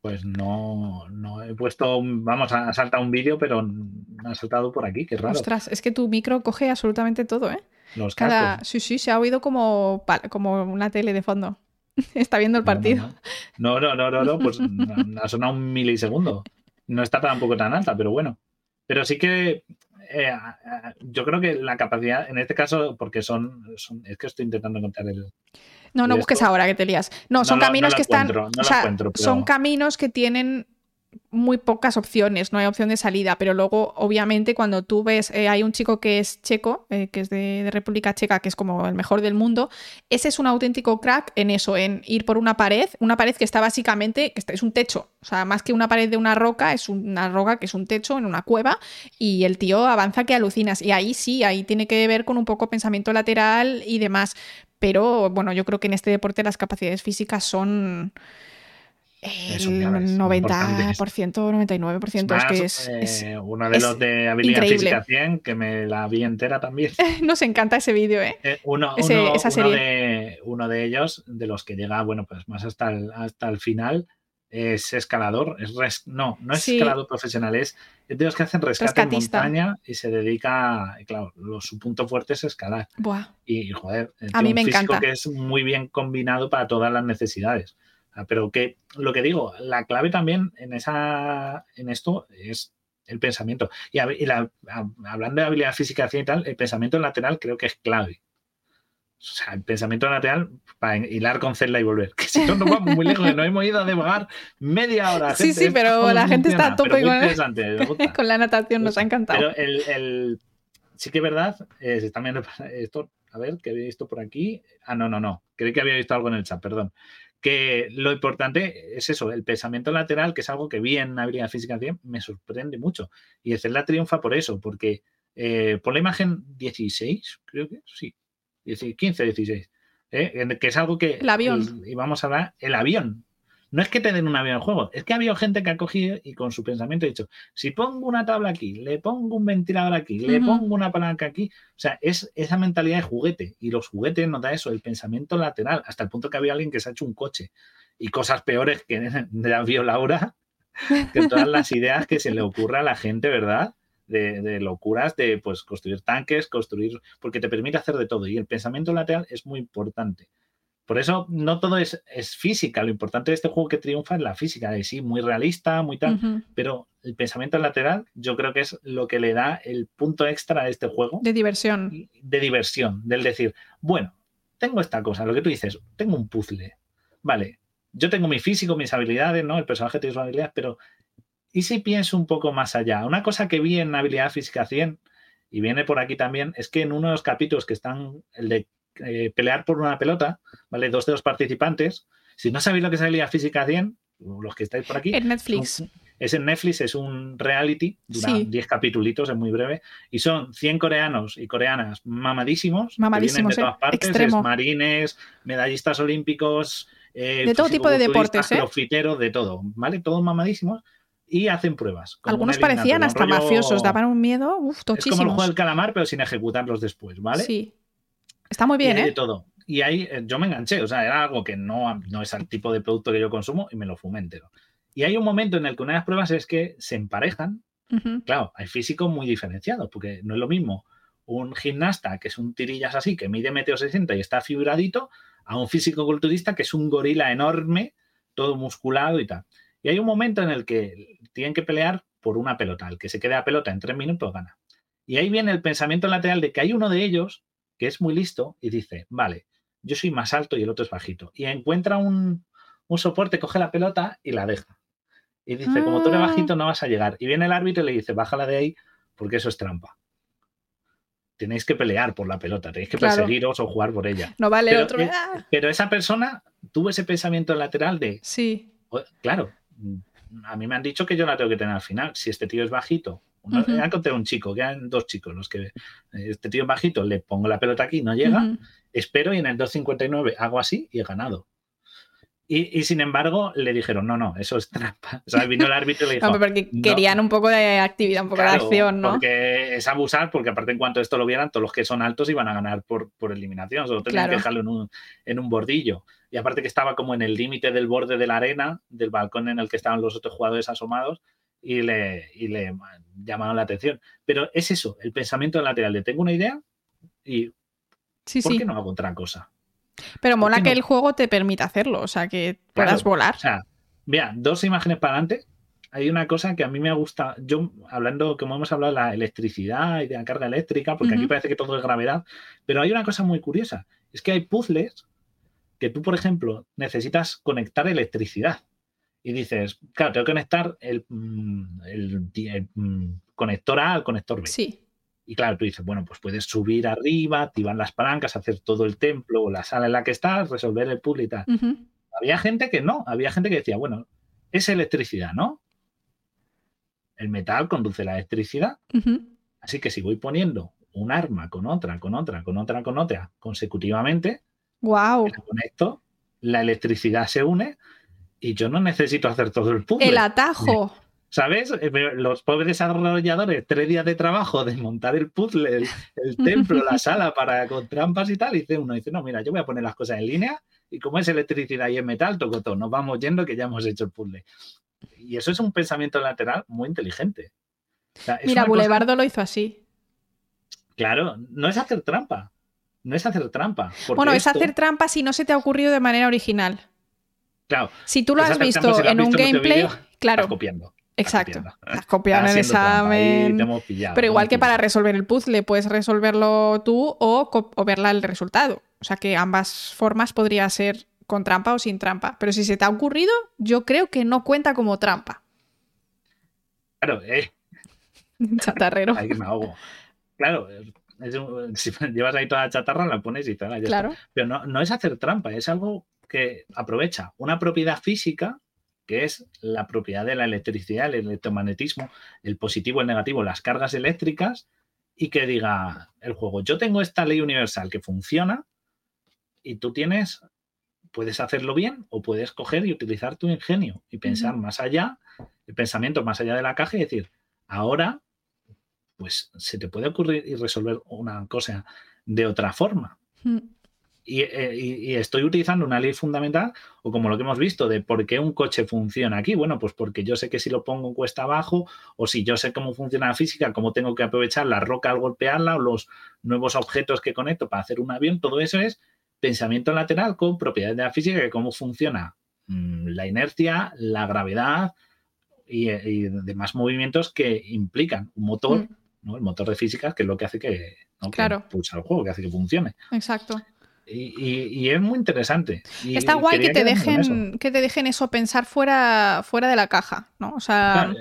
B: pues no, no he puesto, vamos, ha saltado un vídeo, pero me ha saltado por aquí, qué raro.
A: Ostras, es que tu micro coge absolutamente todo, ¿eh?
B: Los
A: Cada...
B: cascos.
A: Sí, sí, se ha oído como, como una tele de fondo. Está viendo el partido.
B: No, no, no, no, no, pues ha sonado un milisegundo. No está tampoco tan alta, pero bueno. Pero sí que eh, yo creo que la capacidad, en este caso, porque son, es que estoy intentando encontrar el.
A: No, no
B: ¿Y
A: busques ahora que te lías. No, son caminos que están.
B: encuentro, no
A: o
B: lo
A: sea,
B: encuentro, pero-
A: son caminos que tienen muy pocas opciones, no hay opción de salida, pero luego, obviamente, cuando tú ves, eh, hay un chico que es checo, eh, que es de, de República Checa, que es como el mejor del mundo, ese es un auténtico crack en eso, en ir por una pared, una pared que está básicamente, que es un techo, o sea, más que una pared de una roca, es una roca que es un techo en una cueva, y el tío avanza que alucinas, y ahí sí, ahí tiene que ver con un poco pensamiento lateral y demás, pero bueno, yo creo que en este deporte las capacidades físicas son el
B: ves,
A: 90%, 99%,
B: Más,
A: es que es, es-
B: eh, uno de
A: es
B: los de habilidad
A: increíble.
B: física 100, que me la vi entera también.
A: Nos encanta ese vídeo, ¿eh?
B: Eh, uno,
A: Ese-
B: uno-
A: esa
B: uno
A: serie.
B: de, uno de ellos, de los que llega, bueno, pues más hasta el, hasta el final, es escalador, es no, no es escalador profesional, es de los que hacen rescate en montaña y se dedica, claro, su punto fuerte es escalar. Y joder,
A: a mí me un encanta.
B: que es muy bien combinado para todas las necesidades. Pero que lo que digo, la clave también en esa en esto es el pensamiento. Y, hablando de habilidad física y tal, el pensamiento lateral creo que es clave. O sea, el pensamiento lateral para hilar con Zelda y volver. Que si no nos vamos muy lejos, nos hemos ido a devagar media hora.
A: Sí, sí, pero la gente está a tope con, la natación, nos ha encantado.
B: Pero el, sí que es verdad, eh, se está viendo esto, a ver, que había visto por aquí. Ah, no, no, no. Creí que había visto algo en el chat, perdón. Que lo importante es eso, el pensamiento lateral, que es algo que vi en habilidad física 100, me sorprende mucho. Y el Zelda triunfa por eso, porque eh, por la imagen 16, creo que sí, 15, 16. ¿eh? Que es algo que.
A: El avión.
B: Y vamos a hablar, el avión. No es que te den un avión en juego, es que ha habido gente que ha cogido y con su pensamiento ha dicho: si pongo una tabla aquí, le pongo un ventilador aquí, le pongo una palanca aquí. O sea, es esa mentalidad de juguete. Y los juguetes nos da eso, el pensamiento lateral, hasta el punto que había alguien que se ha hecho un coche. Y cosas peores que la vio Laura, que todas las ideas que se le ocurra a la gente, ¿verdad? de, locuras de pues construir tanques, construir, porque te permite hacer de todo. Y el pensamiento lateral es muy importante. Por eso no todo es, es física. Lo importante de este juego que triunfa es la física, sí, muy realista, muy tal. Pero el pensamiento lateral yo creo que es lo que le da el punto extra a este juego.
A: De diversión.
B: De diversión, del decir, bueno, tengo esta cosa, lo que tú dices, tengo un puzzle. Vale, yo tengo mi físico, mis habilidades, ¿no? El personaje tiene sus habilidades, pero y si pienso un poco más allá, una cosa que vi en Habilidad Física 100, y viene por aquí también, es que en uno de los capítulos que están, el de eh, pelear por una pelota, ¿vale? Dos de los participantes, si no sabéis lo que es Habilidad Física 100, los que estáis por aquí.
A: En Netflix.
B: es en Netflix, es un reality, dura 10 capítulos, es muy breve, y son 100 coreanos y coreanas mamadísimos,
A: mamadísimos
B: de todas
A: ¿eh?
B: partes, marines, medallistas olímpicos,
A: eh, de todo tipo de deportes, ¿eh?
B: de todo, ¿vale? Todos mamadísimos y hacen pruebas.
A: Algunos parecían hasta mafiosos, daban un miedo, uff, tochísimos.
B: Es como el juego del calamar, pero sin ejecutarlos después, ¿vale?
A: Sí. Está muy bien, ¿eh?
B: De todo. Y ahí eh, yo me enganché, o sea, era algo que no, no es el tipo de producto que yo consumo y me lo fumé entero. Y hay un momento en el que una de las pruebas es que se emparejan. Claro, hay físicos muy diferenciados, porque no es lo mismo un gimnasta que es un tirillas así, que mide metro sesenta y está fibradito, a un físico culturista que es un gorila enorme, todo musculado y tal. Y hay un momento en el que tienen que pelear por una pelota. El que se quede a pelota en tres minutos gana. Y ahí viene el pensamiento lateral de que hay uno de ellos que es muy listo y dice, vale, yo soy más alto y el otro es bajito. Y encuentra un, soporte, coge la pelota y la deja. Y dice, como tú eres ah. bajito no vas a llegar. Y viene el árbitro y le dice, bájala de ahí porque eso es trampa. Tenéis que pelear por la pelota, tenéis que perseguiros o jugar por ella.
A: No vale otro.
B: pero esa persona tuvo ese pensamiento lateral de,
A: sí.
B: Claro, a mí me han dicho que yo la tengo que tener al final. Si este tío es bajito, uh -huh. un chico, quedan dos chicos los que este tío bajito, le pongo la pelota aquí, no llega, espero y en el 2.59 hago así y he ganado. Y, sin embargo, le dijeron, no, no, eso es trampa. O sea, vino el árbitro y le dijo.
A: No, porque querían un poco de actividad, un poco de acción, ¿no?
B: Porque es abusar, porque aparte, en cuanto esto lo vieran, todos los que son altos iban a ganar por, por eliminación, solo tenían que dejarlo en un, en un bordillo. Y aparte, que estaba como en el límite del borde de la arena, del balcón en el que estaban los otros jugadores asomados, y le, y le llamaron la atención. Pero es eso, el pensamiento lateral de tengo una idea y. ¿Por qué no hago otra cosa?
A: Pero mola que el juego te permita hacerlo, o sea, que puedas volar.
B: O sea, mira, dos imágenes para adelante. Hay una cosa que a mí me gusta, yo hablando, como hemos hablado de la electricidad y de la carga eléctrica, porque aquí parece que todo es gravedad, pero hay una cosa muy curiosa, es que hay puzzles que tú, por ejemplo, necesitas conectar electricidad. Y dices, claro, tengo que conectar el, mm, el mm, conector A al conector B.
A: Sí.
B: Y claro, tú dices, bueno, pues puedes subir arriba, activar las palancas, hacer todo el templo o la sala en la que estás, resolver el puzzle y tal. Había gente que no, había gente que decía, bueno, es electricidad, ¿no? El metal conduce la electricidad. Así que si voy poniendo un arma con otra, con otra, con otra, con otra, consecutivamente,
A: wow.
B: la conecto, la electricidad se une y yo no necesito hacer todo el puzzle.
A: El atajo.
B: ¿Sabes? Eh, los pobres desarrolladores, tres días de trabajo de montar el puzzle, el, templo, la sala para con trampas y tal, y dice uno, dice, no, mira, yo voy a poner las cosas en línea y como es electricidad y es metal, tocotó, nos vamos yendo que ya hemos hecho el puzzle. Y eso es un pensamiento lateral muy inteligente.
A: Mira, Boulevardo lo hizo así.
B: Claro, no es hacer trampa. No es hacer trampa.
A: Bueno, es hacer trampa si no se te ha ocurrido de manera original.
B: Claro.
A: Si tú lo has visto en un gameplay, claro.
B: Estás copiando.
A: Exacto. Has copiado en el examen. pero igual que para resolver el puzzle, puedes resolverlo tú o, o verla el resultado. O sea que ambas formas podría ser con trampa o sin trampa. Pero si se te ha ocurrido, yo creo que no cuenta como trampa.
B: Claro, eh.
A: Chatarrero.
B: Ahí me ahogo. Claro, si llevas ahí toda la chatarra, la pones y tal.
A: Claro.
B: Pero no, no es hacer trampa, es algo que aprovecha una propiedad física que es la propiedad de la electricidad, el electromagnetismo, el positivo, el negativo, las cargas eléctricas, y que diga el juego, yo tengo esta ley universal que funciona y tú tienes, puedes hacerlo bien o puedes coger y utilizar tu ingenio y pensar más allá, el pensamiento más allá de la caja y decir, ahora, pues se te puede ocurrir y resolver una cosa de otra forma. Y, estoy utilizando una ley fundamental, o como lo que hemos visto, de por qué un coche funciona aquí. Bueno, pues porque yo sé que si lo pongo en cuesta abajo, o si yo sé cómo funciona la física, cómo tengo que aprovechar la roca al golpearla, o los nuevos objetos que conecto para hacer un avión, todo eso es pensamiento lateral con propiedades de la física, de cómo funciona mm, la inercia, la gravedad y, demás movimientos que implican un motor, mm. ¿no? el motor de física, que es lo que hace que,
A: claro.
B: pulsa el juego, que hace que funcione.
A: Exacto.
B: Y, es muy interesante.
A: Está guay que te, dejen, que te dejen eso, pensar fuera, fuera de la caja, ¿no? O sea,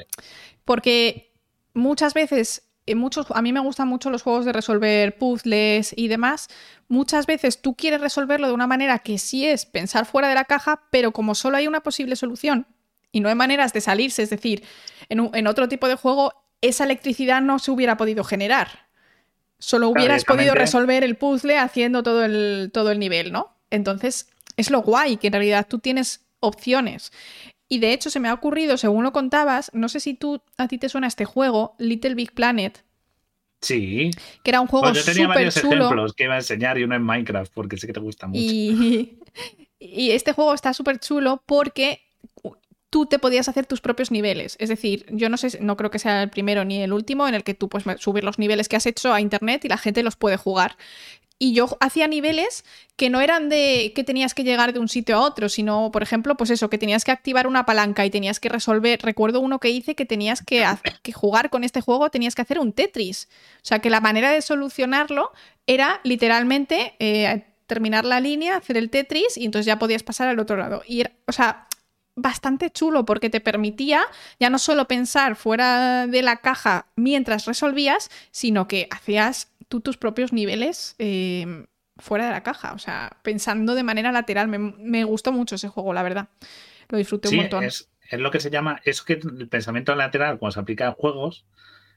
A: porque muchas veces, muchos, a mí me gustan mucho los juegos de resolver puzzles y demás. Muchas veces tú quieres resolverlo de una manera que sí es pensar fuera de la caja, pero como solo hay una posible solución y no hay maneras de salirse, es decir, en, en otro tipo de juego, esa electricidad no se hubiera podido generar. Solo hubieras podido resolver el puzzle haciendo todo el, todo el nivel, ¿no? Entonces, es lo guay, que en realidad tú tienes opciones. Y de hecho, se me ha ocurrido, según lo contabas, no sé si tú a ti te suena este juego, Little Big Planet.
B: Sí.
A: Que era un juego
B: pues yo tenía varios ejemplos que iba a enseñar y uno en Minecraft, porque sé que te gusta mucho.
A: Y, y este juego está súper chulo porque tú te podías hacer tus propios niveles. Es decir, yo no sé, no creo que sea el primero ni el último en el que tú puedes subir los niveles que has hecho a internet y la gente los puede jugar. Y yo hacía niveles que no eran de que tenías que llegar de un sitio a otro, sino, por ejemplo, pues eso, que tenías que activar una palanca y tenías que resolver. Recuerdo uno que hice que tenías que, que jugar con este juego, tenías que hacer un Tetris. O sea, que la manera de solucionarlo era literalmente eh, terminar la línea, hacer el Tetris y entonces ya podías pasar al otro lado. Y, o sea, bastante chulo porque te permitía ya no solo pensar fuera de la caja mientras resolvías, sino que hacías tú tus propios niveles em, fuera de la caja, o sea, pensando de manera lateral. Me, gustó mucho ese juego, la verdad. Lo disfruté un montón.
B: Es, es lo que se llama, es que el pensamiento lateral cuando se aplica en juegos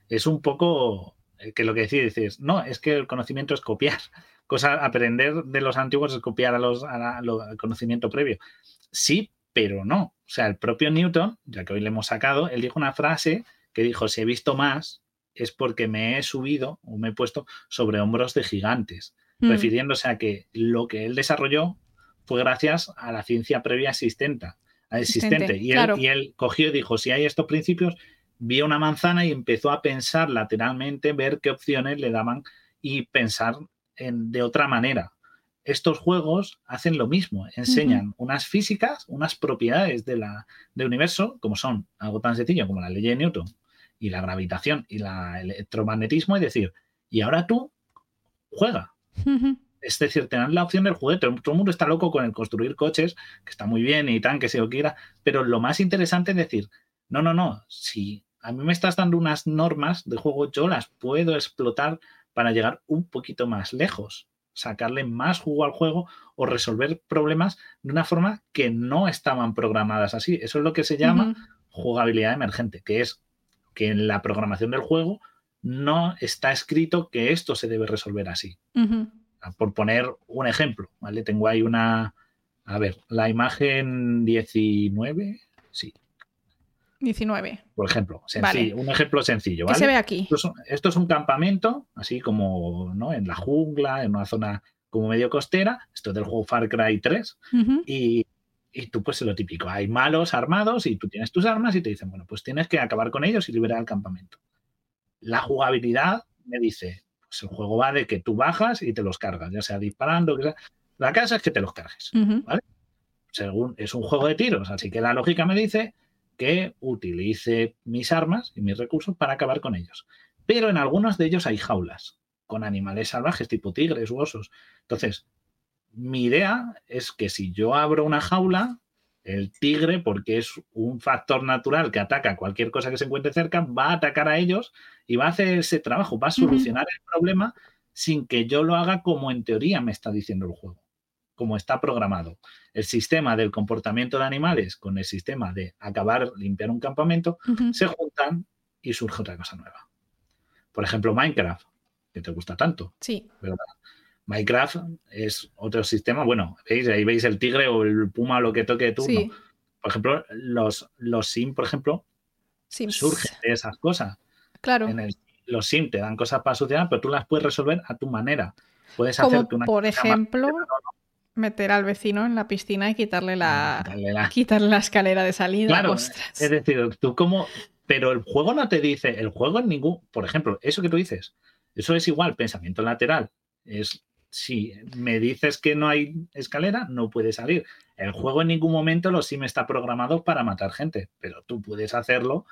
B: es un poco eh, que lo que decís, dices, no, es que el conocimiento es copiar. Cosa, aprender de los antiguos es copiar a los, al conocimiento previo. Sí, pero no. O sea, el propio Newton, ya que hoy le hemos sacado, él dijo una frase que dijo, si he visto más es porque me he subido o me he puesto sobre hombros de gigantes, mm. refiriéndose a que lo que él desarrolló fue gracias a la ciencia previa existente. existente. Y, él, y él cogió y dijo, si hay estos principios, vio una manzana y empezó a pensar lateralmente, ver qué opciones le daban y pensar en, de otra manera estos juegos hacen lo mismo, enseñan unas físicas, unas propiedades de la, del universo, como son algo tan sencillo como la ley de Newton y la gravitación y el electromagnetismo, y decir, y ahora tú juega. Es decir, tener la opción del juguete. Todo el mundo está loco con el construir coches, que está muy bien y tan, que se lo quiera, pero lo más interesante es decir, no, no, no, si a mí me estás dando unas normas de juego, yo las puedo explotar para llegar un poquito más lejos sacarle más jugo al juego o resolver problemas de una forma que no estaban programadas así. Eso es lo que se llama jugabilidad emergente, que es que en la programación del juego no está escrito que esto se debe resolver así. Por poner un ejemplo, ¿vale? Tengo ahí una, a ver, la imagen 19, sí,
A: 19.
B: Por ejemplo, un ejemplo sencillo. ¿vale?
A: ¿Qué se ve aquí?
B: Esto es, un, campamento, así como ¿no? en la jungla, en una zona como medio costera, esto es del juego Far Cry 3,
A: Ujú.
B: y, y tú pues es lo típico, hay malos armados y tú tienes tus armas y te dicen, bueno, pues tienes que acabar con ellos y liberar el campamento. La jugabilidad me dice, pues el juego va de que tú bajas y te los cargas, ya sea disparando, que sea. La casa es que te los cargues.
A: Ujú.
B: Según es un juego de tiros, así que la lógica me dice que utilice mis armas y mis recursos para acabar con ellos. Pero en algunos de ellos hay jaulas con animales salvajes tipo tigres u osos. Entonces, mi idea es que si yo abro una jaula, el tigre, porque es un factor natural que ataca a cualquier cosa que se encuentre cerca, va a atacar a ellos y va a hacer ese trabajo, va a solucionar el problema sin que yo lo haga como en teoría me está diciendo el juego, como está programado. El sistema del comportamiento de animales con el sistema de acabar, limpiar un campamento, se juntan y surge otra cosa nueva. Por ejemplo, Minecraft, que te gusta tanto.
A: Sí.
B: Minecraft es otro sistema. Bueno, ¿veis? ahí veis el tigre o el puma o lo que toque turno.
A: Sí.
B: Por ejemplo, los, los sim, por ejemplo,
A: Sims.
B: surgen de esas cosas.
A: Claro.
B: En el- los sim te dan cosas para solucionar, pero tú las puedes resolver a tu manera. Puedes
A: Como
B: hacerte una
A: por ejemplo, meter al vecino en la piscina y quitarle la,
B: la-
A: quitarle la escalera de salida.
B: Claro,
A: Ostras.
B: es decir, tú como... Pero el juego no te dice, el juego en ningún... Por ejemplo, eso que tú dices, eso es igual, pensamiento lateral. Es, si me dices que no hay escalera, no puede salir. El juego en ningún momento lo sim está programado para matar gente, pero tú puedes hacerlo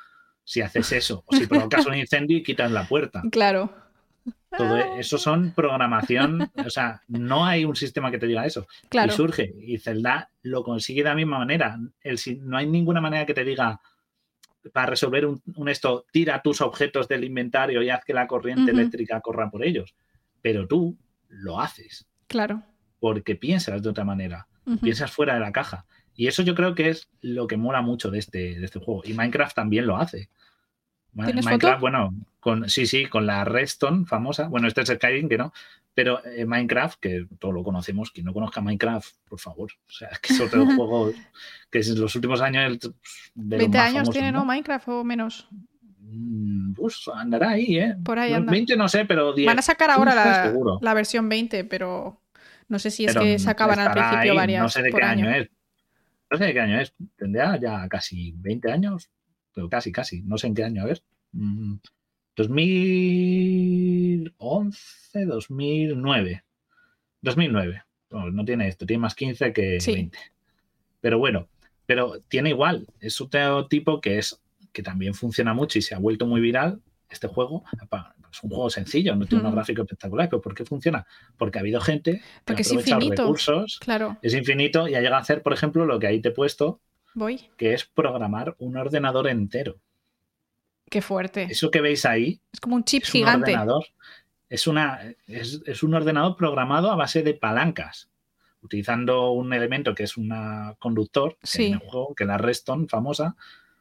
B: si haces eso, o si provocas un incendio y quitas la puerta.
A: Claro.
B: Todo eso son programación, o sea, no hay un sistema que te diga eso.
A: Claro.
B: Y surge, y Zelda lo consigue de la misma manera. El, si- no hay ninguna manera que te diga, para resolver un, un esto, tira tus objetos del inventario y haz que la corriente eléctrica corra por ellos. Pero tú lo haces,
A: Claro.
B: porque piensas de otra manera, piensas fuera de la caja. Y eso yo creo que es lo que mola mucho de este, de este juego. Y Minecraft también lo hace. Ma-
A: ¿Tienes
B: Minecraft,
A: foto?
B: bueno, con, sí, sí, con la Redstone famosa. Bueno, este es Skyrim, que no. Pero eh, Minecraft, que todos lo conocemos, quien no conozca Minecraft, por favor. O sea, es que es otro juego que es en los últimos años de los
A: 20
B: más
A: años
B: famosos,
A: tiene,
B: ¿no?
A: ¿no? Minecraft o menos.
B: Mm, Pues andará ahí, ¿eh?
A: Por ahí anda.
B: 20 no sé, pero 10.
A: Van a sacar ahora
B: 15
A: la, versión 20, pero no sé si es
B: Pero
A: que sacaban al principio
B: ahí,
A: varias
B: No sé de
A: por
B: qué año,
A: año.
B: es. No sé de qué año es. Tendrá ya casi 20 años. Pero casi, casi. No sé en qué año. A ver. Mm, 2011, 2009. 2009. No, no tiene esto. Tiene más 15 que
A: Sí.
B: 20. Pero bueno. Pero tiene igual. Es otro tipo que es que también funciona mucho y se ha vuelto muy viral. Este juego es un juego sencillo, no tiene unos
A: Mm.
B: gráficos espectaculares, pero ¿por qué funciona? Porque ha habido gente que
A: Porque
B: ha
A: es
B: aprovechado
A: infinito.
B: recursos
A: Claro,
B: es infinito y ha llegado a hacer, por ejemplo, lo que ahí te he puesto,
A: voy.
B: que es programar un ordenador entero.
A: Qué fuerte.
B: Eso que veis ahí
A: Es como un chip
B: es un
A: gigante.
B: ordenador. Es, una, es, es un ordenador programado a base de palancas, utilizando un elemento que es un conductor
A: Sí.
B: en el juego, que es la Redstone famosa,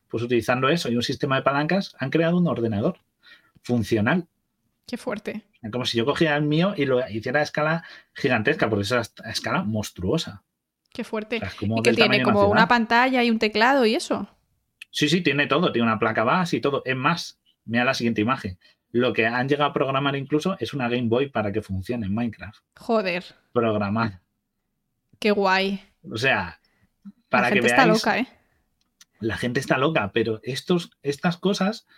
B: pues utilizando eso y un sistema de palancas han creado un ordenador funcional.
A: Qué fuerte.
B: Como si yo cogiera el mío y lo hiciera a escala gigantesca, porque es a escala monstruosa.
A: Qué fuerte.
B: O sea, es como
A: y que tiene como una pantalla y un teclado y eso.
B: Sí, sí, tiene todo, tiene una placa base y todo. Es más, mira la siguiente imagen. Lo que han llegado a programar incluso es una Game Boy para que funcione en Minecraft.
A: Joder,
B: Programar.
A: qué guay.
B: O sea, para
A: La
B: que
A: gente
B: veáis,
A: está loca, ¿eh?
B: la gente está loca, pero estos, estas cosas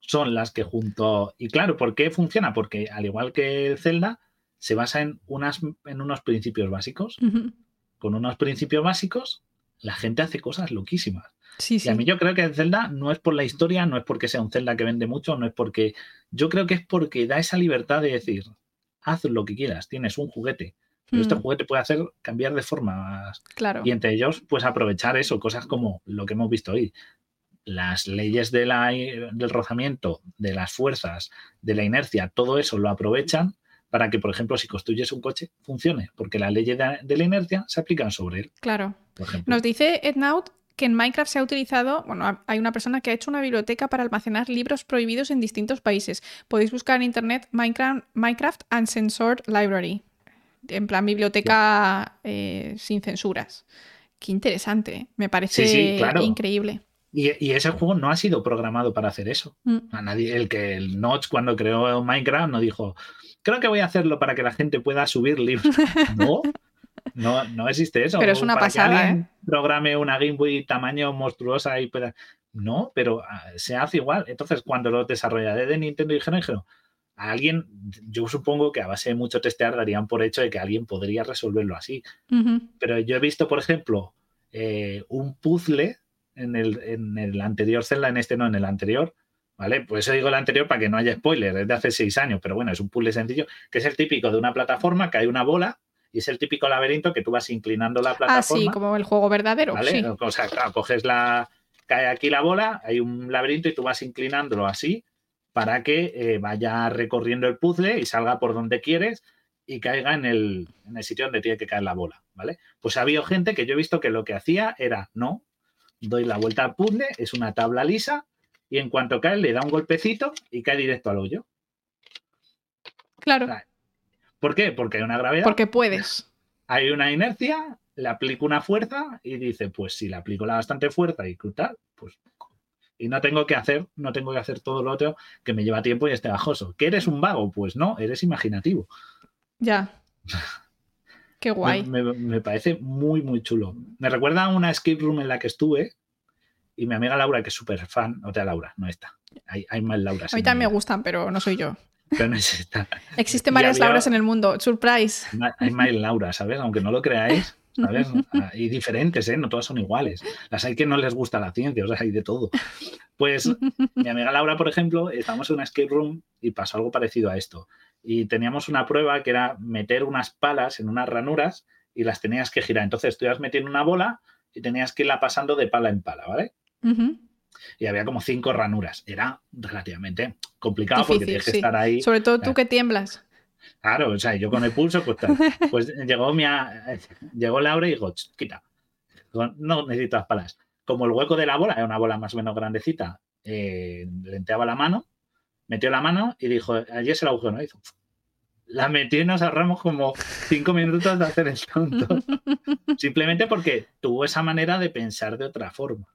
B: son las que junto... Y claro, ¿por qué funciona? Porque al igual que el Zelda, se basa en, unas, en unos principios básicos. Con unos principios básicos, la gente hace cosas loquísimas.
A: Sí,
B: Y
A: sí.
B: a mí yo creo que el Zelda no es por la historia, no es porque sea un Zelda que vende mucho, no es porque. Yo creo que es porque da esa libertad de decir, haz lo que quieras, tienes un juguete. Pero este
A: Mm,
B: juguete puede hacer cambiar de formas.
A: claro.
B: Y entre ellos, pues aprovechar eso, cosas como lo que hemos visto hoy. Las leyes de la- del rozamiento, de las fuerzas, de la inercia, todo eso lo aprovechan para que, por ejemplo, si construyes un coche, funcione, porque las leyes de, de la inercia se aplican sobre él,
A: Claro. Nos dice Ednaut que en Minecraft se ha utilizado, bueno, hay una persona que ha hecho una biblioteca para almacenar libros prohibidos en distintos países. Podéis buscar en internet Minecraft, Minecraft Uncensored Library, en plan biblioteca eh, sin censuras. Qué interesante, ¿eh? me parece
B: Sí, sí, claro.
A: increíble.
B: Y, ese juego no ha sido programado para hacer eso.
A: Mm.
B: A nadie, el que el Notch cuando creó Minecraft no dijo, creo que voy a hacerlo para que la gente pueda subir libros. No, no, no existe eso.
A: Pero es una pasada, ¿eh?
B: Programe una Game Boy tamaño monstruosa y pueda. No, pero ah, se hace igual. Entonces, cuando los desarrolladores de Nintendo dijeron, dijeron, a alguien, yo supongo que a base de mucho testear darían por hecho de que alguien podría resolverlo así. Pero yo he visto, por ejemplo, eh, un puzzle en el, en el anterior Zelda, en este no, en el anterior, ¿vale? Pues eso digo el anterior para que no haya spoiler, es de hace seis años, pero bueno, es un puzzle sencillo, que es el típico de una plataforma que hay una bola y es el típico laberinto que tú vas inclinando la plataforma.
A: Ah, sí, como el juego verdadero.
B: ¿vale? O sea, coges la. cae aquí la bola, hay un laberinto y tú vas inclinándolo así para que eh, vaya recorriendo el puzzle y salga por donde quieres y caiga en el, en el sitio donde tiene que caer la bola, ¿vale? Pues ha habido gente que yo he visto que lo que hacía era, no, doy la vuelta al puzzle, es una tabla lisa, y en cuanto cae le da un golpecito y cae directo al hoyo.
A: Claro.
B: ¿Por qué? Porque hay una gravedad.
A: Porque puedes.
B: Hay una inercia, le aplico una fuerza y dice, pues si le aplico la bastante fuerza y tal, pues... Y no tengo que hacer, no tengo que hacer todo lo otro que me lleva tiempo y esté bajoso. ¿Que eres un vago? Pues no, eres imaginativo.
A: Ya. Qué guay.
B: Me, parece muy, muy chulo. Me recuerda a una escape room en la que estuve y mi amiga Laura, que es súper fan, o sea, Laura, no está. Hay, hay más Lauras.
A: A mí también me gustan, pero no soy yo.
B: Pero no es esta.
A: Existen varias Lauras en el mundo. Surprise.
B: Hay más Laura, ¿sabes? Aunque no lo creáis. ¿sabes? Y diferentes, ¿eh? No todas son iguales. Las hay que no les gusta la ciencia, o sea, hay de todo. Pues mi amiga Laura, por ejemplo, estábamos en una escape room y pasó algo parecido a esto y teníamos una prueba que era meter unas palas en unas ranuras y las tenías que girar. Entonces tú ibas metiendo una bola y tenías que irla pasando de pala en pala, ¿vale? Y había como cinco ranuras. Era relativamente complicado porque tienes que estar ahí.
A: Sobre todo tú que tiemblas.
B: Claro, o sea, yo con el pulso, pues, pues llegó, mi, llegó Laura y dijo, quita, no necesito las palas. Como el hueco de la bola era una bola más o menos grandecita, eh, lenteaba la mano metió la mano y dijo, allí es el agujero, ¿no? Hizo, la metió y nos ahorramos como cinco minutos de hacer el tonto. Simplemente porque tuvo esa manera de pensar de otra forma.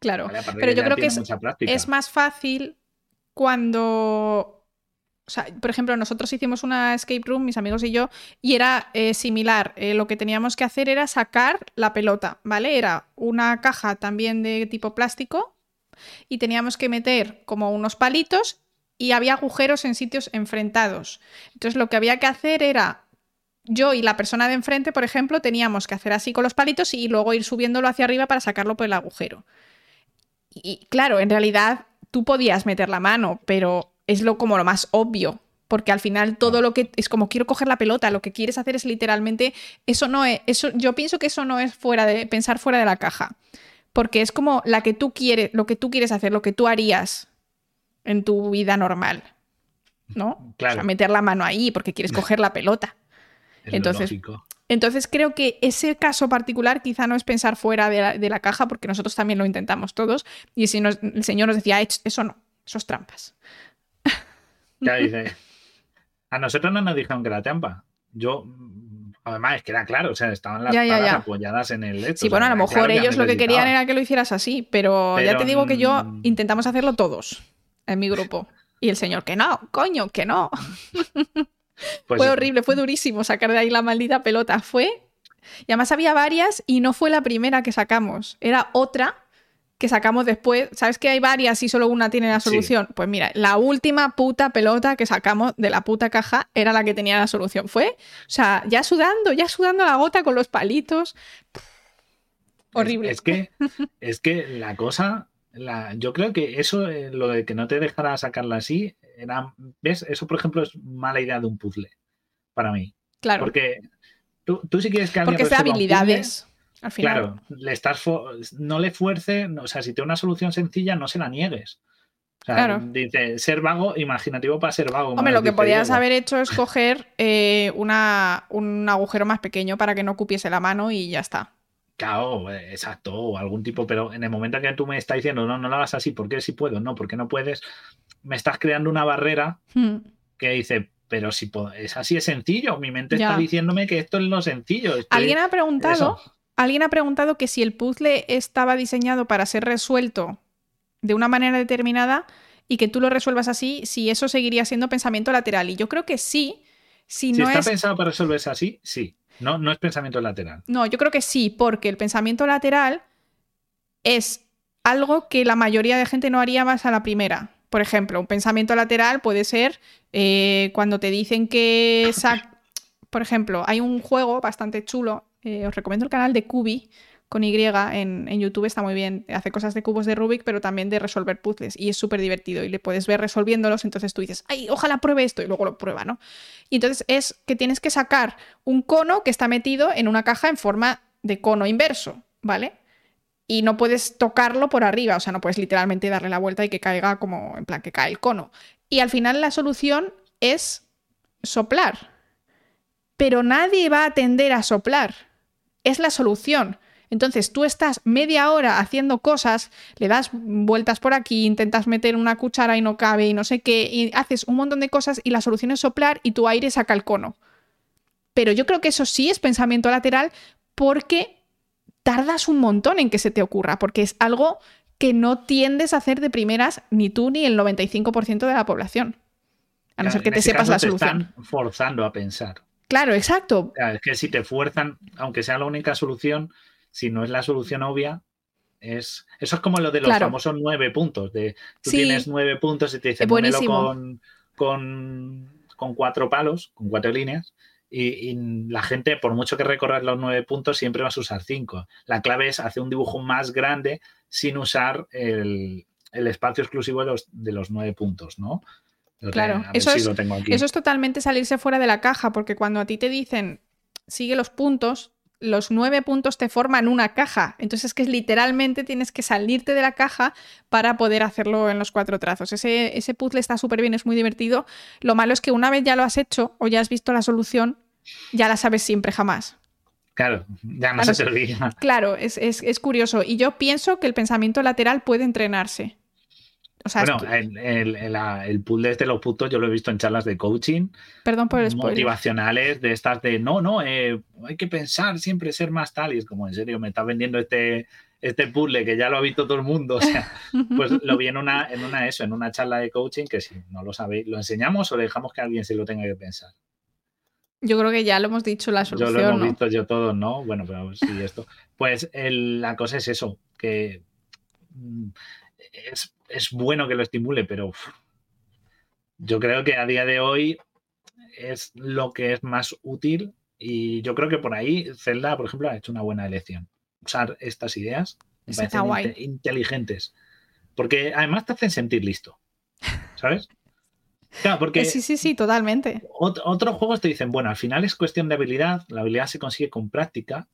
A: Claro, pero yo creo que es, más fácil cuando o sea, por ejemplo, nosotros hicimos una escape room, mis amigos y yo, y era eh, similar. Eh, lo que teníamos que hacer era sacar la pelota, ¿vale? Era una caja también de tipo plástico y teníamos que meter como unos palitos y había agujeros en sitios enfrentados. Entonces lo que había que hacer era yo y la persona de enfrente, por ejemplo, teníamos que hacer así con los palitos y luego ir subiéndolo hacia arriba para sacarlo por el agujero. Y claro, en realidad tú podías meter la mano, pero es lo como lo más obvio, porque al final todo lo que es como quiero coger la pelota, lo que quieres hacer es literalmente eso no es eso yo pienso que eso no es fuera de pensar fuera de la caja, porque es como la que tú quieres, lo que tú quieres hacer, lo que tú harías en tu vida normal, ¿no?
B: Claro. O
A: sea, meter la mano ahí porque quieres coger la pelota. entonces, entonces creo que ese caso particular quizá no es pensar fuera de la, caja porque nosotros también lo intentamos todos y si el Señor nos decía, eso no, eso es trampas.
B: Ya dice. A nosotros no nos dijeron que era trampa. Yo Además, es que era claro, o sea, estaban las ya, apoyadas en el lecho.
A: Sí, bueno, a lo mejor ellos lo que querían era que lo hicieras así, pero, ya te digo que yo mm, intentamos hacerlo todos en mi grupo. Y el señor, que no, coño, que no. Pues fue horrible, fue durísimo sacar de ahí la maldita pelota. Fue. Y además había varias y no fue la primera que sacamos. Era otra que sacamos después. ¿Sabes que hay varias y solo una tiene la solución? Pues mira, la última puta pelota que sacamos de la puta caja era la que tenía la solución. Fue, o sea, ya sudando, ya sudando la gota con los palitos. Horrible.
B: es que, es que la cosa yo creo que eso, eh, lo de que no te dejara sacarla así, era, ¿ves? Eso, por ejemplo, es mala idea de un puzzle para mí.
A: Claro.
B: Porque tú, tú si quieres que
A: alguien Porque es habilidades. al final.
B: Claro, le estás no le fuerce, o sea, si te una solución sencilla, no se la niegues. claro. Dice, ser vago, imaginativo para ser vago.
A: Hombre, lo que podías haber hecho es coger eh, una, un agujero más pequeño para que no cupiese la mano y ya está.
B: Claro, eh, exacto, o algún tipo, pero en el momento que tú me estás diciendo, no, no lo hagas así, ¿por qué si puedo? No, porque no puedes, me estás creando una barrera hmm. que dice, pero si es así es sencillo, mi mente está diciéndome que esto es lo sencillo.
A: Alguien ha preguntado alguien ha preguntado que si el puzzle estaba diseñado para ser resuelto de una manera determinada y que tú lo resuelvas así, si eso seguiría siendo pensamiento lateral. Y yo creo que sí. Si, no
B: está pensado para resolverse así, sí. No, no es pensamiento lateral.
A: No, yo creo que sí, porque el pensamiento lateral es algo que la mayoría de gente no haría más a la primera. Por ejemplo, un pensamiento lateral puede ser eh, cuando te dicen que... Por ejemplo, hay un juego bastante chulo, eh, os recomiendo el canal de Kubi, con Y en, YouTube está muy bien. Hace cosas de cubos de Rubik, pero también de resolver puzzles. Y es súper divertido. Y le puedes ver resolviéndolos. Entonces tú dices, ay, ojalá pruebe esto. Y luego lo prueba, ¿no? Y entonces es que tienes que sacar un cono que está metido en una caja en forma de cono inverso, ¿vale? Y no puedes tocarlo por arriba. O sea, no puedes literalmente darle la vuelta y que caiga como, en plan, que cae el cono. Y al final la solución es soplar. Pero nadie va a tender a soplar. Es la solución. Entonces tú estás media hora haciendo cosas, le das vueltas por aquí, intentas meter una cuchara y no cabe y no sé qué, y haces un montón de cosas y la solución es soplar y tu aire saca el cono. Pero yo creo que eso sí es pensamiento lateral porque tardas un montón en que se te ocurra, porque es algo que no tiendes a hacer de primeras ni tú ni el 95% de la población. A no ser que te sepas la solución.
B: están forzando a pensar.
A: Claro, exacto.
B: es que si te fuerzan, aunque sea la única solución, si no es la solución obvia, es, eso es como lo de los famosos nueve puntos. De, tú tienes nueve puntos y te dicen ponelo con, con, con, cuatro palos, con cuatro líneas, y, la gente, por mucho que recorrer los nueve puntos, siempre vas a usar cinco. La clave es hacer un dibujo más grande sin usar el, espacio exclusivo de los, de los nueve puntos, ¿no?
A: claro, eso, es, eso es totalmente salirse fuera de la caja, porque cuando a ti te dicen sigue los puntos, los nueve puntos te forman una caja. Entonces es que literalmente tienes que salirte de la caja para poder hacerlo en los cuatro trazos. Ese, ese puzzle está súper bien, es muy divertido. Lo malo es que una vez ya lo has hecho o ya has visto la solución, ya la sabes siempre, jamás.
B: Claro, ya no se te olvida.
A: Claro, es, es curioso. Y yo pienso que el pensamiento lateral puede entrenarse
B: bueno, el, el, pool de los putos yo lo he visto en charlas de coaching.
A: Perdón por el
B: Motivacionales de estas de, no, no, eh, hay que pensar siempre ser más tal. Y es como, en serio, me estás vendiendo este, este puzzle que ya lo ha visto todo el mundo. O sea, pues lo vi en una, en una eso, en una charla de coaching que si no lo sabéis, ¿lo enseñamos o dejamos que alguien se lo tenga que pensar?
A: Yo creo que ya lo hemos dicho la solución.
B: Yo lo hemos visto yo todos, ¿no? Bueno, pero sí, esto. Pues la cosa es eso, que mm, es es bueno que lo estimule, pero yo creo que a día de hoy es lo que es más útil y yo creo que por ahí Zelda, por ejemplo, ha hecho una buena elección. Usar estas ideas me parecen inteligentes. Porque además te hacen sentir listo. ¿Sabes?
A: Claro, porque sí, sí, sí, totalmente.
B: otros juegos te dicen, bueno, al final es cuestión de habilidad, la habilidad se consigue con práctica.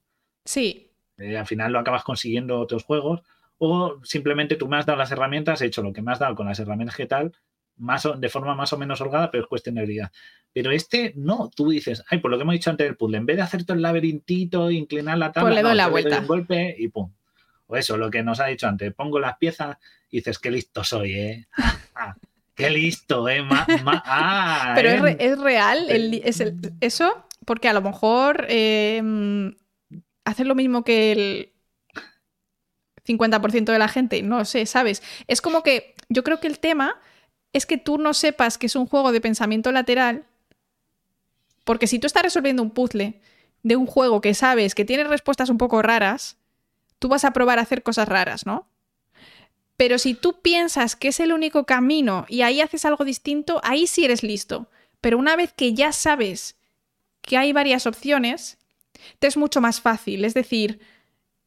A: Sí.
B: Eh, al final lo acabas consiguiendo otros juegos o simplemente tú me has dado las herramientas, he hecho lo que me has dado con las herramientas que tal, más de forma más o menos holgada, pero es cuestión de habilidad. Pero este no, tú dices, ay, por lo que hemos dicho antes del puzzle, en vez de hacer todo el laberintito, inclinar la tabla,
A: pues le doy la vuelta.
B: un golpe y pum. O eso, lo que nos ha dicho antes, pongo las piezas y dices, qué listo soy, ¿eh? Ah, qué listo, ¿eh?
A: Ah, pero Es, ¿eh? real, es eso, porque a lo mejor eh, lo mismo que el, 50% de la gente, no sé, ¿sabes? Es como que yo creo que el tema es que tú no sepas que es un juego de pensamiento lateral, porque si tú estás resolviendo un puzzle de un juego que sabes que tiene respuestas un poco raras, tú vas a probar a hacer cosas raras, ¿no? Pero si tú piensas que es el único camino y ahí haces algo distinto, ahí sí eres listo. Pero una vez que ya sabes que hay varias opciones, te es mucho más fácil. Es decir,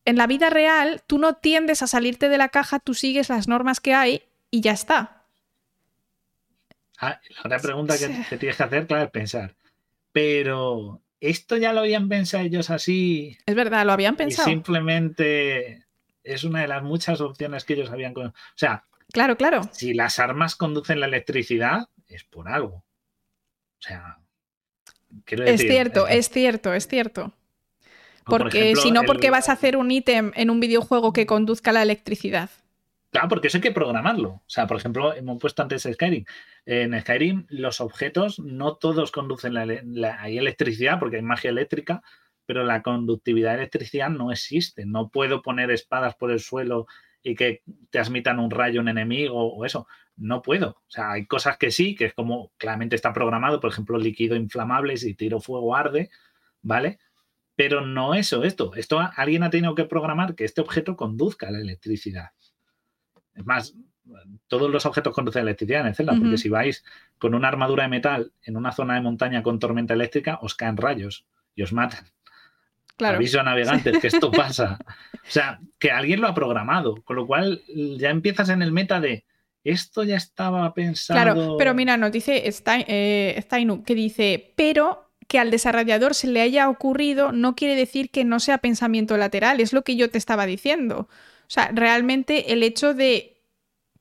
A: en la vida real tú no tiendes a salirte de la caja, tú sigues las normas que hay y ya está.
B: Ah, la otra pregunta que, tienes que hacer, claro, es pensar. Pero, ¿esto ya lo habían pensado ellos así?
A: Es verdad, lo habían pensado.
B: Y simplemente es una de las muchas opciones que ellos habían. O sea,
A: claro, claro.
B: Si las armas conducen la electricidad, es por algo. O sea,
A: quiero decir, Es cierto, es cierto, es cierto. Porque si no, ¿por qué vas a hacer un ítem en un videojuego que conduzca la electricidad?
B: Claro, porque eso hay que programarlo. O sea, por ejemplo, hemos puesto antes Skyrim. En Skyrim los objetos no todos conducen la, electricidad porque hay magia eléctrica, pero la conductividad de electricidad no existe. No puedo poner espadas por el suelo y que transmitan un rayo un enemigo o eso. No puedo. O sea, hay cosas que sí, que es como claramente está programado, por ejemplo, líquido inflamable, si tiro fuego arde, ¿vale? Pero no eso, esto. Esto alguien ha tenido que programar que este objeto conduzca la electricidad. Es más, todos los objetos conducen electricidad en el Zelda, porque si vais con una armadura de metal en una zona de montaña con tormenta eléctrica, os caen rayos y os matan. Claro. Aviso a navegantes que esto pasa. o sea, que alguien lo ha programado, con lo cual ya empiezas en el meta de esto ya estaba pensado.
A: Claro, pero mira, nos dice eh, Steinu que dice, pero que al desarrollador se le haya ocurrido no quiere decir que no sea pensamiento lateral, es lo que yo te estaba diciendo. O sea, realmente el hecho de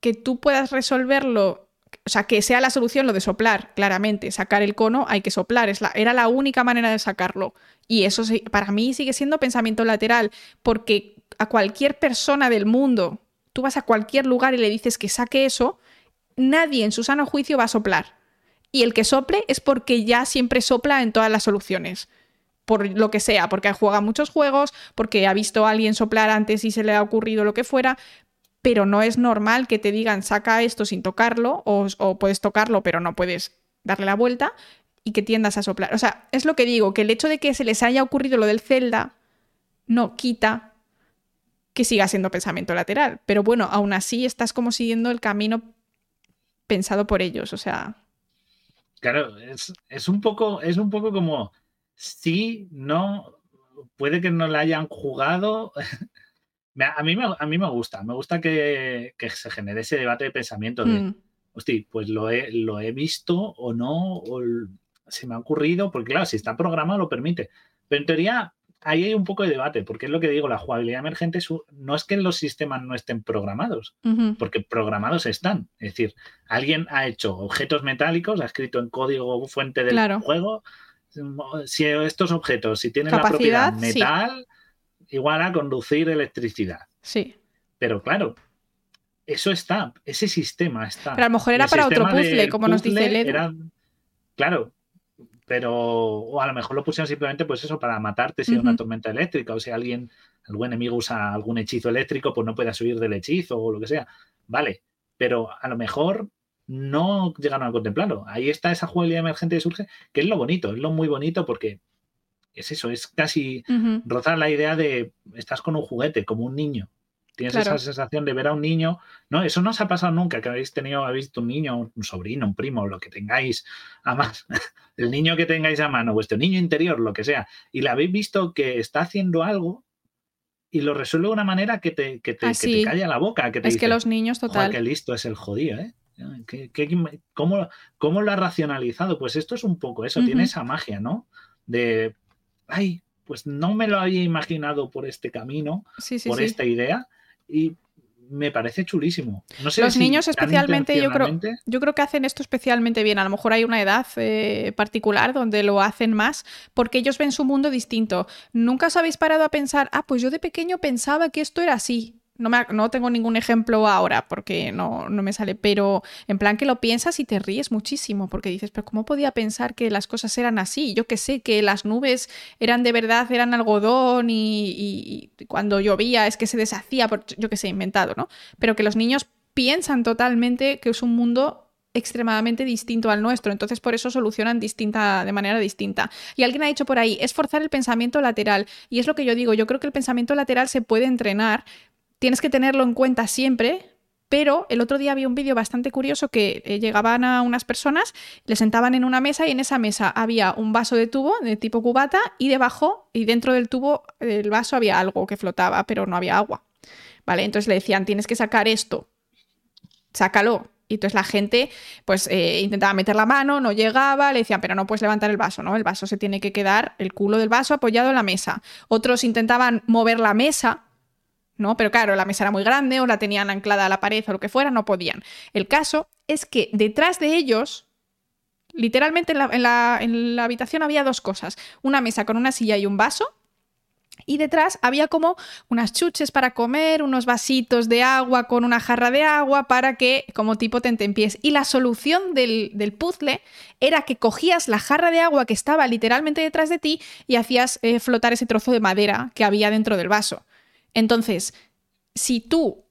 A: que tú puedas resolverlo, o sea, que sea la solución lo de soplar, claramente, sacar el cono hay que soplar, es la, era la única manera de sacarlo. Y eso para mí sigue siendo pensamiento lateral, porque a cualquier persona del mundo, tú vas a cualquier lugar y le dices que saque eso, nadie en su sano juicio va a soplar. Y el que sople es porque ya siempre sopla en todas las soluciones por lo que sea, porque juega muchos juegos, porque ha visto a alguien soplar antes y se le ha ocurrido lo que fuera, pero no es normal que te digan saca esto sin tocarlo o, puedes tocarlo pero no puedes darle la vuelta y que tiendas a soplar. O sea, es lo que digo, que el hecho de que se les haya ocurrido lo del Zelda no quita que siga siendo pensamiento lateral. Pero bueno, aún así estás como siguiendo el camino pensado por ellos. O sea.
B: Claro, es, un poco, es un poco como sí, no, puede que no la hayan jugado. A mí, me, a mí me gusta, me gusta que, se genere ese debate de pensamiento de, mm. hostia, pues lo he, lo he visto o no, o se me ha ocurrido, porque claro, si está programado lo permite. Pero en teoría ahí hay un poco de debate, porque es lo que digo, la jugabilidad emergente no es que los sistemas no estén programados, porque programados están. Es decir, alguien ha hecho objetos metálicos, ha escrito en código fuente del juego, si estos objetos, si tienen la propiedad metal, igual a conducir electricidad.
A: Sí.
B: Pero claro, eso está, ese sistema está.
A: Pero a lo mejor era para otro puzzle, como nos dice Led.
B: claro, pero o a lo mejor lo pusieron simplemente pues eso para matarte si hay una tormenta eléctrica o si alguien algún enemigo usa algún hechizo eléctrico pues no puede subir del hechizo o lo que sea. Vale pero a lo mejor no llegaron a contemplarlo. Ahí está esa jugabilidad emergente que surge que es lo bonito es lo muy bonito porque es eso, es casi rozar la idea de estás con un juguete, como un niño. Tienes esa sensación de ver a un niño. No, eso no os ha pasado nunca, que habéis tenido, habéis visto un niño, un sobrino, un primo, lo que tengáis a más, el niño que tengáis a mano, vuestro niño interior, lo que sea, y le habéis visto que está haciendo algo y lo resuelve de una manera que te, que te, calla la boca. Que
A: es que los niños, total.
B: Qué listo es el jodido, ¿eh? cómo, cómo, lo ha racionalizado? Pues esto es un poco eso, tiene esa magia, ¿no? De ay, pues no me lo había imaginado por este camino, por esta idea, y me parece chulísimo. No sé
A: Los niños especialmente, yo creo, yo creo que hacen esto especialmente bien. A lo mejor hay una edad eh, particular donde lo hacen más porque ellos ven su mundo distinto. Nunca os habéis parado a pensar, ah, pues yo de pequeño pensaba que esto era así. No, me, no, tengo ningún ejemplo ahora porque no, no, me sale, pero en plan que lo piensas y te ríes muchísimo porque dices, pero ¿cómo podía pensar que las cosas eran así? Yo que sé, que las nubes eran de verdad, eran algodón y, cuando llovía es que se deshacía, yo que sé, inventado, ¿no? Pero que los niños piensan totalmente que es un mundo extremadamente distinto al nuestro, entonces por eso solucionan distinta, de manera distinta. Y alguien ha dicho por ahí, es forzar el pensamiento lateral, y es lo que yo digo, yo creo que el pensamiento lateral se puede entrenar, tienes que tenerlo en cuenta siempre, pero el otro día había un vídeo bastante curioso que eh, llegaban a unas personas, le sentaban en una mesa y en esa mesa había un vaso de tubo de tipo cubata y debajo y dentro del tubo del vaso había algo que flotaba, pero no había agua. ¿Vale? Entonces le decían, tienes que sacar esto, sácalo. Y entonces la gente pues eh, intentaba meter la mano, no llegaba, le decían, pero no puedes levantar el vaso, ¿no? El vaso se tiene que quedar, el culo del vaso apoyado en la mesa. Otros intentaban mover la mesa ¿no? Pero claro, la mesa era muy grande o la tenían anclada a la pared o lo que fuera, no podían. El caso es que detrás de ellos, literalmente en la, habitación había dos cosas, una mesa con una silla y un vaso, Y detrás había como unas chuches para comer, unos vasitos de agua con una jarra de agua para que, como tipo tentempiés. Y la solución del, del puzzle era que cogías la jarra de agua que estaba literalmente detrás de ti y hacías eh, flotar ese trozo de madera que había dentro del vaso. Entonces, si tú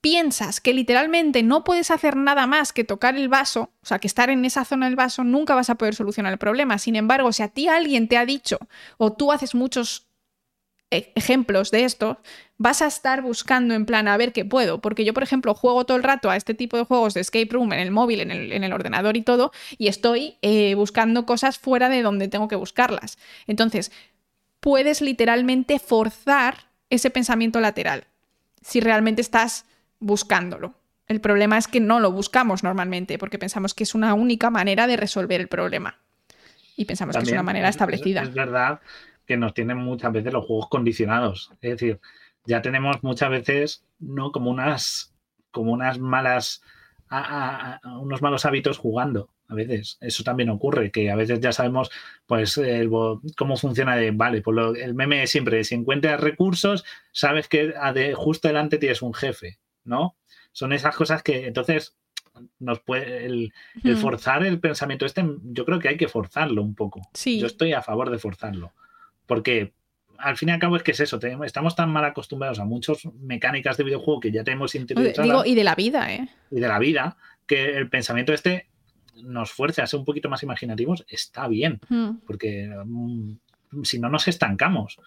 A: piensas que literalmente no puedes hacer nada más que tocar el vaso, o sea, que estar en esa zona del vaso, nunca vas a poder solucionar el problema. Sin embargo, si a ti alguien te ha dicho, o tú haces muchos e-, ejemplos de esto, vas a estar buscando en plan a ver qué puedo. Porque yo, por ejemplo, juego todo el rato a este tipo de juegos de escape room en el móvil, en el, ordenador y todo, y estoy eh, buscando cosas fuera de donde tengo que buscarlas. Entonces, puedes literalmente forzar ese pensamiento lateral si realmente estás buscándolo. El problema es que no lo buscamos normalmente porque pensamos que es una única manera de resolver el problema. Y pensamos que es una manera establecida.
B: es verdad que nos tienen muchas veces los juegos condicionados. Es decir, ya tenemos muchas veces, ¿no? Como unas, como unas malas, unos malos hábitos jugando. A veces eso también ocurre, que a veces ya sabemos, pues, cómo funciona de, vale, pues el meme es siempre, si encuentras recursos, sabes que justo delante tienes un jefe, ¿no? Son esas cosas que entonces nos puede el, forzar el pensamiento este, yo creo que hay que forzarlo un poco.
A: Sí.
B: Yo estoy a favor de forzarlo. Porque al fin y al cabo es que es eso, estamos tan mal acostumbrados a muchas mecánicas de videojuego que ya tenemos interiorizadas.
A: Digo, y de la vida, ¿eh?
B: Y de la vida, que el pensamiento este nos fuerce a ser un poquito más imaginativos, está bien, hmm. porque mm, si no nos estancamos.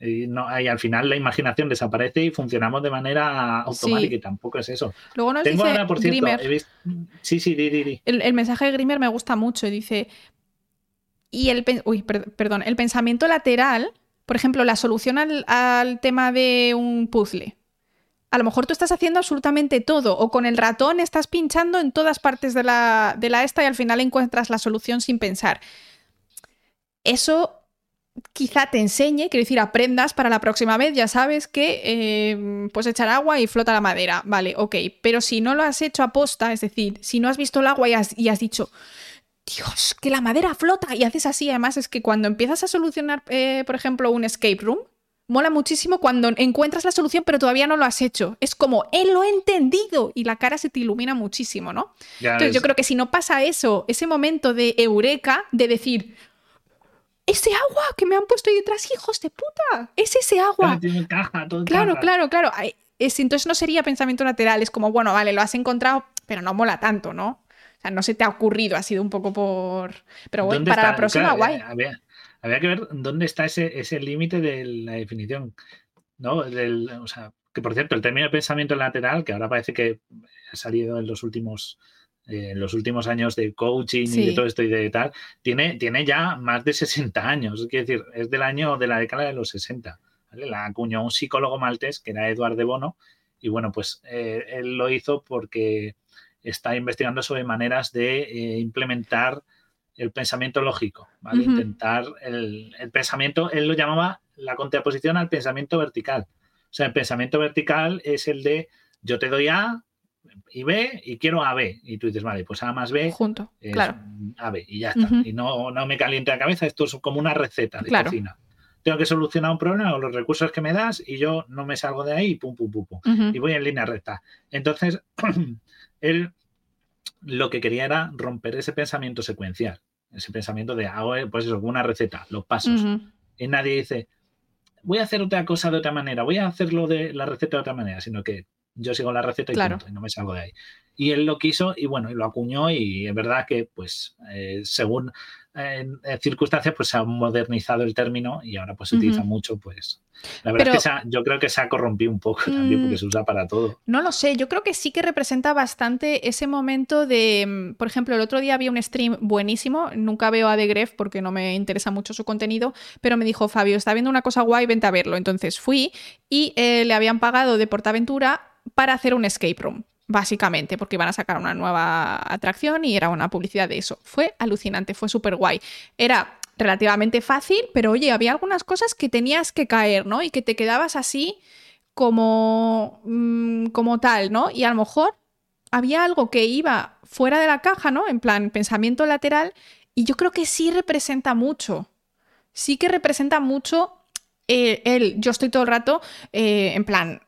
B: Y, no, al final la imaginación desaparece y funcionamos de manera automática y tampoco es eso.
A: Luego nos Tengo dice por cierto,
B: Sí, sí, di, di,
A: El, el, mensaje de Grimmer me gusta mucho. Dice, y el, perdón, el pensamiento lateral, por ejemplo, la solución al, tema de un puzzle. A lo mejor tú estás haciendo absolutamente todo, o con el ratón estás pinchando en todas partes de la, de la esta y al final encuentras la solución sin pensar. Eso quizá te enseñe, quiero decir, aprendas para la próxima vez, ya sabes que eh, pues echar agua y flota la madera, vale, ok, pero si no lo has hecho a posta, es decir, si no has visto el agua y has dicho, Dios, que la madera flota. Y haces así, además es que cuando empiezas a solucionar, eh, por ejemplo, un escape room, mola muchísimo cuando encuentras la solución pero todavía no lo has hecho. Es como, él lo he entendido y la cara se te ilumina muchísimo, ¿no? Entonces yo creo que si no pasa eso, ese momento de eureka, de decir, ese agua que me han puesto ahí detrás, hijos de puta, es ese agua. claro, claro, claro. Entonces no sería pensamiento lateral, es como, bueno, vale, lo has encontrado, pero no mola tanto, ¿no? O sea, no se te ha ocurrido, ha sido un poco por... Pero bueno, para la próxima, guay.
B: Había, que ver dónde está ese, ese límite de la definición, ¿no? Del, o sea, que por cierto, el término de pensamiento lateral, que ahora parece que ha salido en los últimos eh, en los últimos años de coaching y de todo esto y de tal, tiene, tiene ya más de 60 años. Es decir, es del año de la década de los 60. La acuñó un psicólogo maltés que era Eduardo de Bono. Y bueno, pues eh, él lo hizo porque está investigando sobre maneras de eh, implementar el pensamiento lógico, ¿vale? Intentar el, pensamiento, él lo llamaba la contraposición al pensamiento vertical. O sea, el pensamiento vertical es el de yo te doy A y B y quiero A, B. Y tú dices, vale, pues A más B
A: Junto, es claro.
B: A, B y ya está. Y no, no me caliente la cabeza, esto es como una receta de cocina. Tengo que solucionar un problema con los recursos que me das y yo no me salgo de ahí y pum, pum, pum, pum. Y voy en línea recta. Entonces, él lo que quería era romper ese pensamiento secuencial, ese pensamiento de hago pues eso, una receta, los pasos. Y nadie dice, voy a hacer otra cosa de otra manera, voy a hacerlo de la receta de otra manera, sino que yo sigo la receta y, y no me salgo de ahí. Y él lo quiso y bueno, y lo acuñó y es verdad que pues eh, según en, circunstancias pues se ha modernizado el término y ahora pues se utiliza mucho pues la verdad es que yo creo que se ha corrompido un poco también porque mm, se usa para todo.
A: No lo sé, yo creo que sí que representa bastante ese momento de, mm, por ejemplo, el otro día había un stream buenísimo, nunca veo a The Gref porque no me interesa mucho su contenido, pero me dijo, Fabio, está viendo una cosa guay, vente a verlo. Entonces fui y eh, le habían pagado de Portaventura para hacer un escape room básicamente, porque iban a sacar una nueva atracción y era una publicidad de eso. Fue alucinante, fue súper guay. Era relativamente fácil, pero oye, había algunas cosas que tenías que caer, ¿no? Y que te quedabas así como, mm, como tal, ¿no? Y a lo mejor había algo que iba fuera de la caja, ¿no? En plan, pensamiento lateral, y yo creo que sí representa mucho. Sí que representa mucho eh, él, yo estoy todo el rato eh, en plan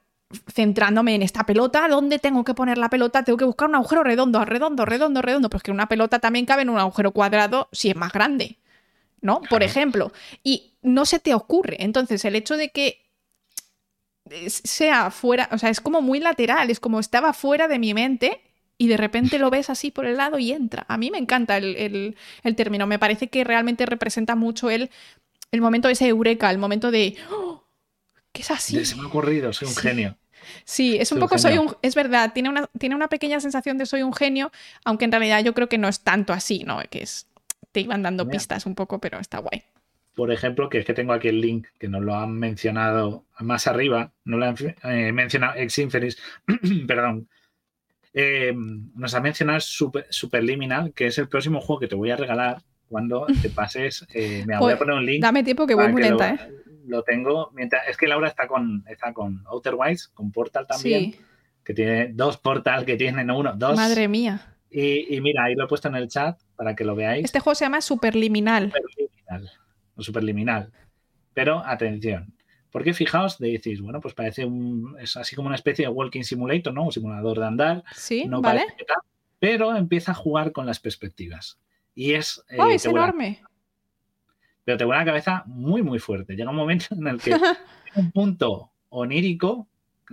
A: centrándome en esta pelota, ¿dónde tengo que poner la pelota? Tengo que buscar un agujero redondo, redondo, redondo, redondo, pues que una pelota también cabe en un agujero cuadrado si es más grande, ¿no? Por ejemplo, y no se te ocurre. Entonces, el hecho de que sea fuera, o sea, es como muy lateral, es como estaba fuera de mi mente y de repente lo ves así por el lado y entra. A mí me encanta el, término, me parece que realmente representa mucho el, el momento de ese eureka, el momento de... ¡Oh! ¿Qué es así?
B: Se me ha ocurrido, soy un genio.
A: Sí, es un poco soy un, es verdad, tiene una, tiene una pequeña sensación de soy un genio, aunque en realidad yo creo que no es tanto así, ¿no? Que es, te iban dando pistas un poco, pero está guay.
B: Por ejemplo, que es que tengo aquí el link que nos lo han mencionado más arriba, no lo han eh, mencionado ex inferis, perdón. Eh, nos ha mencionado Super, Superliminal, que es el próximo juego que te voy a regalar cuando te pases. Eh, me voy a poner un link.
A: Dame tiempo que voy muy lenta, ¿eh?
B: Lo tengo mientras. Es que Laura está con, está con Outer Wilds, con Portal también. Que tiene dos Portal que tienen uno, dos.
A: Madre mía.
B: Y, mira, ahí lo he puesto en el chat para que lo veáis.
A: Este juego se llama Superliminal.
B: Superliminal. O Superliminal. Pero atención. Porque fijaos, decís, bueno, pues parece un. Es así como una especie de walking simulator, ¿no? Un simulador de andar.
A: Sí, vale.
B: pero empieza a jugar con las perspectivas. Y es.
A: Eh, es enorme!
B: Pero te vuela la cabeza muy, muy fuerte. Llega un momento en el que un punto onírico,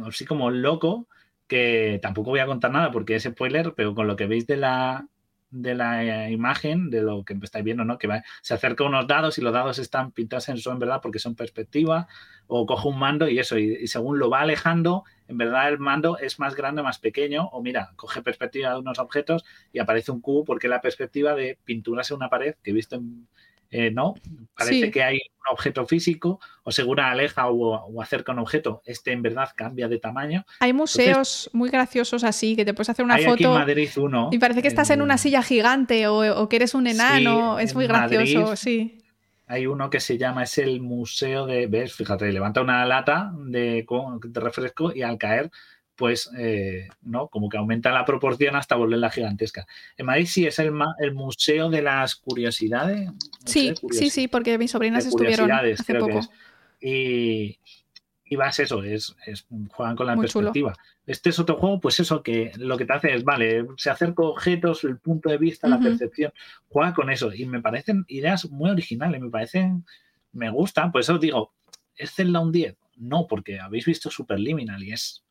B: así como loco, que tampoco voy a contar nada porque es spoiler, pero con lo que veis de la, de la imagen, de lo que estáis viendo, ¿no? Que se acerca unos dados y los dados están pintados en su en verdad porque son perspectiva, o coge un mando y eso, y, según lo va alejando, en verdad el mando es más grande o más pequeño, o mira, coge perspectiva de unos objetos y aparece un cubo porque la perspectiva de pinturas en una pared que he visto en, eh, ¿no? Parece que hay un objeto físico, o segura aleja o, acerca un objeto, este en verdad cambia de tamaño.
A: Hay museos muy graciosos así, que te puedes hacer una foto.
B: Madrid uno.
A: Y parece que estás en, una silla gigante o, que eres un enano, es muy gracioso, sí.
B: Hay uno que se llama, es el museo de, ves, fíjate, levanta una lata de, de refresco y al caer pues, eh, ¿no? Como que aumenta la proporción hasta volverla gigantesca. En Madrid sí es el, el Museo de las Curiosidades.
A: Sí, sí, sí, porque mis sobrinas estuvieron hace poco.
B: Y, y vas eso, es, juegan con la perspectiva. Este es otro juego, pues eso, que lo que te hace es, vale, se acerca objetos, el punto de vista, la percepción, juega con eso. Y me parecen ideas muy originales, me parecen, me gustan, por eso digo, ¿es Zelda un 10? No, porque habéis visto Superliminal y es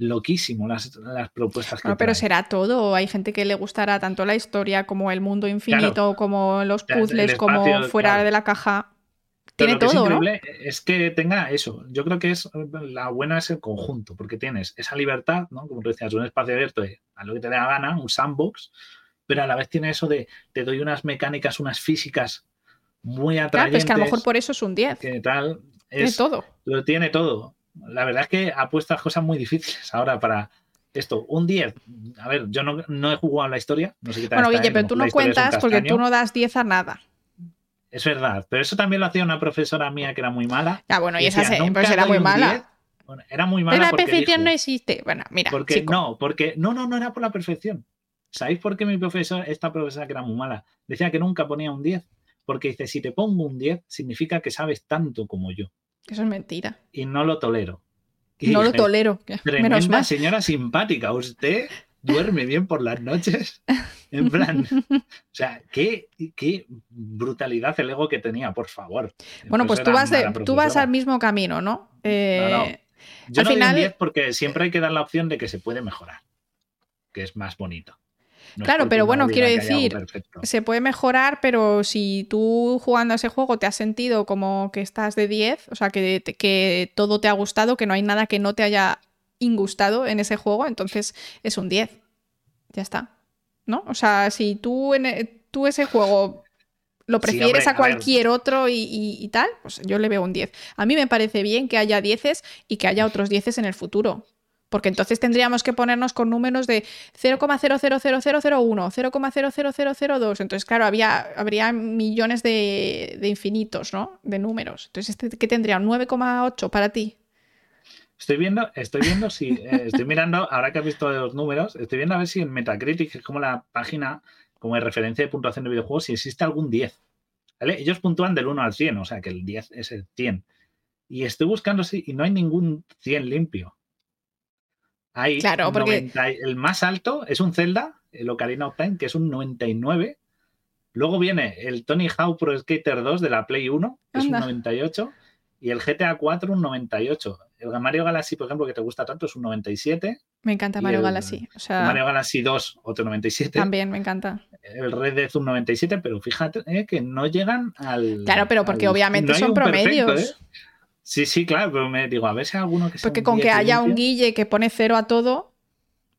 B: loquísimo las, propuestas que
A: no, pero será todo. Hay gente que le gustará tanto la historia como el mundo infinito, como los puzzles, como fuera de la caja. Tiene todo,
B: es
A: ¿no?
B: Es que tenga eso. Yo creo que es la buena es el conjunto, porque tienes esa libertad, ¿no? Como tú decías, un espacio abierto a lo que te dé la gana, un sandbox, pero a la vez tiene eso de te doy unas mecánicas, unas físicas muy atrayentes. Claro,
A: es que a lo mejor por eso es un 10.
B: Que tal,
A: tiene todo.
B: Lo tiene todo la verdad es que ha puesto cosas muy difíciles ahora para esto. Un 10, a ver, yo no, he jugado la historia, no sé qué tal
A: Bueno, Guille, pero tú no cuentas porque tú no das 10 a nada.
B: Es verdad, pero eso también lo hacía una profesora mía que era muy mala.
A: Ya, bueno, y, esa pues era muy mala.
B: era muy mala.
A: Pero la perfección no existe. Bueno, mira.
B: Porque no, porque no, no, no era por la perfección. ¿Sabéis por qué mi profesor, esta profesora que era muy mala, decía que nunca ponía un 10? Porque dice, si te pongo un 10, significa que sabes tanto como yo.
A: Eso es mentira.
B: Y no lo tolero.
A: no lo tolero.
B: Tremenda señora simpática. Usted duerme bien por las noches. En plan, o sea, qué, qué brutalidad el ego que tenía, por favor.
A: Bueno, pues tú vas, tú vas al mismo camino, ¿no?
B: Eh, Yo al no final... 10 porque siempre hay que dar la opción de que se puede mejorar, que es más bonito
A: claro, pero bueno, quiero decir, se puede mejorar, pero si tú jugando a ese juego te has sentido como que estás de 10, o sea, que, que todo te ha gustado, que no hay nada que no te haya ingustado en ese juego, entonces es un 10. Ya está. ¿No? O sea, si tú, en, e, tú ese juego lo prefieres a cualquier otro y, tal, pues yo le veo un 10. A mí me parece bien que haya 10 y que haya otros 10 en el futuro porque entonces tendríamos que ponernos con números de 0,000001, 0,00002. Entonces, claro, había, habría millones de, infinitos, ¿no? De números. Entonces, este, ¿qué tendría? ¿Un 9,8 para ti?
B: Estoy viendo, estoy viendo si, eh, estoy mirando, ahora que has visto los números, estoy viendo a ver si en Metacritic, que es como la página como de referencia de puntuación de videojuegos, si existe algún 10. Ellos puntúan del 1 al 100, o sea que el 10 es el 100. Y estoy buscando sí, y no hay ningún 100 limpio. Hay
A: Claro, porque-
B: 90 el más alto es un Zelda, el Ocarina of Time, que es un 99. Luego viene el Tony Hawk Pro Skater 2 de la Play 1, que es un
A: Anda.
B: 98. Y el GTA 4 un 98. El Mario Galaxy, por ejemplo, que te gusta tanto, es un 97.
A: Me encanta Mario
B: el-
A: Galaxy. O
B: El
A: sea,
B: Mario Galaxy 2, otro 97.
A: también me encanta.
B: El Red Dead un 97, pero fíjate eh, que no llegan al.
A: Claro, pero porque
B: al-
A: obviamente
B: no
A: son
B: perfecto,
A: promedios.
B: ¿eh? Sí, sí, claro, pero me digo, a ver si hay alguno que sea
A: Porque
B: un
A: con que
B: 10
A: haya un guille que pone cero a todo,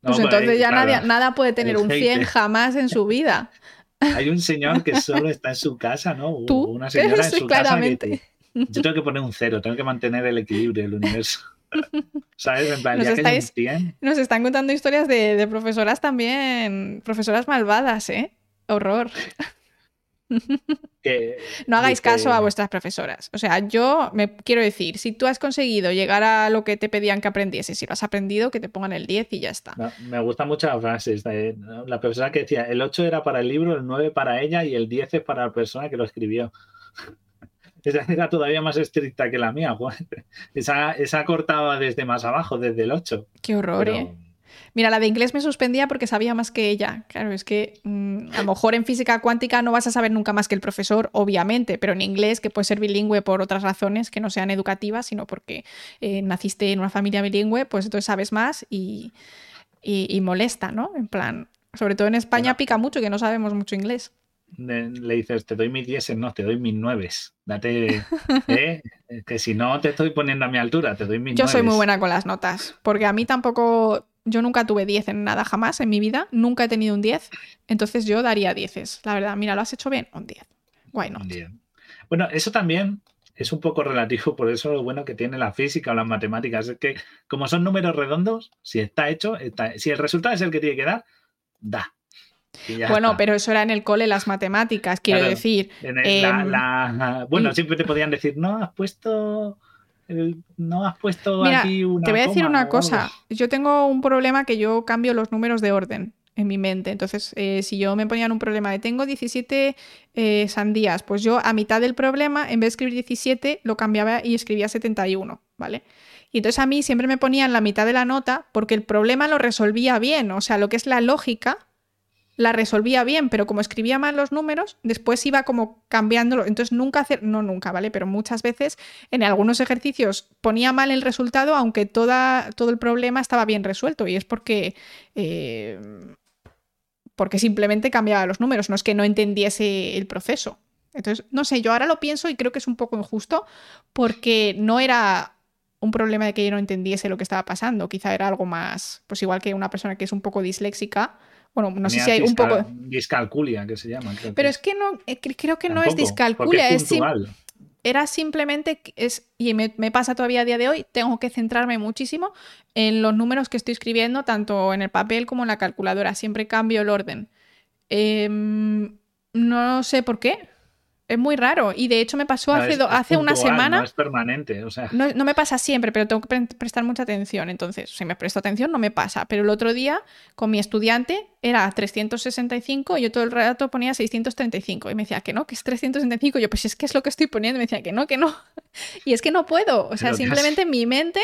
B: No,
A: pues
B: pues,
A: entonces ya
B: claro,
A: nadie, nada puede tener un 100
B: hater.
A: jamás en su vida.
B: Hay un señor que solo está en su casa, ¿no?
A: Tú,
B: Una señora en su casa. que
A: claramente.
B: yo tengo que poner un cero, tengo que mantener el equilibrio del universo. ¿Sabes? En plan,
A: Nos
B: ya que hay un
A: estáis-
B: 100,
A: Nos están contando historias de, de profesoras también, profesoras malvadas, ¿eh? Horror.
B: que
A: No hagáis
B: dice-
A: caso a vuestras profesoras. O sea, yo me quiero decir, si tú has conseguido llegar a lo que te pedían que aprendieses, si lo has aprendido, que te pongan el 10 y ya está.
B: No, me gusta mucho la frase. de- ¿no? La profesora que decía, el 8 era para el libro, el 9 para ella y el 10 es para la persona que lo escribió. Esa era todavía más estricta que la mía, Juan. Esa, esa cortaba desde más abajo, desde el 8.
A: Qué horror,
B: Pero-
A: ¿eh? Mira, la de inglés me suspendía porque sabía más que ella. Claro, es que mm, a lo mejor en física cuántica no vas a saber nunca más que el profesor, obviamente, pero en inglés, que puede ser bilingüe por otras razones que no sean educativas, sino porque eh, naciste en una familia bilingüe, pues entonces sabes más y, y- y molesta, ¿no? En plan, sobre todo en España
B: Bueno.
A: pica mucho que no sabemos mucho inglés.
B: Le, dices, te doy mis 10, no, te doy mis 9. Date, ¿eh? que si no te estoy poniendo a mi altura, te doy mis
A: Yo soy muy
B: nueves.
A: buena con las notas, porque a mí tampoco, yo nunca tuve 10 en nada jamás en mi vida, nunca he tenido un 10, entonces yo daría 10. La verdad, mira, lo has hecho bien, un 10. Why not?
B: Bien. Bueno, eso también es un poco relativo, por eso lo bueno que tiene la física o las matemáticas es que como son números redondos, si está hecho, está- si el resultado es el que tiene que dar, da.
A: Bueno,
B: está.
A: pero eso era en el cole las matemáticas, quiero
B: Claro.
A: decir.
B: En el- la-
A: em,
B: la- bueno, siempre te podían decir, no, has puesto, el- no has puesto
A: Mira,
B: aquí una
A: Te voy a decir una
B: o algo".
A: cosa, yo tengo un problema que yo cambio los números de orden en mi mente. Entonces, eh, si yo me ponía en un problema de tengo 17 eh, sandías, pues yo a mitad del problema, en vez de escribir 17, lo cambiaba y escribía 71, ¿vale? Y entonces a mí siempre me ponía en la mitad de la nota porque el problema lo resolvía bien, o sea, lo que es la lógica la resolvía bien, pero como escribía mal los números, después iba como cambiándolo. Entonces nunca hacer, no nunca, ¿vale? Pero muchas veces en algunos ejercicios ponía mal el resultado, aunque toda, todo el problema estaba bien resuelto. Y es porque, eh, porque simplemente cambiaba los números, no es que no entendiese el proceso. Entonces, no sé, yo ahora lo pienso y creo que es un poco injusto porque no era un problema de que yo no entendiese lo que estaba pasando, quizá era algo más, pues igual que una persona que es un poco disléxica, bueno, no sé si hay un poco...
B: Discalculia, que se llama. creo
A: Pero
B: que
A: es que no, eh, cre- creo que no es discalculia, es, era simplemente, es, y me, me pasa todavía a día de hoy, tengo que centrarme muchísimo en los números que estoy escribiendo, tanto en el papel como en la calculadora, siempre cambio el orden. Em, no sé por qué, es muy raro, y de hecho me pasó
B: No,
A: hace, do- hace una semana...
B: No es permanente, o sea.
A: No, no me pasa siempre, pero tengo que pre- prestar mucha atención. Entonces, si me presto atención, no me pasa. Pero el otro día, con mi estudiante, era 365 y yo todo el rato ponía 635. Y me decía que no, que es 365. Y yo, pues es que es lo que estoy poniendo. Y me decía que no, que no. Y es que no puedo. O sea, simplemente en mi mente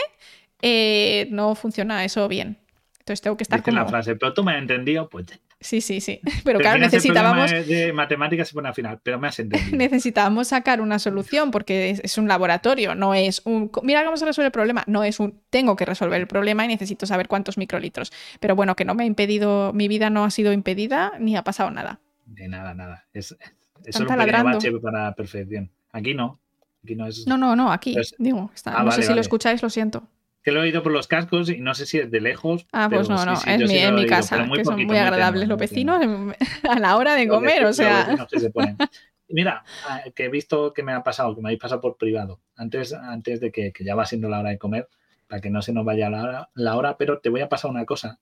A: eh, no funciona eso bien. Entonces tengo que estar
B: Dice la
A: como...
B: frase, pero tú me has entendido, pues.
A: Sí, sí, sí. Pero claro, necesitábamos...
B: De, matemáticas se pone al final, pero me has entendido.
A: necesitábamos sacar una solución porque es, es un laboratorio, no es un mira cómo se resuelve el problema, no es un tengo que resolver el problema y necesito saber cuántos microlitros. Pero bueno, que no me ha impedido, mi vida no ha sido impedida ni ha pasado nada.
B: De nada, nada. Es, es solo un pequeño bache para la perfección. Aquí no. Aquí no es.
A: No, no, no, aquí,
B: Pues-
A: digo, está-
B: Ah,
A: no sé si
B: vale.
A: lo escucháis, lo siento.
B: Que lo he oído por los cascos y no sé si es de lejos.
A: Ah, pues no, no,
B: sí,
A: es mi,
B: sí
A: en mi
B: oído,
A: casa, que son muy agradables los vecinos a la hora de comer, o sea,
B: vecinos que se ponen. Mira, ah, que he visto que me ha pasado, que me habéis pasado por privado, antes, antes de que, que ya va siendo la hora de comer, para que no se nos vaya la hora, la hora, pero te voy a pasar una cosa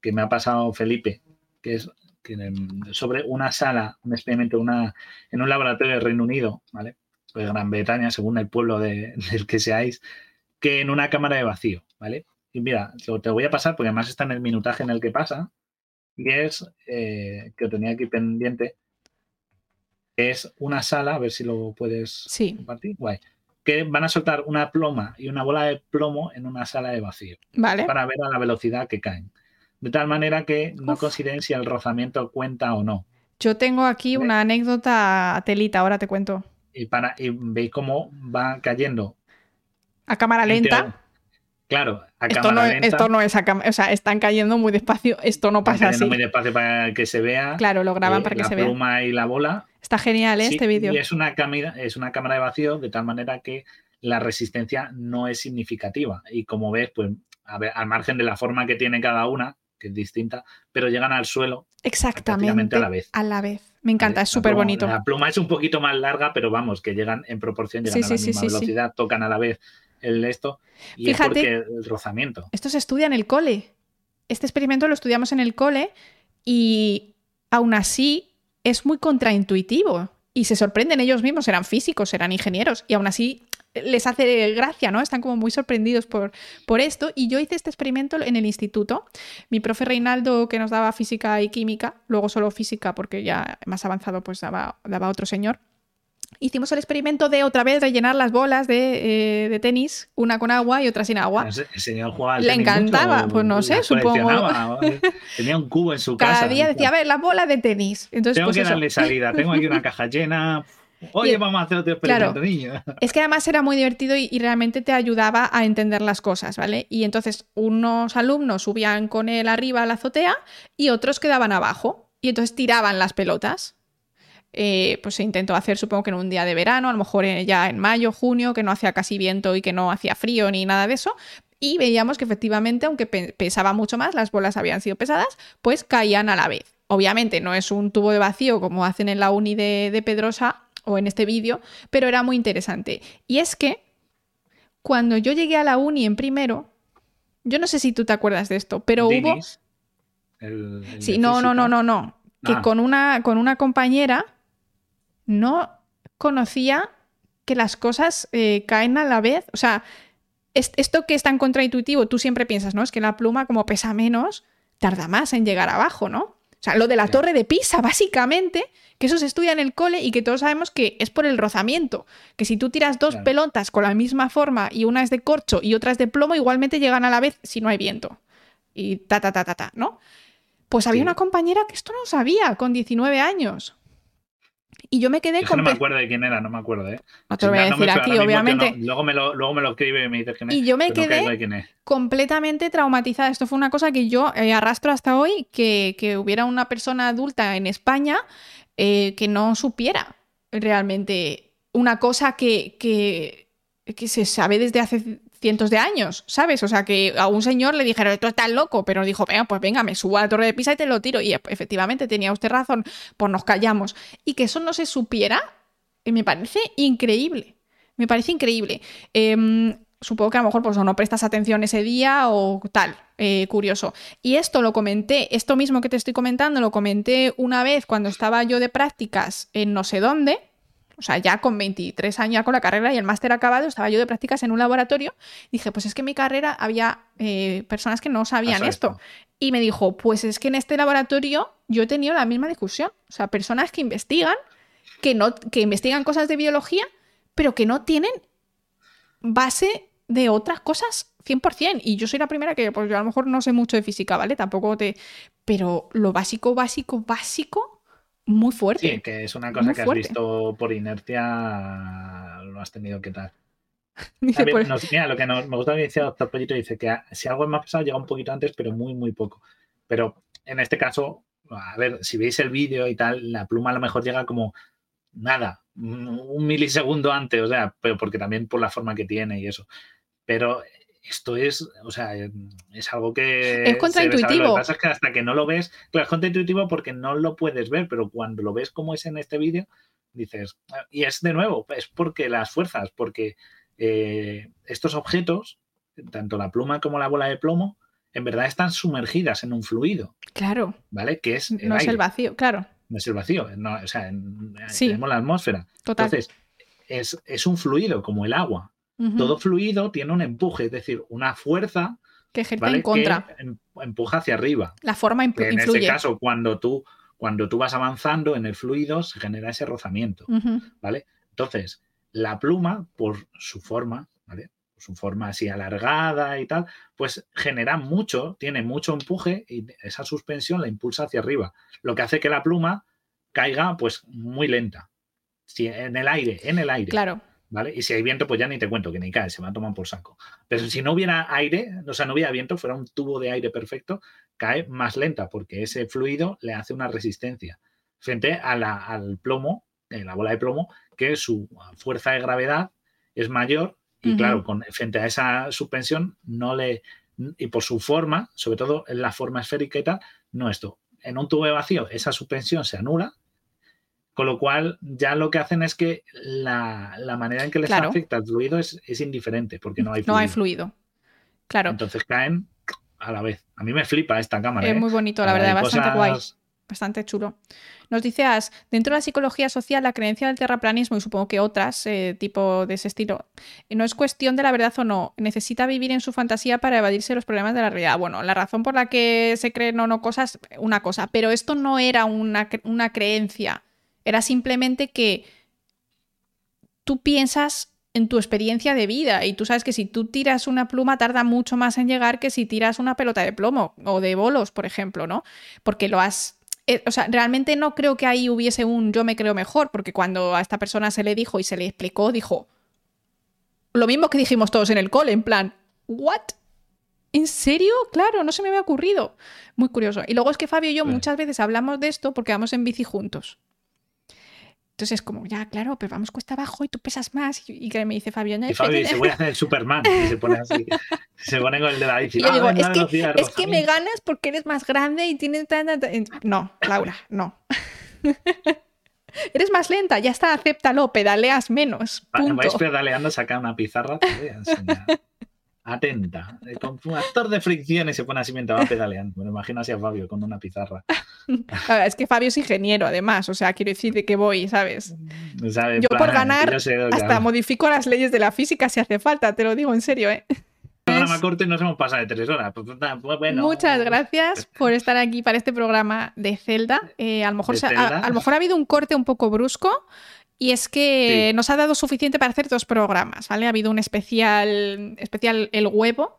B: que me ha pasado Felipe, que es que, sobre una sala, un experimento una, en un laboratorio del Reino Unido, ¿vale? De Gran Bretaña, según el pueblo de- del que seáis, que en una cámara de vacío, ¿vale? Y mira, lo- te voy a pasar porque además está en el minutaje en el que pasa, y es eh, que lo tenía aquí pendiente, es una sala, a ver si lo puedes
A: sí.
B: compartir, guay. que van a soltar una ploma y una bola de plomo en una sala de vacío
A: Vale.
B: para ver a la velocidad que caen. De tal manera que no
A: Uf.
B: consideren si el rozamiento cuenta o no.
A: Yo tengo aquí una anécdota telita, ahora te cuento.
B: Y, para, y veis cómo va cayendo.
A: A cámara
B: en
A: lenta.
B: Claro, a
A: Esto
B: cámara
A: no,
B: lenta.
A: esto no es a cámara, o sea, están cayendo muy despacio, esto no pasa
B: cayendo
A: así.
B: muy despacio para que se vea.
A: Claro, lo graban
B: eh,
A: para que
B: la
A: se vea.
B: pluma y la bola.
A: Está genial, ¿eh?
B: Sí,
A: este vídeo.
B: Y es una, cámara, es una cámara de vacío de tal manera que la resistencia no es significativa. Y como ves, pues a ver, al margen de la forma que tiene cada una, que es distinta, pero llegan al suelo.
A: Exactamente.
B: a la vez.
A: A la vez. Me encanta, es
B: La
A: súper bonito.
B: La pluma es un poquito más larga, pero vamos, que llegan en proporción, llegan
A: Sí,
B: a la
A: sí,
B: misma velocidad, tocan a la vez el esto. Y
A: Fíjate-
B: es porque el rozamiento.
A: Esto se estudia en el cole. Este experimento lo estudiamos en el cole y aún así es muy contraintuitivo. Y se sorprenden ellos mismos, eran físicos, eran ingenieros, y aún así les hace gracia, ¿no? Están como muy sorprendidos por, por esto. Y yo hice este experimento en el instituto. Mi profe Reinaldo, que nos daba física y química, luego solo física, porque ya más avanzado, pues daba, daba otro señor. Hicimos el experimento de otra vez rellenar las bolas de, eh, de tenis, una con agua y otra sin agua.
B: El el señor jugaba al
A: Le
B: tenis
A: encantaba,
B: mucho,
A: pues no sé, supongo.
B: Tenía un cubo en su casa.
A: Cada día decía, a ver, las bolas de tenis. Entonces,
B: Tengo
A: pues
B: que
A: eso.
B: darle salida, tengo aquí una caja llena. Oye,
A: Y-
B: vamos a hacer otro
A: Claro.
B: experimento, niño.
A: Es que además era muy divertido y, y realmente te ayudaba a entender las cosas, ¿vale? Y entonces unos alumnos subían con él arriba a la azotea y otros quedaban abajo. Y entonces tiraban las pelotas. Eh, pues se intentó hacer, supongo que en un día de verano, a lo mejor eh, ya en mayo, junio, que no hacía casi viento y que no hacía frío ni nada de eso. Y veíamos que efectivamente, aunque pe- pesaba mucho más, las bolas habían sido pesadas, pues caían a la vez. Obviamente no es un tubo de vacío como hacen en la uni de, de Pedrosa o en este vídeo, pero era muy interesante. Y es que cuando yo llegué a la uni en primero, yo no sé si tú te acuerdas de esto, pero hubo...
B: El- el
A: Sí, no, no, no, no, no. Que
B: Ah.
A: con, una, con una compañera no conocía que las cosas eh, caen a la vez. O sea, es- esto que es tan contraintuitivo, tú siempre piensas, ¿no? Es que la pluma, como pesa menos, tarda más en llegar abajo, ¿no? O sea, lo de la torre de Pisa, básicamente, que eso se estudia en el cole y que todos sabemos que es por el rozamiento. Que si tú tiras dos
B: Claro.
A: pelotas con la misma forma y una es de corcho y otra es de plomo, igualmente llegan a la vez si no hay viento. Y ta, ta, ta, ta, ta, ¿no? Pues había
B: Sí.
A: una compañera que esto no sabía, con 19 años. Y yo me quedé
B: que no me
A: con...
B: acuerdo de quién era, no me acuerdo, ¿eh?
A: No te lo voy a
B: No
A: decir
B: suena
A: aquí, obviamente.
B: no- luego, me lo, luego me lo escribe y me dices quién es.
A: Y yo me
B: no
A: quedé completamente traumatizada. Esto fue una cosa que yo eh, arrastro hasta hoy, que, que hubiera una persona adulta en España eh, que no supiera realmente una cosa que, que, que se sabe desde hace cientos de años, ¿sabes? O sea, que a un señor le dijeron, tú estás loco, pero dijo, venga, pues venga, me subo a la torre de Pisa y te lo tiro. Y efectivamente tenía usted razón, pues nos callamos. Y que eso no se supiera, eh, me parece increíble. Me parece increíble. Em, supongo que a lo mejor pues, o no prestas atención ese día o tal, eh, curioso. Y esto lo comenté, esto mismo que te estoy comentando, lo comenté una vez cuando estaba yo de prácticas en no sé dónde, o sea, ya con 23 años, ya con la carrera y el máster acabado, estaba yo de prácticas en un laboratorio. Dije, pues es que en mi carrera había eh, personas que no sabían esto. Y me dijo, pues es que en este laboratorio yo he tenido la misma discusión. O sea, personas que investigan, que, no, que investigan cosas de biología, pero que no tienen base de otras cosas 100%. Y yo soy la primera que, pues yo a lo mejor no sé mucho de física, ¿vale? Tampoco te... Pero lo básico, básico, básico, muy fuerte.
B: Sí, que es una cosa
A: Muy
B: que has
A: fuerte.
B: visto por inercia, lo has tenido que dar.
A: Dice, pues,
B: nos- mira, lo que nos- me gusta que decía Doctor Pollito, dice que si algo es más pesado llega un poquito antes, pero muy, muy poco. Pero en este caso, a ver, si veis el vídeo y tal, la pluma a lo mejor llega como nada, un milisegundo antes, o sea, pero porque también por la forma que tiene y eso. Pero esto es, o sea, es algo que...
A: Es contraintuitivo.
B: Lo que pasa es que hasta que no lo ves, claro, es contraintuitivo porque no lo puedes ver, pero cuando lo ves como es en este vídeo, dices, "Ah", y es de nuevo, es porque las fuerzas, porque eh, estos objetos, tanto la pluma como la bola de plomo, en verdad están sumergidas en un fluido,
A: claro,
B: ¿vale? Que es el
A: no es el vacío, claro,
B: no es el vacío, no, o sea, en-
A: Sí.
B: tenemos la atmósfera.
A: total.
B: Entonces, es, es un fluido como el agua. Todo fluido tiene un empuje, es decir, una fuerza
A: que ejerce
B: ¿vale?
A: en contra.
B: que em- empuja hacia arriba.
A: La forma imp-
B: En
A: influye.
B: este caso, cuando tú, cuando tú vas avanzando en el fluido, se genera ese rozamiento. ¿vale? Entonces, la pluma, por su forma, ¿vale? su forma así alargada y tal, pues genera mucho, tiene mucho empuje y esa suspensión la impulsa hacia arriba, lo que hace que la pluma caiga pues muy lenta. Si en el aire, en el aire.
A: Claro.
B: ¿Vale? Y si hay viento, pues ya ni te cuento que ni cae, se va a tomar por saco. Pero si no hubiera aire, o sea, no hubiera viento, fuera un tubo de aire perfecto, cae más lenta porque ese fluido le hace una resistencia frente a la, al plomo, en la bola de plomo, que su fuerza de gravedad es mayor y claro, con, frente a esa suspensión no le y por su forma, sobre todo en la forma esférica y tal, no esto. En un tubo de vacío esa suspensión se anula con lo cual, ya lo que hacen es que la, manera en que les afecta el fluido es, indiferente, porque no hay fluido.
A: No hay fluido. Claro.
B: Entonces caen a la vez. A mí me flipa esta cámara.
A: Es
B: ¿eh?
A: muy bonito, la verdad, bastante guay. Bastante chulo. Nos dice As, dentro de la psicología social, la creencia del terraplanismo y supongo que otras, eh, tipo de ese estilo, no es cuestión de la verdad o no. Necesita vivir en su fantasía para evadirse los problemas de la realidad. Bueno, la razón por la que se creen o no cosas, una cosa, pero esto no era una, una creencia era simplemente que tú piensas en tu experiencia de vida y tú sabes que si tú tiras una pluma tarda mucho más en llegar que si tiras una pelota de plomo o de bolos, por ejemplo, ¿no? Porque lo has... Eh, o sea, realmente no creo que ahí hubiese un yo me creo mejor, porque cuando a esta persona se le dijo y se le explicó, dijo lo mismo que dijimos todos en el cole, en plan, ¿what? ¿En serio? Claro, no se me había ocurrido. Muy curioso. Y luego es que Fabio y yo muchas veces hablamos de esto porque vamos en bici juntos. Entonces es como, ya, claro, pero vamos cuesta abajo y tú pesas más. Y, que me dice Fabio,
B: y Fabio voy a hacer el Superman. Y se pone así, se pone con el de la bici.
A: Y yo digo, es, que, es que me ganas porque eres más grande y tienes... No, Laura, no. Eres más lenta, ya está, acéptalo, pedaleas menos. Punto.
B: Vais pedaleando, saca una pizarra, atenta. Eh, con un actor de fricción y se pone así mientras va pedaleando. Me imagino así a Fabio con una pizarra.
A: es que Fabio es ingeniero, además. O sea, quiero decir de que voy, ¿sabes? yo por ganar hasta modifico las leyes de la física si hace falta, te lo digo en serio, ¿eh?
B: programa corto y nos hemos pasado de tres horas. Pues, pues,
A: Muchas gracias por estar aquí para este programa de Zelda. Eh, a, lo mejor, a, lo mejor ha habido un corte un poco brusco, y es que nos ha dado suficiente para hacer dos programas, ¿vale? Ha habido un especial, especial El Huevo,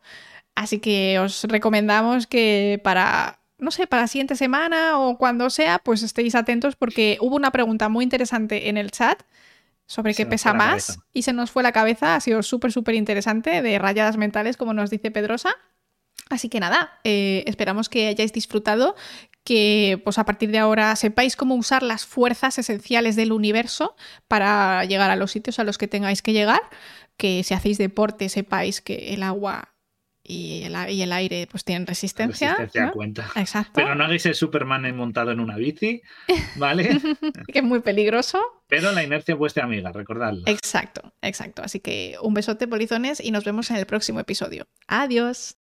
A: así que os recomendamos que para, no sé, para la siguiente semana o cuando sea, pues estéis atentos porque hubo una pregunta muy interesante en el chat sobre qué pesa más y se nos fue la cabeza, ha sido súper, súper interesante, de rayadas mentales, como nos dice Pedrosa. Así que nada, eh, esperamos que hayáis disfrutado, que pues a partir de ahora sepáis cómo usar las fuerzas esenciales del universo para llegar a los sitios a los que tengáis que llegar, que si hacéis deporte sepáis que el agua y el, y el aire pues tienen resistencia.
B: Resistencia cuenta.
A: Exacto.
B: Pero no hagáis el Superman montado en una bici, ¿vale?
A: que es muy peligroso.
B: Pero la inercia es vuestra amiga, recordadlo.
A: Exacto, exacto. Así que un besote, polizones, y nos vemos en el próximo episodio. Adiós.